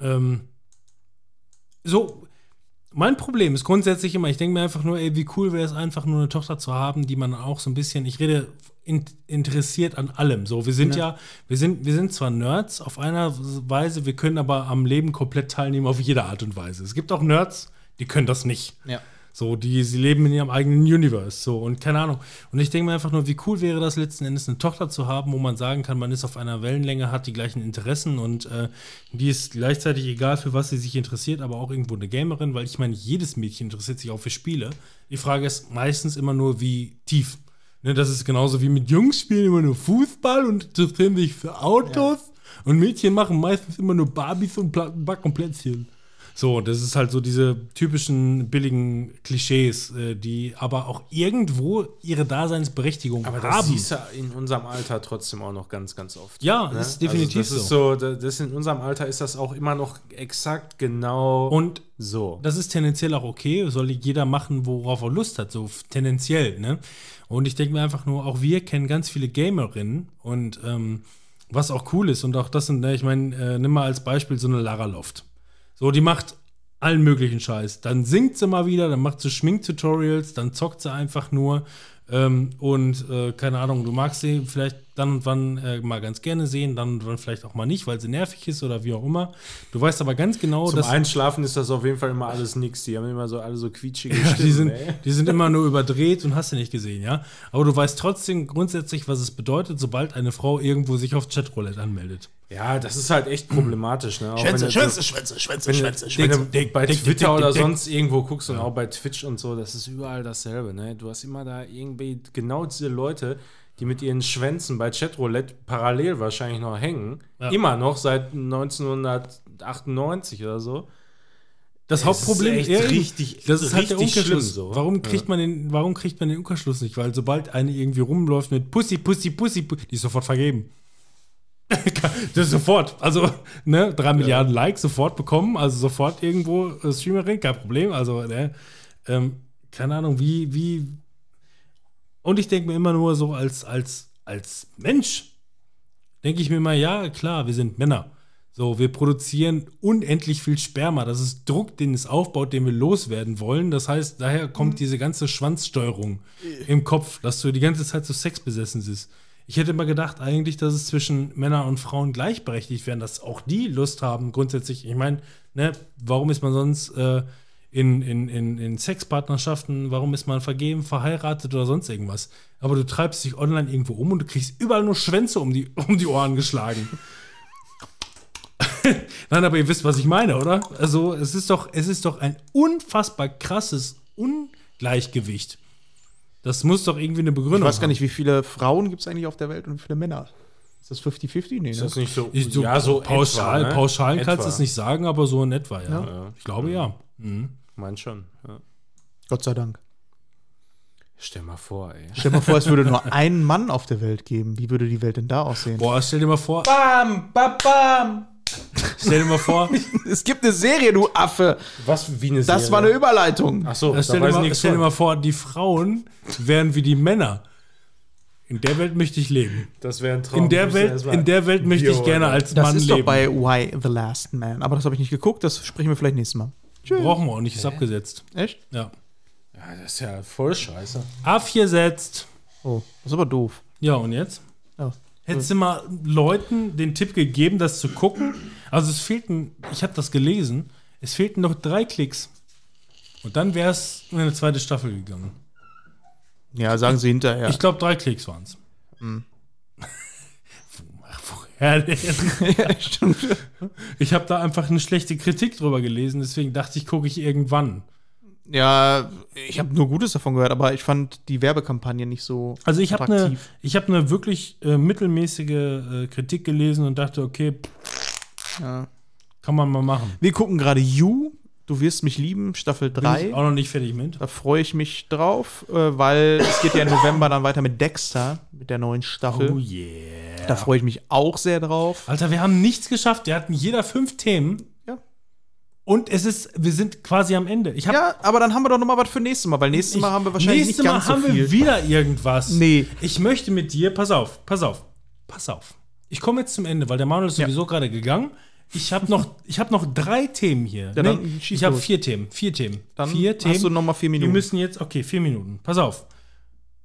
ähm, so, mein Problem ist grundsätzlich immer, ich denke mir einfach nur, ey, wie cool wäre es einfach nur eine Tochter zu haben, die man auch so ein bisschen, ich rede in, interessiert an allem. So, wir sind ja. wir sind, wir sind zwar Nerds auf einer Weise, wir können aber am Leben komplett teilnehmen auf jede Art und Weise. Es gibt auch Nerds, die können das nicht. Ja. So, die, sie leben in ihrem eigenen Universe, so, und keine Ahnung. Und ich denke mir einfach nur, wie cool wäre das letzten Endes, eine Tochter zu haben, wo man sagen kann, man ist auf einer Wellenlänge, hat die gleichen Interessen und äh, die ist gleichzeitig egal, für was sie sich interessiert, aber auch irgendwo eine Gamerin, weil ich meine, jedes Mädchen interessiert sich auch für Spiele. Die Frage ist meistens immer nur, wie tief. Ne, das ist genauso wie mit Jungs spielen immer nur Fußball und interessieren sich für Autos. Und Mädchen machen meistens immer nur Barbies und backen und Plätzchen. So, das ist halt so diese typischen billigen Klischees, äh, die aber auch irgendwo ihre Daseinsberechtigung Aber das haben. siehst du in unserem Alter trotzdem auch noch ganz, ganz oft. Ja, ne? das ist definitiv also das Ist so. da- Das in unserem Alter ist das auch immer noch exakt genau Und so. das ist tendenziell auch okay, soll jeder machen, worauf er Lust hat, so tendenziell, ne? Und ich denke mir einfach nur, auch wir kennen ganz viele Gamerinnen und ähm, was auch cool ist und auch das sind, ne, ich meine, äh, nimm mal als Beispiel so eine Lara Loft. So, die macht allen möglichen Scheiß. Dann singt sie mal wieder, dann macht sie Schminktutorials, dann zockt sie einfach nur. Ähm, und äh, keine Ahnung, du magst sie vielleicht dann und wann äh, mal ganz gerne sehen, dann und wann vielleicht auch mal nicht, weil sie nervig ist oder wie auch immer. Du weißt aber ganz genau, Zum dass Einschlafen ist das auf jeden Fall immer alles nix. Die haben immer so alle so quietschige Ja, Stimmen. die, sind, ey. die sind immer nur überdreht und hast du nicht gesehen, ja. Aber du weißt trotzdem grundsätzlich, was es bedeutet, sobald eine Frau irgendwo sich auf Chatroulette anmeldet. Ja, das ist halt echt problematisch. Ne? Auch Schwänze, Schwänze, Schwänze, Schwänze, Wenn du, Schwänze, wenn Schwänze. du bei Twitter dick, oder dick, sonst irgendwo guckst und auch bei Twitch und so, das ist überall dasselbe. Ne? Du hast immer da irgendwie genau diese Leute, die mit ihren Schwänzen bei Chatroulette parallel wahrscheinlich noch hängen. Ja. Immer noch seit 1998 oder so. Das Es Hauptproblem ist echt ja, richtig- das ist halt der richtig Umkehrschluss. so. Warum kriegt man den, warum kriegt man den Umkehrschluss nicht? Weil sobald eine irgendwie rumläuft mit Pussy, Pussy, Pussy, Pussy die ist sofort vergeben. (laughs) das ist sofort. Also, ne, drei Milliarden Likes sofort bekommen, also sofort irgendwo äh, Streamerin, kein Problem. Also, ne, ähm, keine Ahnung, wie, wie. Und ich denke mir immer nur so als, als, als Mensch, denke ich mir mal, ja, klar, wir sind Männer. So, wir produzieren unendlich viel Sperma. Das ist Druck, den es aufbaut, den wir loswerden wollen. Das heißt, daher kommt diese ganze Schwanzsteuerung im Kopf, dass du die ganze Zeit so sexbesessen bist. Ich hätte immer gedacht, eigentlich, dass es zwischen Männern und Frauen gleichberechtigt wären, dass auch die Lust haben, grundsätzlich. Ich meine, ne, warum ist man sonst äh, in, in, in, in Sexpartnerschaften, warum ist man vergeben, verheiratet oder sonst irgendwas? Aber du treibst dich online irgendwo um und du kriegst überall nur Schwänze um die, (laughs) um die Ohren geschlagen. (laughs) Nein, aber ihr wisst, was ich meine, oder? Also, es ist doch, es ist doch ein unfassbar krasses Ungleichgewicht. Das muss doch irgendwie eine Begründung Ich weiß gar haben. nicht, wie viele Frauen gibt es eigentlich auf der Welt und wie viele Männer? Ist das 50-50? Nee, Ist ne? das nicht so? Ich, so ja, so pauschal, etwa, ne? pauschal kannst du es nicht sagen, aber so in etwa, ja. Ja. Ich glaube ja. Mhm. Mein schon. Ja. Gott sei Dank. Stell mal vor, ey. Stell dir mal vor, es würde nur (laughs) einen Mann auf der Welt geben. Wie würde die Welt denn da aussehen? Boah, stell dir mal vor, Bam, bam, bam. stell dir mal vor, (laughs) Es gibt eine Serie, du Affe. Was wie eine Das war eine Überleitung. Ach so, stell, dir weiß ich mal, stell dir mal vor, die Frauen wären wie die Männer. In der Welt möchte ich leben. Das wäre ein Traum. In der Welt, in der Welt möchte ich gerne als Das Mann ist leben. doch bei Why the Last Man. Aber das habe ich nicht geguckt, das sprechen wir vielleicht nächstes Mal. Brauchen wir auch nicht, ist abgesetzt. Echt? Ja. Ja, das ist ja voll scheiße. Abgesetzt. Oh, das ist aber doof. Ja, und jetzt? Ja. Hättest du mal Leuten den Tipp gegeben, das zu gucken? Also es fehlten, ich habe das gelesen, es fehlten noch drei Klicks. Und dann wäre es in eine zweite Staffel gegangen. Ja, sagen sie hinterher. Ich glaube, drei Klicks waren es. Woher denn? (laughs) ja, stimmt. Ich habe da einfach eine schlechte Kritik drüber gelesen, deswegen dachte ich, gucke ich irgendwann. ja, ich habe nur Gutes davon gehört, aber ich fand die Werbekampagne nicht so Also ich habe eine hab ne wirklich äh, mittelmäßige äh, Kritik gelesen und dachte, okay, pff, Ja. kann man mal machen. Wir gucken gerade You, Du wirst mich lieben, Staffel Bin 3. ich auch noch nicht fertig mit. Da freue ich mich drauf, äh, weil es geht ja im November dann weiter mit Dexter, mit der neuen Staffel. Oh yeah. Da freue ich mich auch sehr drauf. Alter, wir haben nichts geschafft. Wir hatten jeder fünf Themen. Ja. Und es ist, wir sind quasi am Ende. Ich hab, Ja, aber dann haben wir doch noch mal was für nächstes Mal, weil nächstes Mal haben wir wahrscheinlich nächstes nicht Mal ganz so haben wir viel. wieder irgendwas. Nee. Ich möchte mit dir, pass auf, pass auf, pass auf. Ich komme jetzt zum Ende, weil der Manuel ist Ja. sowieso gerade gegangen. Ich habe noch, ich hab noch drei Themen hier. Ja, nee, ich habe vier Themen. Vier Themen. Dann vier hast Themen. du noch mal vier Wir Minuten. müssen jetzt, okay, vier Minuten. Pass auf.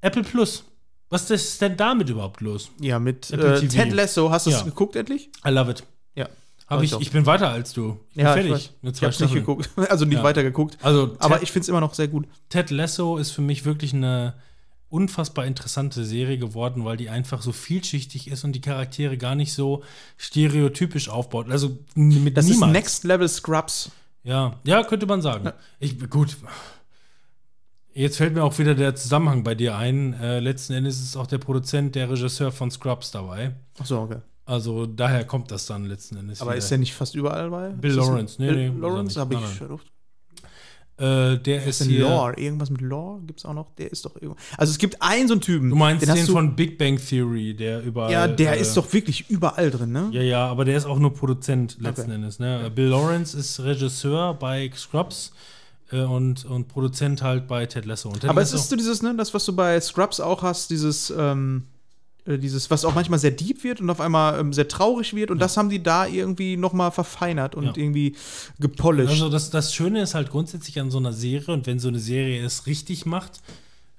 Apple Plus. Was ist denn damit überhaupt los? Ja, mit äh. Ted Lasso. Hast du es Ja. geguckt endlich? I love it. Ja. Hab ich, ich bin weiter als du. Ich bin Ja, fertig. ich, weiß. Ich nicht geguckt. (laughs) Also nicht Ja. weiter geguckt. Also, Aber Ted, ich finde es immer noch sehr gut. Ted Lasso ist für mich wirklich eine unfassbar interessante Serie geworden, weil die einfach so vielschichtig ist und die Charaktere gar nicht so stereotypisch aufbaut. Also mit Das niemals. ist Next Level Scrubs. Ja, ja, könnte man sagen. Ich, gut. Jetzt fällt mir auch wieder der Zusammenhang bei dir ein. Äh, letzten Endes ist auch der Produzent, der Regisseur von Scrubs dabei. Achso, okay. Also daher kommt das dann letzten Endes. Aber wieder. ist der nicht fast überall bei? Bill Lawrence. Nee, Bill nee, Lawrence habe ich Nein. Äh, der ist Ist hier. Lore. Irgendwas mit Lore gibt es auch noch. Der ist doch irgendwo. Also es gibt einen so einen Typen. Du meinst den, du, von Big Bang Theory, der überall. Ja, der äh, ist doch wirklich überall drin, ne? Ja, ja, aber der ist auch nur Produzent letzten Okay. Endes. Ne? Bill Lawrence ist Regisseur bei Scrubs äh, und, und Produzent halt bei Ted Lasso. Und Ted Aber es Lasso, ist so dieses, ne, das, was du bei Scrubs auch hast, dieses, ähm, äh, dieses, was auch manchmal sehr deep wird und auf einmal ähm, sehr traurig wird. Und das haben die da irgendwie noch mal verfeinert und Ja. irgendwie gepolished. Also das, das Schöne ist halt grundsätzlich an so einer Serie, und wenn so eine Serie es richtig macht,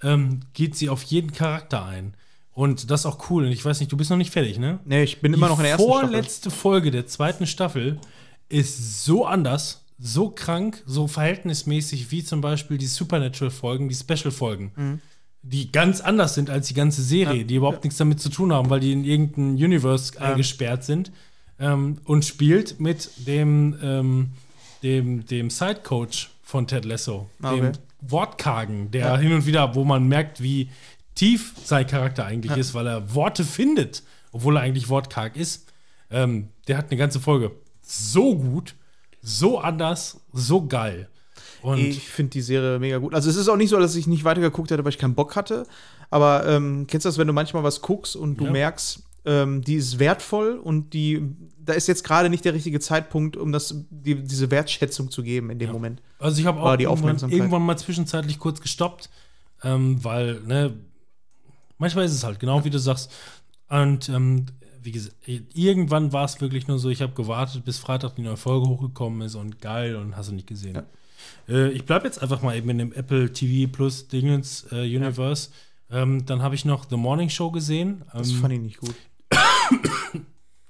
ähm, geht sie auf jeden Charakter ein. Und das ist auch cool. Und ich weiß nicht, du bist noch nicht fertig, ne? nee, ich bin immer noch in der ersten Die Staffel. vorletzte Folge der zweiten Staffel ist so anders, so krank, so verhältnismäßig wie zum Beispiel die Supernatural-Folgen, die Special-Folgen. Mhm. Die ganz anders sind als die ganze Serie, die überhaupt nichts damit zu tun haben, weil die in irgendein Universe eingesperrt sind. Ähm, und spielt mit dem, ähm, dem, dem Side-Coach von Ted Lasso, Ah, dem okay. Wortkargen, der hin und wieder, wo man merkt, wie tief sein Charakter eigentlich ist, weil er Worte findet, obwohl er eigentlich wortkarg ist. Ähm, der hat eine ganze Folge so gut, so anders, so geil. Und Ich finde die Serie mega gut. Also es ist auch nicht so, dass ich nicht weitergeguckt hätte, weil ich keinen Bock hatte. Aber ähm, kennst du das, wenn du manchmal was guckst und du Ja. merkst, ähm, die ist wertvoll und die, da ist jetzt gerade nicht der richtige Zeitpunkt, um das, die, diese Wertschätzung zu geben in dem Moment. Also ich habe auch irgendwann, irgendwann mal zwischenzeitlich kurz gestoppt, ähm, weil, ne, manchmal ist es halt, genau wie du sagst. Und ähm, wie gesagt, irgendwann war es wirklich nur so, ich habe gewartet, bis Freitag die neue Folge hochgekommen ist und geil und hast du nicht gesehen. Äh, ich bleibe jetzt einfach mal eben in dem Apple TV Plus Dingens äh, Universe. Ähm, dann habe ich noch The Morning Show gesehen. Das Ähm, fand ich nicht gut. (coughs)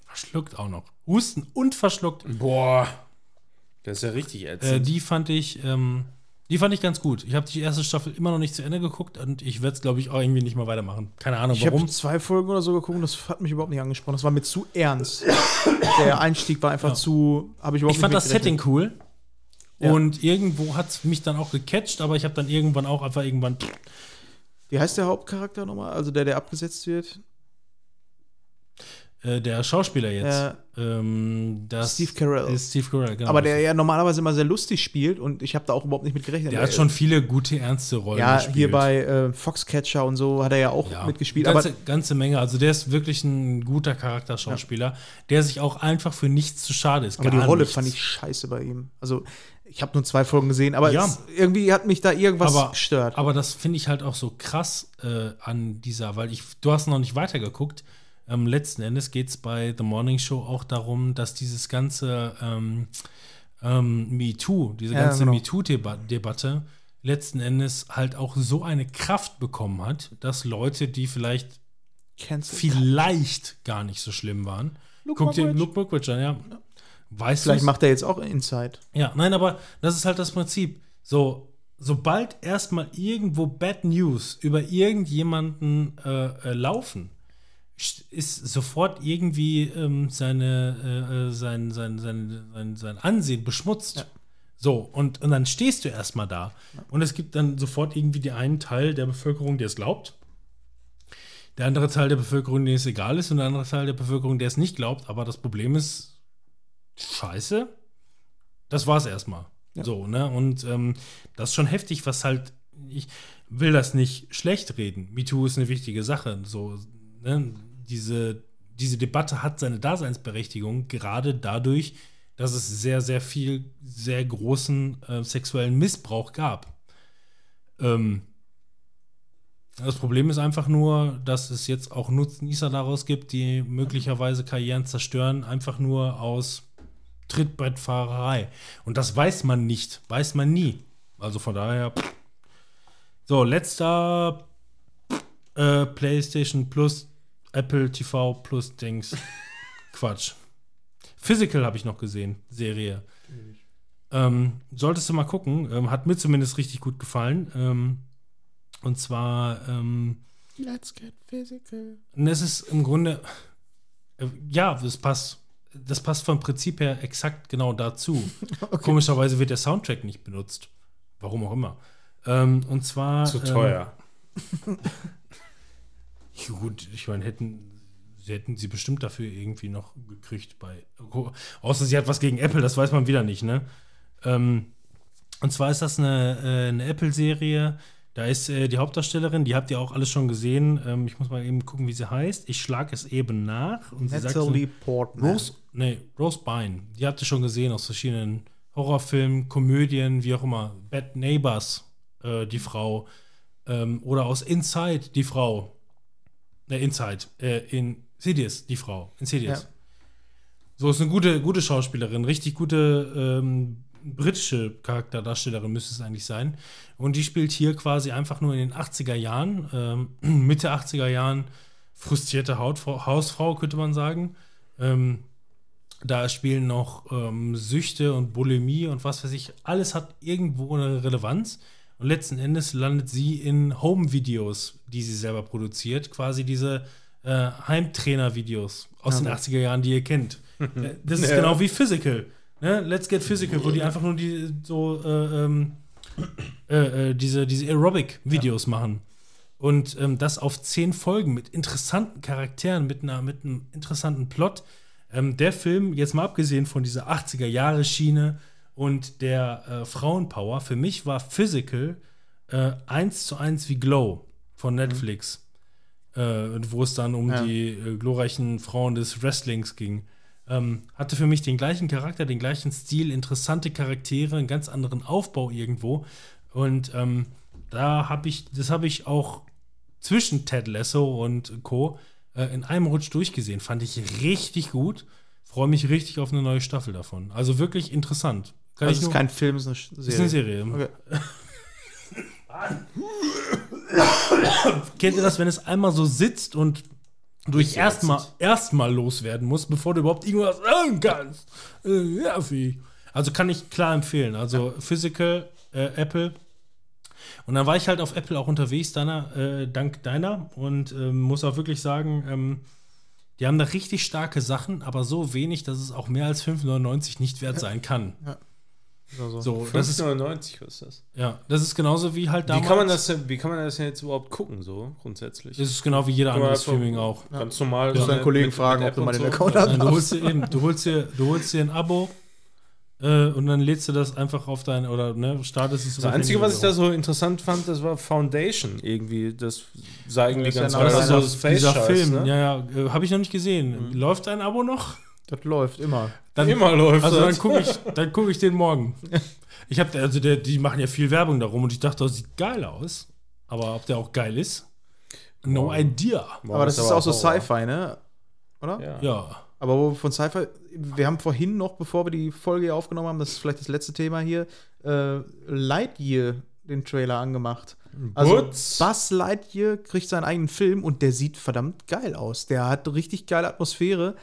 verschluckt auch noch. Husten und verschluckt. Boah. Das ist ja richtig Äh, ätzend. die fand ich, ähm, die fand ich ganz gut. Ich habe die erste Staffel immer noch nicht zu Ende geguckt und ich werde es, glaube ich, auch irgendwie nicht mal weitermachen. Keine Ahnung, Ich warum. habe zwei Folgen oder so geguckt und das hat mich überhaupt nicht angesprochen. Das war mir zu ernst. Der Einstieg war einfach zu, habe ich überhaupt Ich fand nicht das Setting cool. Ja. Und irgendwo hat es mich dann auch gecatcht, aber ich habe dann irgendwann auch einfach irgendwann. Wie heißt der Hauptcharakter nochmal? Also der, der abgesetzt wird? Äh, der Schauspieler jetzt. Ja. Ähm, Steve Carell. Ist Steve Carell, genau. Aber der ja normalerweise immer sehr lustig spielt und ich habe da auch überhaupt nicht mit gerechnet. der hat schon viele gute, ernste Rollen Ja, gespielt. hier bei äh, Foxcatcher und so hat er ja auch Ja, mitgespielt. Ganze, aber ganze Menge. Also der ist wirklich ein guter Charakterschauspieler, der sich auch einfach für nichts zu schade ist. aber die Rolle nichts. fand ich scheiße bei ihm. Also ich habe nur zwei Folgen gesehen, aber Ja. es, irgendwie hat mich da irgendwas aber, gestört. Aber das finde ich halt auch so krass äh, an dieser, weil ich, du hast noch nicht weitergeguckt. Ähm, letzten Endes geht es bei The Morning Show auch darum, dass dieses ganze ähm, ähm, MeToo, diese Ja, ganze genau. MeToo-Debatte letzten Endes halt auch so eine Kraft bekommen hat, dass Leute, die vielleicht Cancel. vielleicht gar nicht so schlimm waren, Luke guck dir Mockridge. Luke Mockridge an, ja. Weißt Vielleicht du's? macht er jetzt auch Inside. Ja, nein, aber das ist halt das Prinzip. So, sobald erstmal irgendwo Bad News über irgendjemanden äh, äh, laufen, ist sofort irgendwie ähm, seine, äh, äh, sein, sein, sein, sein, sein Ansehen beschmutzt. So, und, und dann stehst du erstmal da. Und es gibt dann sofort irgendwie die einen Teil der Bevölkerung, der es glaubt. Der andere Teil der Bevölkerung, dem es egal ist, und der andere Teil der Bevölkerung, der es nicht glaubt. Aber das Problem ist, scheiße. Das war's erstmal. So, ne? Und ähm, das ist schon heftig, was halt, ich will das nicht schlecht reden. MeToo ist eine wichtige Sache. So, ne? Diese, diese Debatte hat seine Daseinsberechtigung, gerade dadurch, dass es sehr, sehr viel, sehr großen äh, sexuellen Missbrauch gab. Ähm, das Problem ist einfach nur, dass es jetzt auch Nutznießer daraus gibt, die möglicherweise Karrieren zerstören, einfach nur aus Trittbrettfahrerei. Und das weiß man nicht, weiß man nie. Also von daher. pff. So, letzter äh, PlayStation Plus, Apple TV Plus Dings. (laughs) Quatsch. Physical habe ich noch gesehen, Serie. Ähm, solltest du mal gucken. Ähm, hat mir zumindest richtig gut gefallen. Ähm, und zwar, ähm, Let's get physical. und es ist im Grunde, äh, ja, das passt. Das passt vom Prinzip her exakt genau dazu. (laughs) Komischerweise wird der Soundtrack nicht benutzt. Warum auch immer. Ähm, und zwar. Zu ähm, teuer. (laughs) Ja, gut, ich meine, hätten sie hätten sie bestimmt dafür irgendwie noch gekriegt bei. Außer sie hat was gegen Apple, das weiß man wieder nicht, ne? Ähm, und zwar ist das eine, äh, eine Apple-Serie. Da ist äh, die Hauptdarstellerin, die habt ihr auch alles schon gesehen. Ähm, ich muss mal eben gucken, wie sie heißt. Ich schlage es eben nach. Und sie sagt so, Natalie Portman. Rose, nee, Rose Byrne. Die habt ihr schon gesehen aus verschiedenen Horrorfilmen, Komödien, wie auch immer. Bad Neighbors, äh, die Frau. Ähm, oder aus Inside, die Frau. Ne, Inside. Äh, in Insidious, die Frau. Insidious. Ja. So ist eine gute, gute Schauspielerin, richtig gute ähm, britische Charakterdarstellerin müsste es eigentlich sein. Und die spielt hier quasi einfach nur in den 80er Jahren, ähm, (clears throat) Mitte 80er Jahren, frustrierte Hautfrau, Hausfrau, könnte man sagen. Ähm, da spielen noch ähm, Süchte und Bulimie und was weiß ich. Alles hat irgendwo eine Relevanz. Und letzten Endes landet sie in Home-Videos, die sie selber produziert. Quasi diese äh, Heimtrainer-Videos aus den 80er Jahren, die ihr kennt. (laughs) Äh, das ist Ja. genau wie Physical. Ne? Let's Get Physical, wo die einfach nur die so äh, ähm, äh, äh, diese, diese Aerobic-Videos machen. Und ähm, das auf zehn Folgen mit interessanten Charakteren, mit, einer, mit einem interessanten Plot. Ähm, der Film, jetzt mal abgesehen von dieser 80er-Jahre-Schiene und der äh, Frauenpower, für mich war Physical äh, eins zu eins wie Glow von Netflix. Äh, wo es dann um Ja. die äh, glorreichen Frauen des Wrestlings ging. Ähm, hatte für mich den gleichen Charakter, den gleichen Stil, interessante Charaktere, einen ganz anderen Aufbau irgendwo. Und ähm, da habe ich, das habe ich auch zwischen Ted Lasso und Co. Äh, in einem Rutsch durchgesehen. Fand ich richtig gut. Freue mich richtig auf eine neue Staffel davon. Also wirklich interessant. Kann Also es ist kein Film, es ist eine Sch- ist eine Serie. Serie. Okay. (laughs) Kennt ihr das, wenn es einmal so sitzt und du dich erstmal erstmal loswerden musst, bevor du überhaupt irgendwas sagen kannst? Äh, nervig. Also kann ich klar empfehlen. Also Physical, äh, Apple. Und dann war ich halt auf Apple auch unterwegs, deiner, äh, dank deiner. Und ähm, muss auch wirklich sagen, ähm, die haben da richtig starke Sachen, aber so wenig, dass es auch mehr als 5,99 nicht wert sein kann. Also, So, das ist, 5,99 was ist das? ja, das ist genauso wie halt Wie damals. kann, man das, denn- wie kann man das denn jetzt überhaupt gucken, so grundsätzlich? Das ist genau wie jeder andere Streaming auch. Ganz normal. Du musst deinen Kollegen fragen, ob du mal den Account Nein, du hast. holst dir eben, du holst dir, du holst dir ein Abo äh, und dann lädst du das einfach auf dein oder ne, startest es. Das Einzige, was ich da so interessant fand, das war Foundation irgendwie. Das sah irgendwie Das ist ganz ja cool noch aus. einer- So dieser Film, ne? ja, ja, äh, habe ich noch nicht gesehen. Läuft dein Abo noch? Das läuft immer. Dann, Immer läuft Also dann das. gucke ich, (laughs) dann guck ich den morgen. Ich habe, also der, die machen ja viel Werbung darum und ich dachte, das sieht geil aus. Aber ob der auch geil ist? No idea. Boah, aber das ist auch so. Sci-Fi, ne? Oder? Ja. Ja. Aber wo wir von Sci-Fi, wir haben vorhin noch, bevor wir die Folge hier aufgenommen haben, das ist vielleicht das letzte Thema hier, äh, Lightyear den Trailer angemacht. Also Butz. Buzz Lightyear kriegt seinen eigenen Film und der sieht verdammt geil aus. Der hat richtig geile Atmosphäre,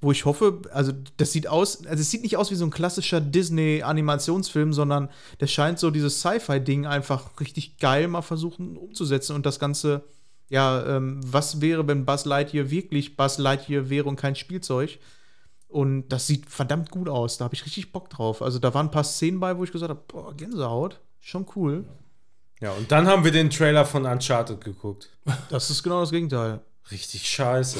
wo ich hoffe, also das sieht aus, also es sieht nicht aus wie so ein klassischer Disney-Animationsfilm, sondern der scheint so dieses Sci-Fi-Ding einfach richtig geil mal versuchen umzusetzen und das Ganze, ja, ähm, was wäre, wenn Buzz Lightyear wirklich Buzz Lightyear wäre und kein Spielzeug? Und das sieht verdammt gut aus. Da habe ich richtig Bock drauf. Also da waren ein paar Szenen bei, wo ich gesagt habe, boah, Gänsehaut, schon cool. Ja, und dann haben wir den Trailer von Uncharted geguckt. Das ist genau das Gegenteil. Richtig scheiße.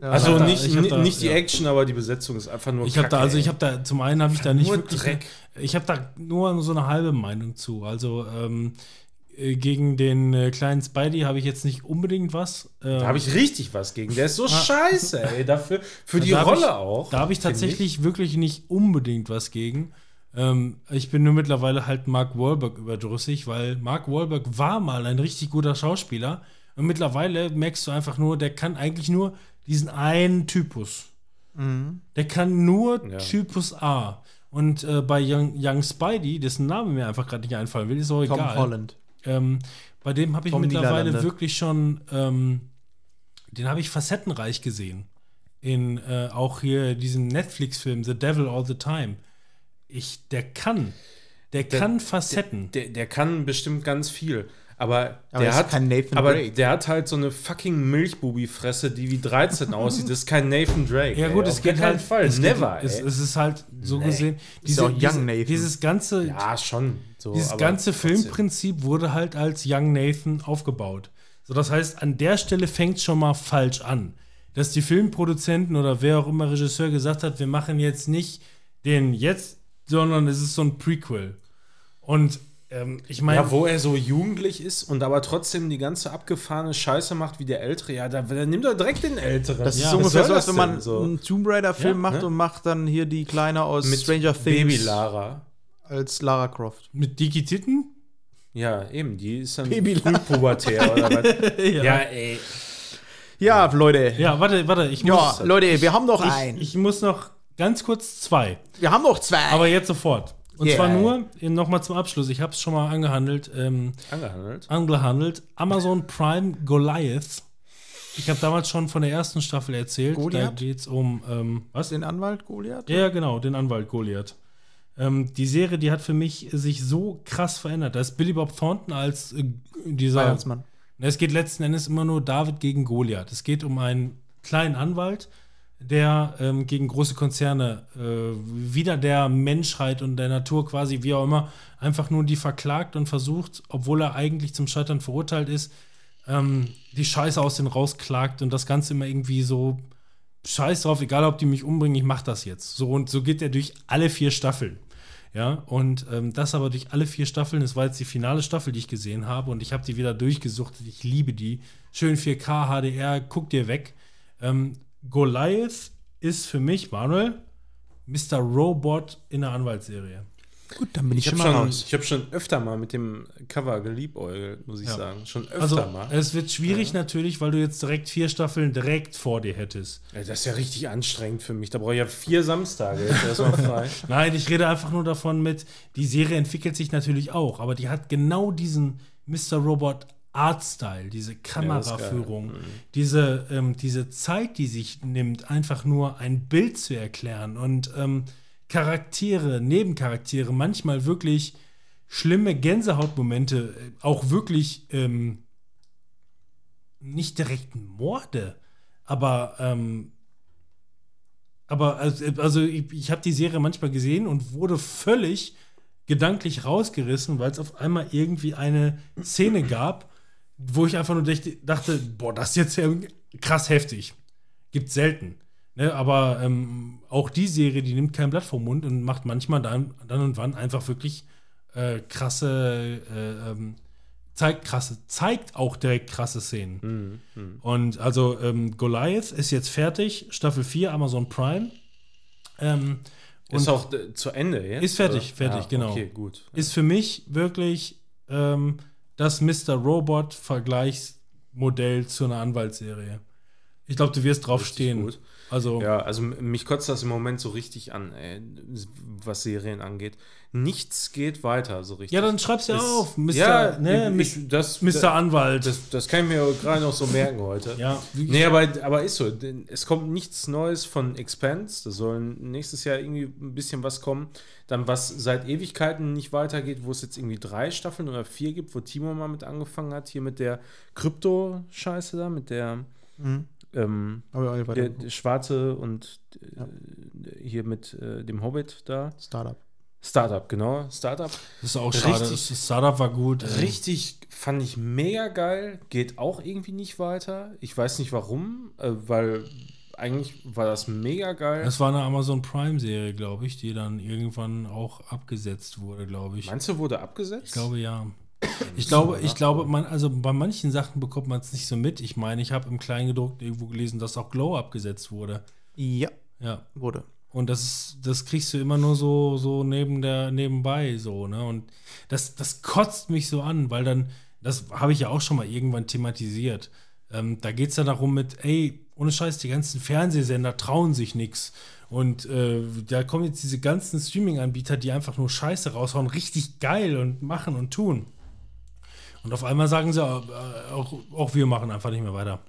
Ja. Also Ich da- nicht, ich da- nicht die ja. Action, aber die Besetzung ist einfach nur Ich habe da, also ich habe da, zum einen habe ich da nicht Nur wirklich, Dreck. ich habe da nur so eine halbe Meinung zu. Also ähm, äh, gegen den äh, kleinen Spidey habe ich jetzt nicht unbedingt was. Ähm, Da habe ich richtig was gegen. Der ist so scheiße, ey. Dafür, für die Rolle ich, auch. Da habe ich tatsächlich wirklich nicht unbedingt was gegen. Ähm, ich bin nur mittlerweile halt Mark Wahlberg überdrüssig, weil Mark Wahlberg war mal ein richtig guter Schauspieler und mittlerweile merkst du einfach nur, der kann eigentlich nur diesen einen Typus. Der kann nur Ja. Typus A. Und äh, bei Young, Young Spidey, dessen Name mir einfach gerade nicht einfallen will, ist auch Tom egal. Holland. Ähm, bei dem habe ich Tom mittlerweile Niederlande. wirklich schon, ähm, den habe ich facettenreich gesehen. In äh, auch hier diesem Netflix-Film The Devil All the Time. Ich, der kann, der, kann Facetten. Der, der kann bestimmt ganz viel. Aber, Aber der hat kein Nathan aber Drake. der hat halt so eine fucking Milchbubi-Fresse, die wie 13 aussieht. Das ist kein Nathan Drake. ja ey. gut, Auf es geht halt, Fall. es Never. Geht, es, ey. es ist halt so gesehen, Ist auch Young diese, Nathan. dieses ganze, ja, schon. So, Dieses aber ganze trotzdem. Filmprinzip wurde halt als Young Nathan aufgebaut. So, das heißt, an der Stelle fängt schon mal falsch an. Dass die Filmproduzenten oder wer auch immer Regisseur gesagt hat, wir machen jetzt nicht den jetzt, sondern es ist so ein Prequel. Und ähm, ich meine, Ja, wo er so jugendlich ist und aber trotzdem die ganze abgefahrene Scheiße macht wie der Ältere, ja, da, dann nimmt er direkt den Älteren. Das ist Ja, ungefähr so, als wenn man so? einen Tomb Raider-Film Ja, macht ne? und macht dann hier die Kleine aus mit Stranger Things Baby Lara. als Lara Croft. mit Dickie Titten? Ja, eben, die ist dann Baby frühpubertär oder was. (laughs) ja. Ja, ey. Ja, Leute. ja, warte, warte, ich Ja, muss, Leute, wir haben noch ich, einen. ich muss noch ganz kurz zwei. wir haben noch zwei. Aber jetzt sofort. Und Yeah. zwar nur, nochmal zum Abschluss, ich habe es schon mal angehandelt, ähm, Angehandelt. angehandelt. Amazon Prime Goliath. Ich habe damals schon von der ersten Staffel erzählt. Goliath? Da geht es um, ähm, was? den Anwalt Goliath? Ja, genau, den Anwalt Goliath. Ähm, die Serie, die hat für mich sich so krass verändert. Da ist Billy Bob Thornton als äh, dieser. Weihnachtsmann. Es geht letzten Endes immer nur David gegen Goliath. Es geht um einen kleinen Anwalt, der ähm, gegen große Konzerne äh, wieder der Menschheit und der Natur quasi, wie auch immer, einfach nur die verklagt und versucht, obwohl er eigentlich zum Scheitern verurteilt ist, ähm, die Scheiße aus denen rausklagt und das Ganze immer irgendwie so Scheiß drauf, egal ob die mich umbringen, ich mach das jetzt. So und so geht er durch alle vier Staffeln. Ja, und ähm, das aber durch alle vier Staffeln, das war jetzt die finale Staffel, die ich gesehen habe, und ich habe die wieder durchgesuchtet. Ich liebe die. Schön 4K, HDR, guck dir weg. Ähm, Goliath ist für mich, Manuel, Mr. Robot in der Anwaltsserie. Gut, dann bin ich, Ich habe schon mal raus. ich hab schon öfter mal mit dem Cover geliebäugelt, muss ich Ja. sagen. Schon öfter Also, mal. es wird schwierig natürlich, weil du jetzt direkt vier Staffeln direkt vor dir hättest. Ey, das ist ja richtig anstrengend für mich. Da brauche ich ja vier Samstage jetzt erstmal frei. (laughs) Nein, ich rede einfach nur davon mit, die Serie entwickelt sich natürlich auch, aber die hat genau diesen Mr. Robot Artstyle, diese Kameraführung, diese, ähm, diese Zeit, die sich nimmt, einfach nur ein Bild zu erklären und ähm, Charaktere, Nebencharaktere, manchmal wirklich schlimme Gänsehautmomente, äh, auch wirklich ähm, nicht direkt Morde, aber ähm, aber also, also ich, ich habe die Serie manchmal gesehen und wurde völlig gedanklich rausgerissen, weil es auf einmal irgendwie eine Szene gab, wo ich einfach nur dachte, boah, das ist jetzt ja krass heftig. Gibt's selten. Ne, aber ähm, auch die Serie, die nimmt kein Blatt vom Mund und macht manchmal dann, dann und wann einfach wirklich äh, krasse, äh, ähm, zeigt krasse, zeigt auch direkt krasse Szenen. Und also ähm, Goliath ist jetzt fertig, Staffel 4, Amazon Prime. Ähm, Ist auch äh, zu Ende jetzt? Ist fertig, oder? fertig, ja, genau. Okay, gut. ist für mich wirklich ähm, das Mr. Robot-Vergleichsmodell zu einer Anwaltsserie. Ich glaube, du wirst drauf Richtig stehen. gut. Also, Ja, also mich kotzt das im Moment so richtig an, ey, was Serien angeht. Nichts geht weiter so richtig. ja, dann schreib's ja Es- auf. Mr. Ja, ne, ich, das, Mr. Anwalt. Das, das kann ich mir gerade noch so merken heute. ja, Nee, aber, aber ist so. Es kommt nichts Neues von Expanse. Da soll nächstes Jahr irgendwie ein bisschen was kommen. Dann, was seit Ewigkeiten nicht weitergeht, wo es jetzt irgendwie drei Staffeln oder vier gibt, wo Timo mal mit angefangen hat, hier mit der Krypto-Scheiße da, mit der, ähm, der, der Schwarze und äh, hier mit äh, dem Hobbit da. Startup. Startup, genau. Startup. das ist auch schade. richtig- Das Startup war gut. ey. Richtig, fand ich mega geil. Geht auch irgendwie nicht weiter. Ich weiß nicht warum, äh, weil eigentlich war das mega geil. Das war eine Amazon Prime-Serie, glaube ich, die dann irgendwann auch abgesetzt wurde, glaube ich. Meinst du, wurde abgesetzt? Ich glaube ja. Ich glaube, ich glaube, man, also bei manchen Sachen bekommt man es nicht so mit. Ich meine, ich habe im Kleingedruckten irgendwo gelesen, dass auch Glow abgesetzt wurde. Ja, Ja. wurde. Und das, ist- das kriegst du immer nur so, so neben der, nebenbei so, ne? Und das, das kotzt mich so an, weil dann, das habe ich ja auch schon mal irgendwann thematisiert. Ähm, da geht es ja darum mit, ey, ohne Scheiß, die ganzen Fernsehsender trauen sich nichts. Und äh, da kommen jetzt diese ganzen Streaming-Anbieter, die einfach nur Scheiße raushauen, richtig geil und machen und tun. Und auf einmal sagen sie, auch, auch wir machen einfach nicht mehr weiter.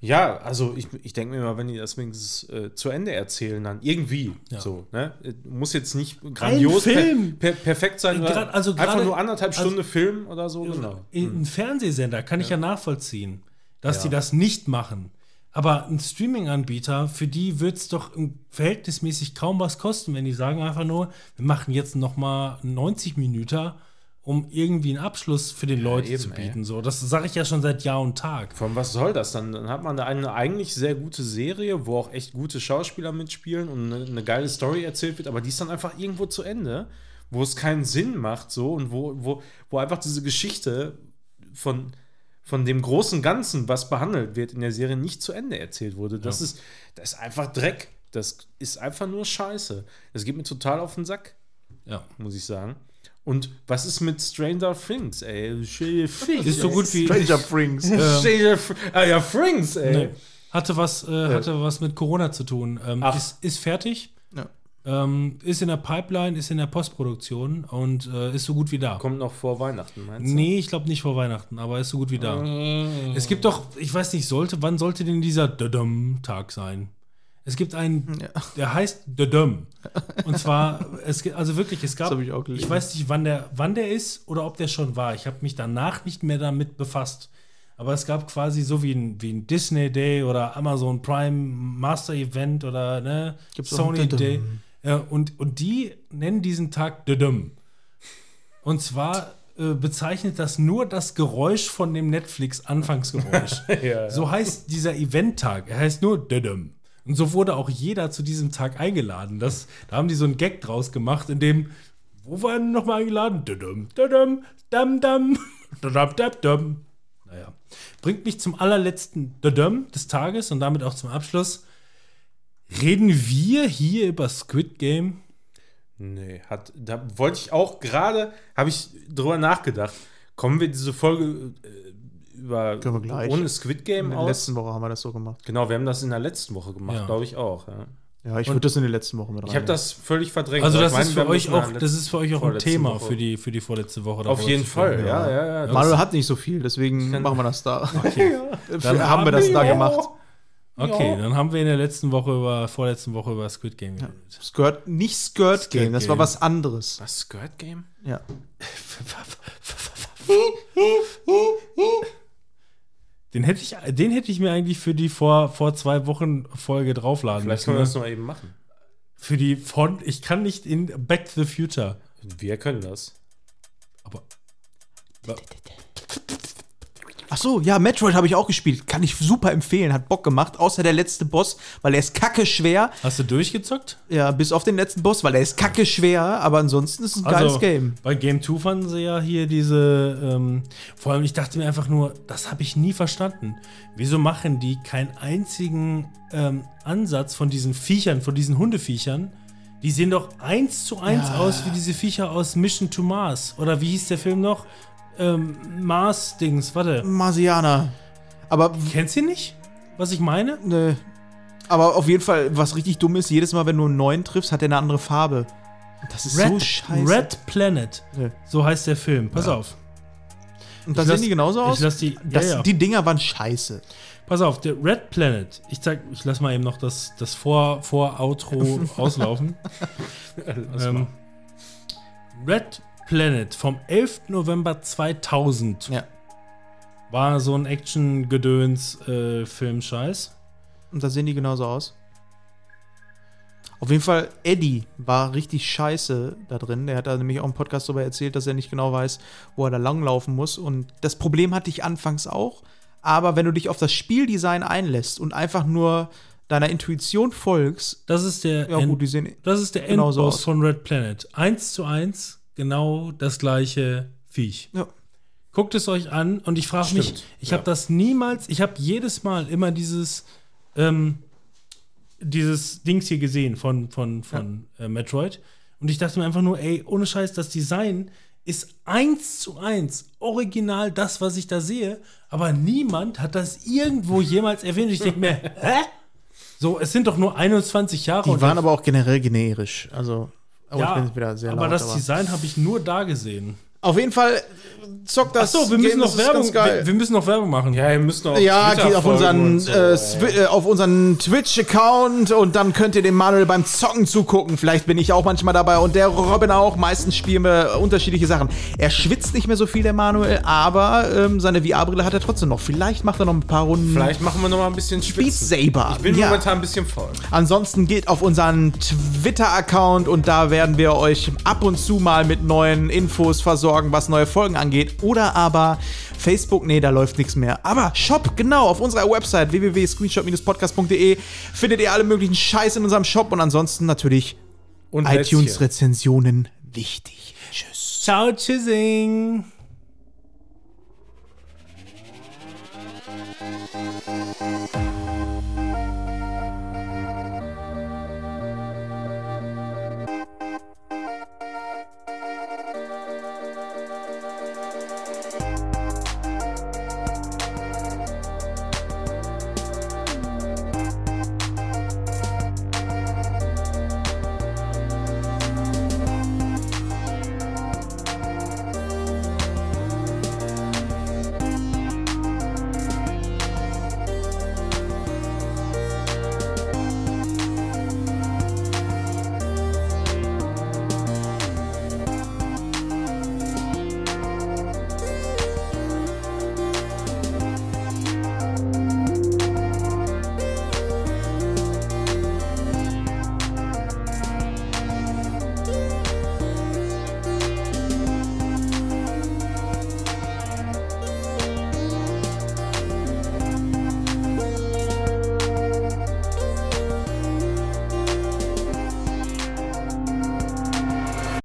Ja, also ich, ich denke mir mal, wenn die das wenigstens äh, zu Ende erzählen, dann irgendwie Ja. so, ne? Muss jetzt nicht grandios Film! Per, per, perfekt sein, grad- also einfach nur anderthalb also- Stunden Film oder so, genau. Ein Fernsehsender kann ich ja nachvollziehen, dass Ja. die das nicht machen. Aber ein Streaming-Anbieter, für die wird es doch verhältnismäßig kaum was kosten, wenn die sagen einfach nur, wir machen jetzt noch mal 90 Minuten, um irgendwie einen Abschluss für den Leuten eben, zu ey. bieten. So, das sage ich ja schon seit Jahr und Tag. Von was soll das dann? Dann hat man da eine eigentlich sehr gute Serie, wo auch echt gute Schauspieler mitspielen und eine, eine geile Story erzählt wird, aber die ist dann einfach irgendwo zu Ende, wo es keinen Sinn macht so und wo, wo, wo einfach diese Geschichte von, von dem großen Ganzen, was behandelt wird in der Serie, nicht zu Ende erzählt wurde. Das, ist, das ist einfach Dreck. Das ist einfach nur Scheiße. Das geht mir total auf den Sack, Ja. muss ich sagen. Und was ist mit Stranger Things, ey? Stranger Things. Ist so gut wie. Stranger Things. (laughs) Stranger Fr- ah ja, Frings, ey. Nee. Hatte was, äh, hatte was mit Corona zu tun. Ähm, Ach. ist, ist fertig, Ja. ähm, ist in der Pipeline, ist in der Postproduktion und äh, ist so gut wie da. Kommt noch vor Weihnachten, meinst du? Nee, ich glaube nicht vor Weihnachten, aber ist so gut wie da. Es gibt doch, ich weiß nicht, sollte, wann sollte denn dieser Dödum-Tag sein? Es gibt einen, der heißt Dödum. Und zwar, es gibt, also wirklich, es gab, ich ich weiß nicht, wann der, wann der ist oder ob der schon war. Ich habe mich danach nicht mehr damit befasst. Aber es gab quasi so wie ein, wie ein Disney Day oder Amazon Prime Master Event oder ne, Gibt's Sony. Day. Ja, und, und die nennen diesen Tag Dödum. Und zwar äh, bezeichnet das nur das Geräusch von dem Netflix-Anfangsgeräusch. (laughs) ja. So heißt dieser Eventtag. Er heißt nur Dödum. Und so wurde auch jeder zu diesem Tag eingeladen. Das, da haben die so einen Gag draus gemacht, in dem, wo waren wir nochmal eingeladen? Dödum, dam, dam, dödum, dam, dam. Naja. Bringt mich zum allerletzten Dödum des Tages und damit auch zum Abschluss. Reden wir hier über Squid Game? Nee, hat, da wollte ich auch gerade, habe ich drüber nachgedacht. Kommen wir diese Folge äh, über Können wir gleich. ohne Squid In Game der aus? letzten Woche haben wir das so gemacht. Genau, wir haben das in der letzten Woche gemacht, Ja. glaube ich auch. Ja. Ja, ich würde das in die letzten Woche mit rein. Ich habe das völlig verdrängt. Also das ist für euch in der auch, das ist für euch auch ein Thema Woche. für die, für die vorletzte Woche. Auf jeden Fall, ja, ja, ja. Manuel hat nicht so viel, deswegen machen wir das da. (laughs) Dann Dann haben wir das da gemacht. Okay, dann haben wir in der letzten Woche über, vorletzten Woche über Squid Game geredet. Skirt, nicht Skirt Game, das war Game. was anderes. Was, Skirt Game? Ja. (laughs) (laughs) Den hätte ich, den hätte ich mir eigentlich für die vor, vor zwei Wochen Folge draufladen Vielleicht müssen. können wir das Ne? noch eben machen. Für die von, ich kann nicht in Back to the Future. Wir können das. Aber Ach so, ja, Metroid habe ich auch gespielt. Kann ich super empfehlen, hat Bock gemacht. Außer der letzte Boss, weil er ist kacke schwer. hast du durchgezockt? Ja, bis auf den letzten Boss, weil er ist kacke schwer. Aber ansonsten ist es ein geiles Game. Bei Game 2 fanden sie ja hier diese, ähm, vor allem ich dachte mir einfach nur, das habe ich nie verstanden. Wieso machen die keinen einzigen ähm, Ansatz von diesen Viechern, von diesen Hundeviechern? Die sehen doch eins zu eins Ja. aus wie diese Viecher aus Mission to Mars. Oder wie hieß der Film noch? Ähm, Mars-Dings, warte. Marsianer. Aber, Kennst du ihn nicht? Was ich meine? ne. Aber auf jeden Fall, was richtig dumm ist, jedes Mal, wenn du einen neuen triffst, hat er eine andere Farbe. Das ist so Red, scheiße. Red Planet. Ja. So heißt der Film. Pass auf. Und da Ich sehen die genauso aus? Ich lass die, das, ja, ja. Die Dinger waren scheiße. Pass auf, der Red Planet. Ich zeig, ich lass mal eben noch das, das Vor, Vor-Outro (laughs) auslaufen. ähm, Red Planet vom 11. November 2000 Ja. war so ein Action-Gedöns-Film-Scheiß. Und da sehen die genauso aus. Auf jeden Fall, Eddie war richtig scheiße da drin. Der hat da nämlich auch im Podcast darüber erzählt, dass er nicht genau weiß, wo er da langlaufen muss. Und das Problem hatte ich anfangs auch. Aber wenn du dich auf das Spieldesign einlässt und einfach nur deiner Intuition folgst, das ist der, ja End- gut, die sehen. das ist der Endboss aus. von Red Planet. Eins zu eins, genau das gleiche Viech. Ja. Guckt es euch an und ich frage mich, ich ja. habe das niemals, ich habe jedes Mal immer dieses, ähm, dieses Dings hier gesehen von, von, von äh, Metroid und ich dachte mir einfach nur, ey, ohne Scheiß, das Design ist eins zu eins original das, was ich da sehe, aber niemand hat das irgendwo jemals erwähnt. Ich denke mir, (laughs) hä? So, es sind doch nur 21 Jahre. Die und waren aber auch generell generisch. Also, oh, ja, aber laut, das Design habe ich nur da gesehen. Auf jeden Fall zockt das. Achso, wir müssen Game, noch Werbung. Wir, wir müssen noch Werbung machen. Ja, ihr müsst noch. Ja, Twitter geht auf unseren, so, äh, äh, auf unseren Twitch-Account und dann könnt ihr dem Manuel beim Zocken zugucken. Vielleicht bin ich auch manchmal dabei und der Robin auch. Meistens spielen wir unterschiedliche Sachen. Er schwitzt nicht mehr so viel, der Manuel, aber ähm, seine VR-Brille hat er trotzdem noch. Vielleicht macht er noch ein paar Runden Vielleicht machen wir noch mal ein bisschen Beat Schwitzen. Saber. Ich bin Ja. momentan ein bisschen voll. Ansonsten geht auf unseren Twitter-Account und da werden wir euch ab und zu mal mit neuen Infos versorgen, was neue Folgen angeht. Oder aber Facebook, nee, da läuft nichts mehr. Aber Shop, genau, auf unserer Website www.screenshot-podcast.de findet ihr alle möglichen Scheiß in unserem Shop und ansonsten natürlich iTunes-Rezensionen wichtig. Tschüss. Ciao, tschüssing.